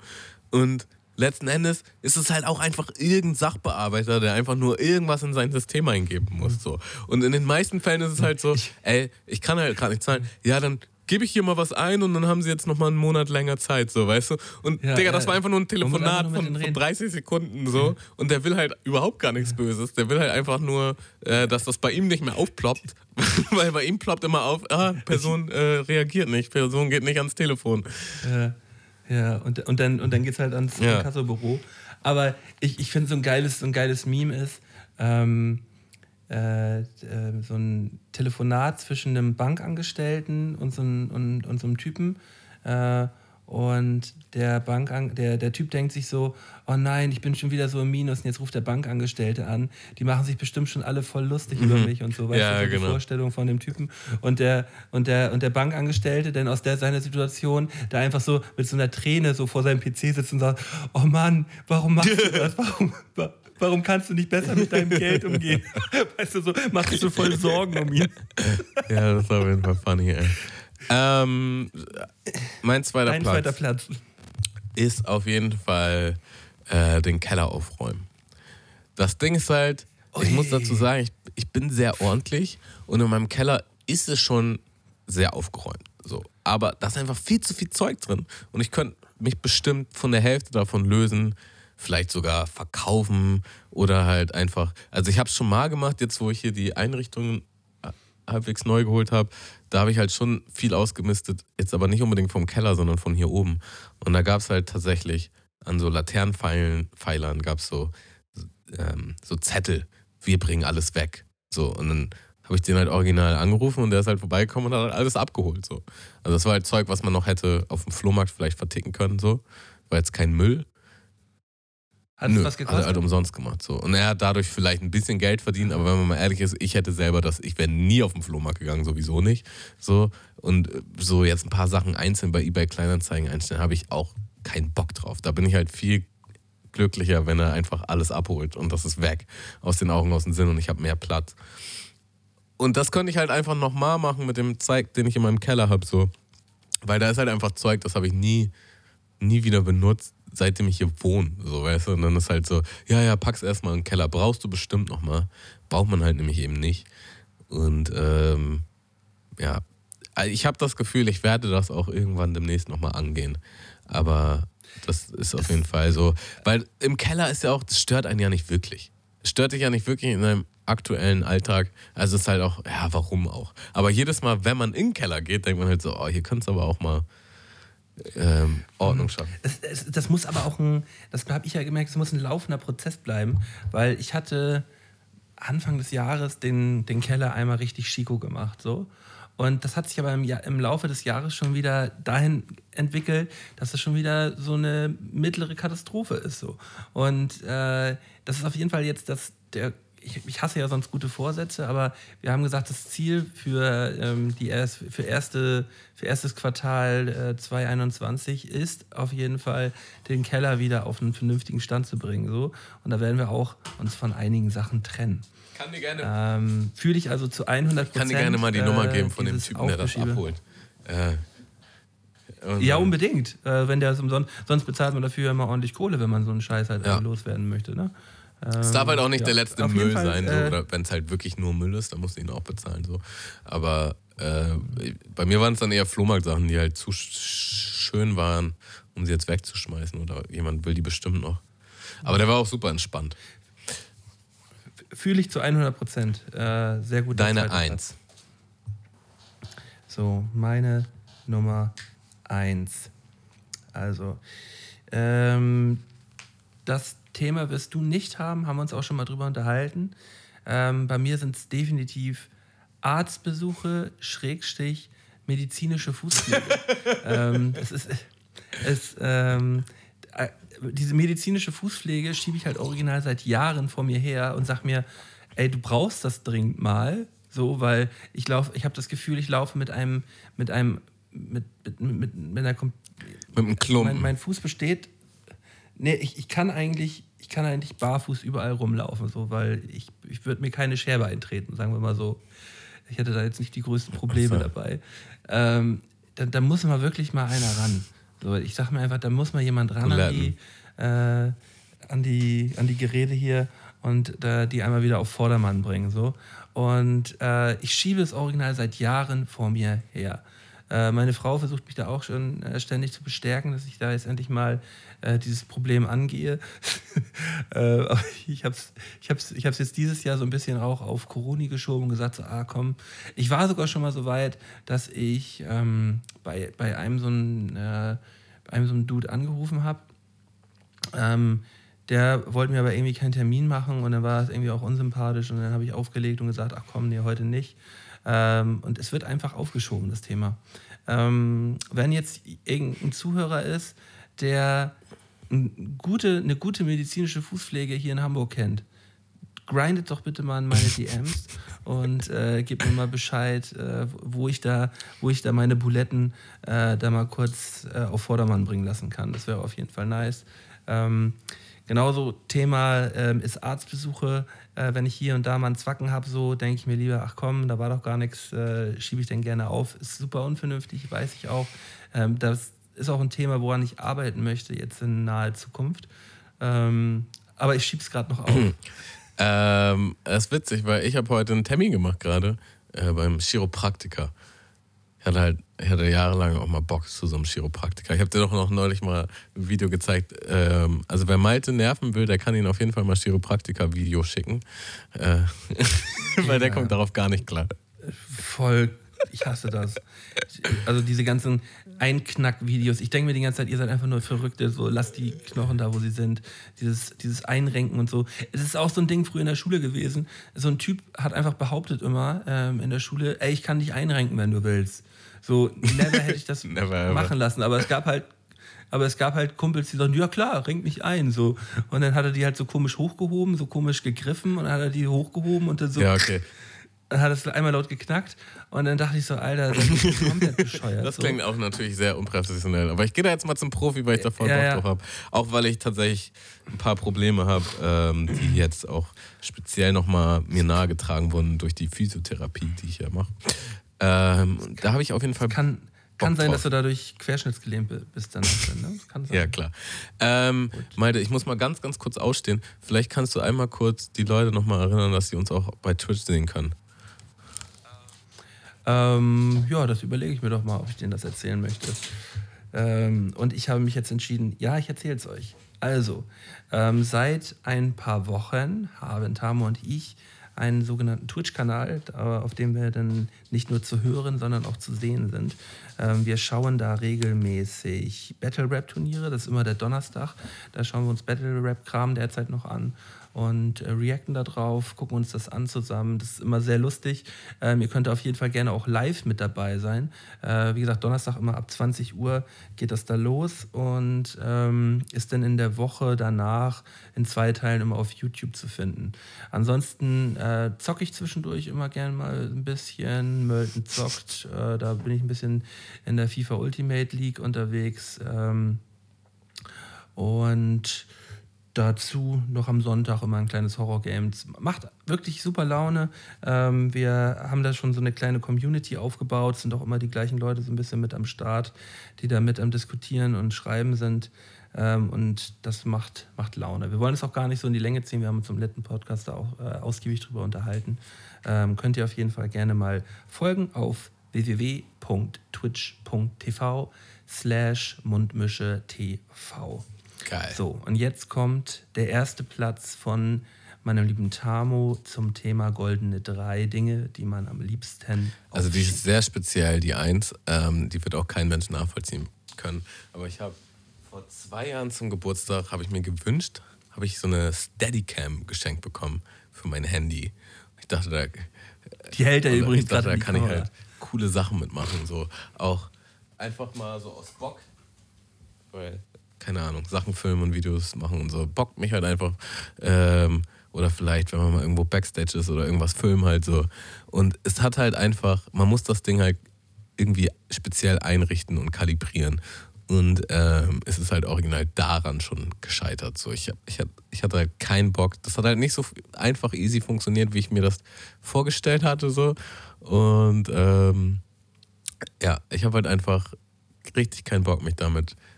Und letzten Endes ist es halt auch einfach irgendein Sachbearbeiter, der einfach nur irgendwas in sein System eingeben muss. So. Und in den meisten Fällen ist es halt so, ey, ich kann halt gerade nicht zahlen. Ja, dann gebe ich hier mal was ein und dann haben sie jetzt noch mal einen Monat länger Zeit, so, weißt du? Und Ja, Digga, das war einfach nur ein Telefonat von, von reden. 30 Sekunden so und der will halt überhaupt gar nichts Böses. Der will halt einfach nur, äh, dass das bei ihm nicht mehr aufploppt, weil bei ihm ploppt immer auf, ah, Person äh, reagiert nicht, Person geht nicht ans Telefon. Ja, ja und, und dann, und dann geht es halt ans Ja. Inkassobüro. Aber ich, ich finde, so, ein geiles- so ein geiles Meme ist ähm, äh, äh, so ein Telefonat zwischen einem Bankangestellten und so, ein, und, und so einem Typen. Äh, und der, Bankan der, der Typ denkt sich so, oh nein, ich bin schon wieder so im Minus und jetzt ruft der Bankangestellte an. Die machen sich bestimmt schon alle voll lustig über mich und so. Weißt Mhm. Ja, du, so die genau. Vorstellung von dem Typen. Und der, und der, und der Bankangestellte, denn aus der seiner Situation, da einfach so mit so einer Träne so vor seinem PC sitzt und sagt, oh Mann, warum machst du das? Warum, wa- warum kannst du nicht besser mit deinem Geld umgehen? Weißt du, so, machst du so voll Sorgen um ihn. Ja, das ist auf jeden Fall funny, ey. Ähm, mein zweiter Dein Platz zweiter Platz. ist auf jeden Fall äh, den Keller aufräumen. Das Ding ist halt, ich muss dazu sagen, ich, ich bin sehr ordentlich und in meinem Keller ist es schon sehr aufgeräumt. So. Aber da ist einfach viel zu viel Zeug drin und ich könnte mich bestimmt von der Hälfte davon lösen, vielleicht sogar verkaufen oder halt einfach. Also ich habe es schon mal gemacht, jetzt wo ich hier die Einrichtungen äh, halbwegs neu geholt habe, da habe ich halt schon viel ausgemistet. Jetzt aber nicht unbedingt vom Keller, sondern von hier oben. Und da gab es halt tatsächlich an so Laternenpfeilern Pfeilern gab es so, ähm, so Zettel. Wir bringen alles weg. So, und dann habe ich den halt original angerufen und der ist halt vorbeigekommen und hat halt alles abgeholt. So. Also das war halt Zeug, was man noch hätte auf dem Flohmarkt vielleicht verticken können. So. War jetzt kein Müll. Hat Nö, was Hat er gekostet? halt umsonst gemacht. So. Und er hat dadurch vielleicht ein bisschen Geld verdient, aber wenn man mal ehrlich ist, ich hätte selber das, ich wäre nie auf den Flohmarkt gegangen, sowieso nicht. So. Und äh, so jetzt ein paar Sachen einzeln bei eBay Kleinanzeigen einstellen, habe ich auch keinen Bock drauf. Da bin ich halt viel glücklicher, wenn er einfach alles abholt und das ist weg. Aus den Augen, aus dem Sinn und ich habe mehr Platz. Und das könnte ich halt einfach nochmal machen mit dem Zeug, den ich in meinem Keller habe. So. Weil da ist halt einfach Zeug, das habe ich nie, nie wieder benutzt, seitdem ich hier wohne. So, weißt du? Und dann ist halt so, ja, ja, pack's erstmal in den Keller. Brauchst du bestimmt nochmal. Braucht man halt nämlich eben nicht. Und ähm, ja, Also ich habe das Gefühl, ich werde das auch irgendwann demnächst nochmal angehen. Aber das ist auf jeden Fall so. Weil im Keller ist ja auch, das stört einen ja nicht wirklich. Stört dich ja nicht wirklich in deinem aktuellen Alltag. Also ist halt auch, ja, warum auch? Aber jedes Mal, wenn man in den Keller geht, denkt man halt so, oh, hier könnte es aber auch mal ähm, Ordnung schaffen. Es, es, das muss aber auch ein, das habe ich ja gemerkt, es muss ein laufender Prozess bleiben, weil ich hatte Anfang des Jahres den, den Keller einmal richtig Chico gemacht. So. Und das hat sich aber im, im Laufe des Jahres schon wieder dahin entwickelt, dass das schon wieder so eine mittlere Katastrophe ist. So. Und äh, das ist auf jeden Fall jetzt das, der ich, ich, hasse ja sonst gute Vorsätze, aber wir haben gesagt, das Ziel für, ähm, die erst, für, erste, für erstes Quartal äh, 2021 ist auf jeden Fall, den Keller wieder auf einen vernünftigen Stand zu bringen. So. Und da werden wir auch uns von einigen Sachen trennen. Kann dir gerne. Ähm, Fühle ich also zu 100 Prozent. Kann dir gerne mal die Nummer äh, geben von dem Typen, der das abholt. Äh, ja, unbedingt. Äh, wenn der umsonst, sonst bezahlt man dafür immer ordentlich Kohle, wenn man so einen Scheiß halt Ja. loswerden möchte. Ne? Es darf halt auch nicht ja. der letzte Müll Fall, sein, so, äh, oder wenn es halt wirklich nur Müll ist, dann musst du ihn auch bezahlen. So. Aber äh, bei mir waren es dann eher Flohmarktsachen, die halt zu sch schön waren, um sie jetzt wegzuschmeißen. Oder jemand will die bestimmt noch. Aber der war auch super entspannt. Fühle ich zu 100 Prozent. Äh, sehr gut. Deine Eins. So, meine Nummer eins. Also, ähm, das Thema wirst du nicht haben, haben wir uns auch schon mal drüber unterhalten. Ähm, bei mir sind es definitiv Arztbesuche, Schrägstich, medizinische Fußpflege. ähm, es ist, es, ähm, äh, diese medizinische Fußpflege schiebe ich halt original seit Jahren vor mir her und sag mir, ey, du brauchst das dringend mal. So, weil ich laufe, ich habe das Gefühl, ich laufe mit einem, mit einem, mit, mit, mit, mit einer Mit einem Klumpen. mein, mein Fuß besteht. Nee, ich, ich kann eigentlich, ich kann eigentlich barfuß überall rumlaufen, so, weil ich, ich würde mir keine Scherbe eintreten, sagen wir mal so. Ich hätte da jetzt nicht die größten Probleme so. dabei. Ähm, da, da muss mal wirklich mal einer ran. So, ich sag mir einfach, da muss mal jemand ran an die, äh, an die, an die Geräte hier und da die einmal wieder auf Vordermann bringen. So. Und äh, ich schiebe das Original seit Jahren vor mir her. Äh, meine Frau versucht mich da auch schon äh, ständig zu bestärken, dass ich da jetzt endlich mal äh, dieses Problem angehe. ich habe es ich hab's, ich hab's jetzt dieses Jahr so ein bisschen auch auf Corona geschoben und gesagt, so, ah komm. Ich war sogar schon mal so weit, dass ich ähm, bei, bei einem so einem so einen Dude angerufen habe. Ähm, der wollte mir aber irgendwie keinen Termin machen und dann war es irgendwie auch unsympathisch und dann habe ich aufgelegt und gesagt, ach komm, nee, heute nicht. Ähm, und es wird einfach aufgeschoben, das Thema. Ähm, wenn jetzt irgendein Zuhörer ist, der ein gute, eine gute medizinische Fußpflege hier in Hamburg kennt, grindet doch bitte mal in meine DMs und äh, gebt mir mal Bescheid, äh, wo, ich da, wo ich da meine Buletten äh, da mal kurz äh, auf Vordermann bringen lassen kann. Das wäre auf jeden Fall nice. Ähm, genauso Thema ähm, ist Arztbesuche. Äh, wenn ich hier und da mal einen Zwacken habe, so denke ich mir lieber, ach komm, da war doch gar nichts, äh, schiebe ich denn gerne auf. Ist super unvernünftig, weiß ich auch. Ähm, das ist auch ein Thema, woran ich arbeiten möchte jetzt in naher Zukunft. Ähm, aber ich schiebe es gerade noch auf. Ähm, das ist witzig, weil ich habe heute einen Termin gemacht gerade äh, beim Chiropraktiker. Ich hatte halt, ich hatte jahrelang auch mal Bock zu so einem Chiropraktiker. Ich habe dir doch noch neulich mal ein Video gezeigt. Ähm, also wer Malte nerven will, der kann ihn auf jeden Fall mal Chiropraktiker-Video schicken. Äh, weil der Ja. kommt darauf gar nicht klar. Voll, ich hasse das. Also diese ganzen Einknack-Videos. Ich denke mir die ganze Zeit, ihr seid einfach nur Verrückte. So, lasst die Knochen da, wo sie sind. Dieses, dieses Einrenken und so. Es ist auch so ein Ding früher in der Schule gewesen. So ein Typ hat einfach behauptet immer ähm, in der Schule, ey, ich kann dich einrenken, wenn du willst. So, never hätte ich das Never ever. machen lassen. Aber es gab halt aber es gab halt Kumpels, die sagten, ja klar, renk mich ein. So. Und dann hat er die halt so komisch hochgehoben, so komisch gegriffen und dann hat er die hochgehoben und dann so Ja, okay. dann hat es einmal laut geknackt und dann dachte ich so, Alter, das ist komplett bescheuert. Das so. klingt auch natürlich sehr unprofessionell. Aber ich gehe da jetzt mal zum Profi, weil ich da voll Ja, Bock ja. drauf habe. Auch weil ich tatsächlich ein paar Probleme habe, ähm, die jetzt auch speziell nochmal mir nahegetragen wurden durch die Physiotherapie, die ich ja mache. Ähm, und da habe ich auf jeden Fall. Kann, kann sein, drauf. dass du dadurch querschnittsgelähmt bi- bist dann. Ne? Das kann sein. Ja, klar. Ähm, Malte, ich muss mal ganz, ganz kurz ausstehen. Vielleicht kannst du einmal kurz die Leute nochmal erinnern, dass sie uns auch bei Twitch sehen können. Ähm, ja, das überlege ich mir doch mal, ob ich denen das erzählen möchte. Ähm, und ich habe mich jetzt entschieden, ja, ich erzähle es euch. Also, ähm, seit ein paar Wochen haben Tamo und ich einen sogenannten Twitch-Kanal, auf dem wir dann nicht nur zu hören, sondern auch zu sehen sind. Ähm, wir schauen da regelmäßig Battle-Rap-Turniere, das ist immer der Donnerstag. Da schauen wir uns Battle-Rap-Kram derzeit noch an und äh, reacten da drauf, gucken uns das an zusammen. Das ist immer sehr lustig. Ähm, ihr könnt auf jeden Fall gerne auch live mit dabei sein. Äh, wie gesagt, Donnerstag immer ab 20 Uhr geht das da los und ähm, ist dann in der Woche danach in zwei Teilen immer auf YouTube zu finden. Ansonsten äh, zocke ich zwischendurch immer gerne mal ein bisschen. Mölten zockt, äh, da bin ich ein bisschen in der FIFA Ultimate League unterwegs. Ähm, und dazu noch am Sonntag immer ein kleines Horror-Game. Macht wirklich super Laune. Ähm, wir haben da schon so eine kleine Community aufgebaut. Sind auch immer die gleichen Leute so ein bisschen mit am Start, die da mit am Diskutieren und Schreiben sind. Ähm, und das macht, macht Laune. Wir wollen es auch gar nicht so in die Länge ziehen. Wir haben uns im letzten Podcast da auch äh, ausgiebig drüber unterhalten. Ähm, könnt ihr auf jeden Fall gerne mal folgen auf www.twitch.tv slash mundmische tv. Geil. So, und jetzt kommt der erste Platz von meinem lieben Tamo zum Thema goldene drei Dinge, die man am liebsten. Also die ist sehr speziell, die eins. Ähm, die wird auch kein Mensch nachvollziehen können. Aber ich habe vor zwei Jahren zum Geburtstag, habe ich mir gewünscht, habe ich so eine Steadicam geschenkt bekommen für mein Handy. Ich dachte, da, die hält er also übrigens dachte, gerade da kann ich halt coole Sachen mitmachen. So auch einfach mal so aus Bock. Weil keine Ahnung, Sachen filmen und Videos machen und so. Bockt mich halt einfach. Ähm, oder vielleicht, wenn man mal irgendwo Backstage ist oder irgendwas filmen halt so. Und es hat halt einfach, man muss das Ding halt irgendwie speziell einrichten und kalibrieren. Und ähm, es ist halt original daran schon gescheitert. So, ich, ich, ich hatte halt keinen Bock. Das hat halt nicht so einfach easy funktioniert, wie ich mir das vorgestellt hatte. So. Und ähm, ja, ich habe halt einfach richtig keinen Bock, mich damit äh,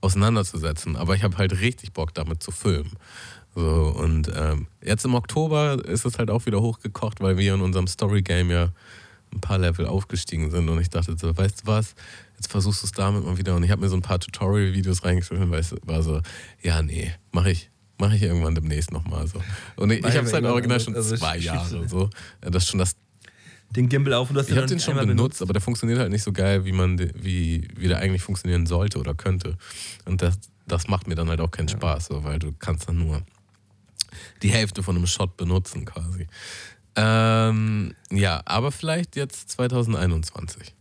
auseinanderzusetzen. Aber ich habe halt richtig Bock, damit zu filmen. So, und ähm, jetzt im Oktober ist es halt auch wieder hochgekocht, weil wir in unserem Story-Game ja ein paar Level aufgestiegen sind. Und ich dachte so, weißt du was, jetzt versuchst du es damit mal wieder. Und ich habe mir so ein paar Tutorial-Videos reingeschrieben, weil es war so, ja, nee, mache ich. Mache ich irgendwann demnächst nochmal so. Und ich, ich habe es halt original schon also zwei Jahre so. Das ist schon das den Gimbal auf und du hast Ich habe den schon benutzt, benutzt, aber der funktioniert halt nicht so geil, wie man wie, wie der eigentlich funktionieren sollte oder könnte. Und das, das macht mir dann halt auch keinen ja. Spaß, so, weil du kannst dann nur die Hälfte von einem Shot benutzen quasi. Ähm, ja, aber vielleicht jetzt 2021.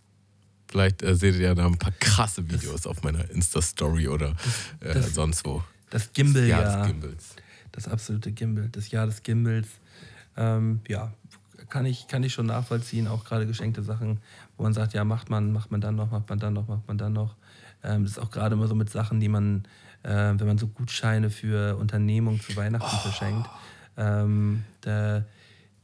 Vielleicht äh, seht ihr ja da ein paar krasse Videos auf meiner Insta-Story oder äh, das, sonst wo. Das Gimbal, das Jahr ja. Des Gimbals. Das absolute Gimbal, das Jahr des Gimbals. Ähm, ja, kann ich, kann ich schon nachvollziehen, auch gerade geschenkte Sachen, wo man sagt, ja, macht man, macht man dann noch, macht man dann noch, macht man dann noch. Ähm, das ist auch gerade immer so mit Sachen, die man, äh, wenn man so Gutscheine für Unternehmungen zu Weihnachten oh. verschenkt, ähm, da,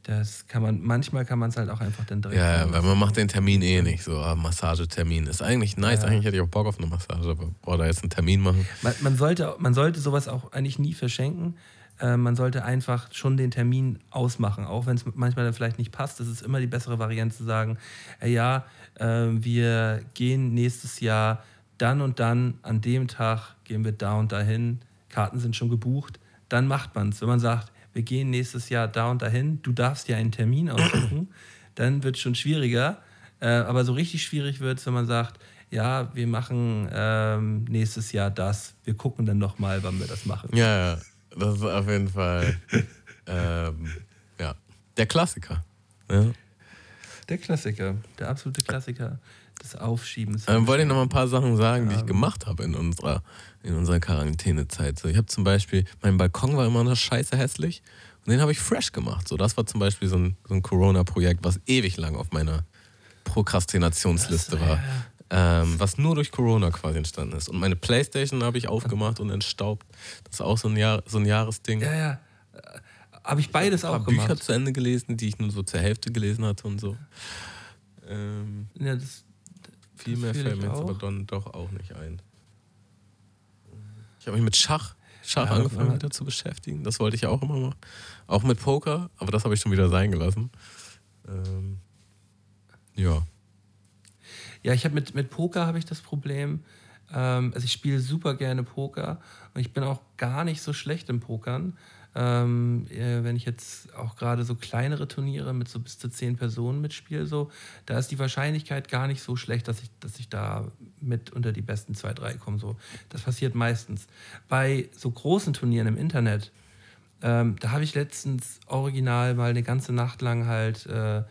das kann man, manchmal kann man es halt auch einfach dann direkt. Ja, weil man macht den Termin eh nicht so. Ah, Massagetermin ist eigentlich nice. Ja. Eigentlich hätte ich auch Bock auf eine Massage, aber boah, da jetzt einen Termin machen. Man, man, sollte, man sollte sowas auch eigentlich nie verschenken, äh, man sollte einfach schon den Termin ausmachen, auch wenn es manchmal dann vielleicht nicht passt. Das ist immer die bessere Variante zu sagen, äh, ja, äh, wir gehen nächstes Jahr dann und dann, an dem Tag gehen wir da und dahin, Karten sind schon gebucht, dann macht man es. Wenn man sagt, wir gehen nächstes Jahr da und dahin, du darfst ja einen Termin aussuchen, dann wird es schon schwieriger. Äh, aber so richtig schwierig wird es, wenn man sagt, ja, wir machen ähm, nächstes Jahr das, wir gucken dann nochmal, wann wir das machen. Ja, ja. Das ist auf jeden Fall ähm, ja, der Klassiker. Ja. Der Klassiker, der absolute Klassiker des Aufschiebens. Ähm, wollte ich noch mal ein paar Sachen sagen, die ich gemacht habe in unserer, in unserer Quarantänezeit. So, ich habe zum Beispiel, mein Balkon war immer noch scheiße hässlich und den habe ich fresh gemacht. So, das war zum Beispiel so ein, so ein Corona-Projekt, was ewig lang auf meiner Prokrastinationsliste war. Ja, ähm, was nur durch Corona quasi entstanden ist. Und meine Playstation habe ich aufgemacht und entstaubt. Das ist auch so ein, Jahr, so ein Jahresding. Ja, ja. Habe ich beides auch gemacht. Bücher zu Ende gelesen, die ich nur so zur Hälfte gelesen hatte und so. Ähm, ja, das, viel das mehr fällt mir jetzt aber dann doch auch nicht ein. Ich habe mich mit Schach, Schach ja, angefangen wieder zu beschäftigen. Das wollte ich auch immer machen. Auch mit Poker, aber das habe ich schon wieder sein gelassen. Ähm, ja. Ja, ich habe mit, mit Poker habe ich das Problem. Ähm, also ich spiele super gerne Poker und ich bin auch gar nicht so schlecht im Pokern. Ähm, äh, wenn ich jetzt auch gerade so kleinere Turniere mit so bis zu zehn Personen mitspiele, so, da ist die Wahrscheinlichkeit gar nicht so schlecht, dass ich, dass ich da mit unter die besten zwei, drei komme. So. Das passiert meistens. Bei so großen Turnieren im Internet, ähm, da habe ich letztens original mal eine ganze Nacht lang halt äh,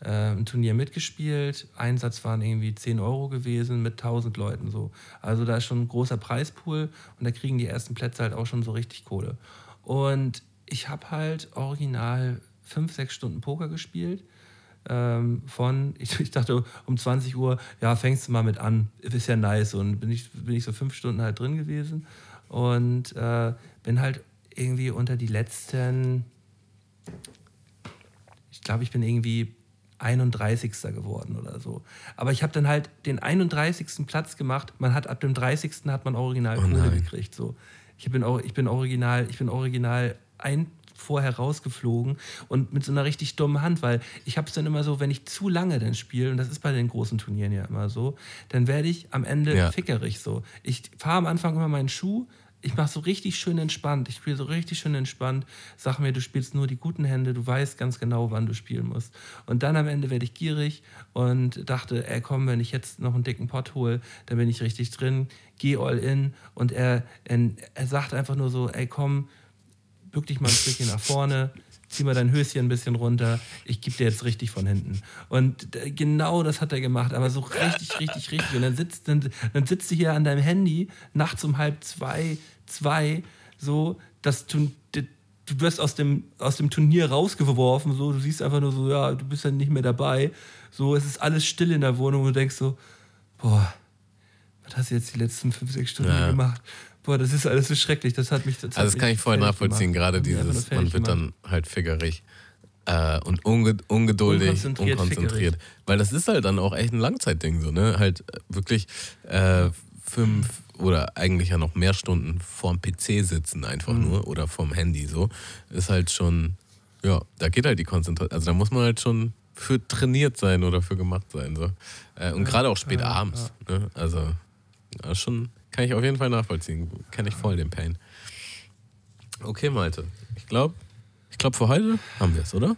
äh, ein Turnier mitgespielt. Einsatz waren irgendwie 10 Euro gewesen mit 1000 Leuten so. Also da ist schon ein großer Preispool und da kriegen die ersten Plätze halt auch schon so richtig Kohle. Und ich habe halt original fünf, sechs Stunden Poker gespielt. Ähm, von, ich, ich, dachte um 20 Uhr, ja, fängst du mal mit an, ist ja nice. Und bin ich, bin ich so fünf Stunden halt drin gewesen und äh, bin halt irgendwie unter die letzten, ich glaube, ich bin irgendwie 31. geworden oder so. Aber ich habe dann halt den 31. Platz gemacht. Man hat ab dem 30. hat man original Oh gekriegt. So. Ich bin, ich bin original, ich bin original ein vorher rausgeflogen und mit so einer richtig dummen Hand, weil ich habe es dann immer so, wenn ich zu lange dann spiele, und das ist bei den großen Turnieren ja immer so, dann werde ich am Ende Ja. fickerig so. Ich fahre am Anfang immer meinen Schuh, ich mache so richtig schön entspannt, ich spiele so richtig schön entspannt, sag mir, du spielst nur die guten Hände, du weißt ganz genau, wann du spielen musst. Und dann am Ende werde ich gierig und dachte, ey komm, wenn ich jetzt noch einen dicken Pot hole, dann bin ich richtig drin, geh all in. Und er, er, er sagt einfach nur so, ey komm, bück dich mal ein Stückchen nach vorne, zieh mal dein Höschen ein bisschen runter, ich gebe dir jetzt richtig von hinten. Und äh, genau das hat er gemacht, aber so richtig, richtig, richtig. Und dann sitzt, dann, dann sitzt du hier an deinem Handy nachts um halb zwei, zwei, so, dass du, du wirst aus dem, aus dem Turnier rausgeworfen, so, du siehst einfach nur so, ja, du bist dann nicht mehr dabei. So, es ist alles still in der Wohnung und du denkst so, boah, was hast du jetzt die letzten fünf, sechs Stunden Ja. gemacht? Boah, das ist alles so schrecklich. Das hat mich. Das Also das kann ich voll nachvollziehen, gemacht. gerade dieses, man wird gemacht. dann halt fickerig äh, und unge ungeduldig, Unkonzentriert, unkonzentriert. Weil das ist halt dann auch echt ein Langzeitding so, ne? Halt äh, wirklich äh, fünf oder eigentlich ja noch mehr Stunden vorm PC sitzen einfach Mhm. nur oder vorm Handy so, ist halt schon, ja, da geht halt die Konzentration, also da muss man halt schon für trainiert sein oder für gemacht sein. So. Äh, und gerade auch spät abends. Ne? Also ja, schon kann ich auf jeden Fall nachvollziehen. Kenne ich voll den Pain. Okay, Malte. Ich glaube, ich glaube für heute haben wir es, oder?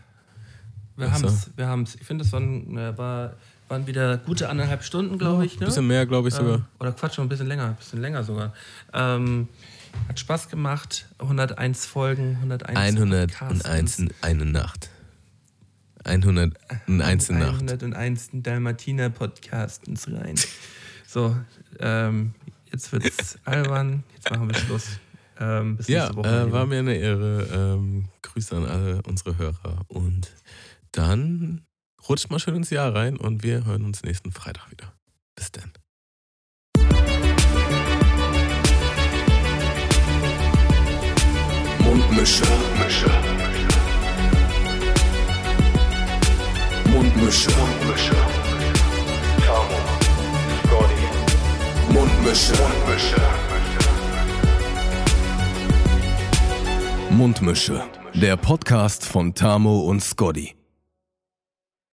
Wir haben es. Wir haben's. Ich finde, das waren, äh, war, waren wieder gute anderthalb Stunden, glaube ich. Ein Ne? bisschen mehr, glaube ich sogar. Ähm, oder Quatsch, schon ein bisschen länger. Ein bisschen länger sogar. Ähm, hat Spaß gemacht. 101 Folgen, 101 101 Podcastens. eine Nacht. 101 Nacht. 101 Dalmatiner Podcastens rein. So, ähm, jetzt wird's albern. Jetzt machen wir Schluss. Ähm, bis Ja, nächste Woche. äh, war mir eine Ehre. Ähm, Grüße an alle unsere Hörer. Und dann rutscht mal schön ins Jahr rein und wir hören uns nächsten Freitag wieder. Bis dann. Mundmische. Mische. Mundmische. Mundmische. Mundmische. Mundmische. Mundmische. Der Podcast von Tamo und Scotty.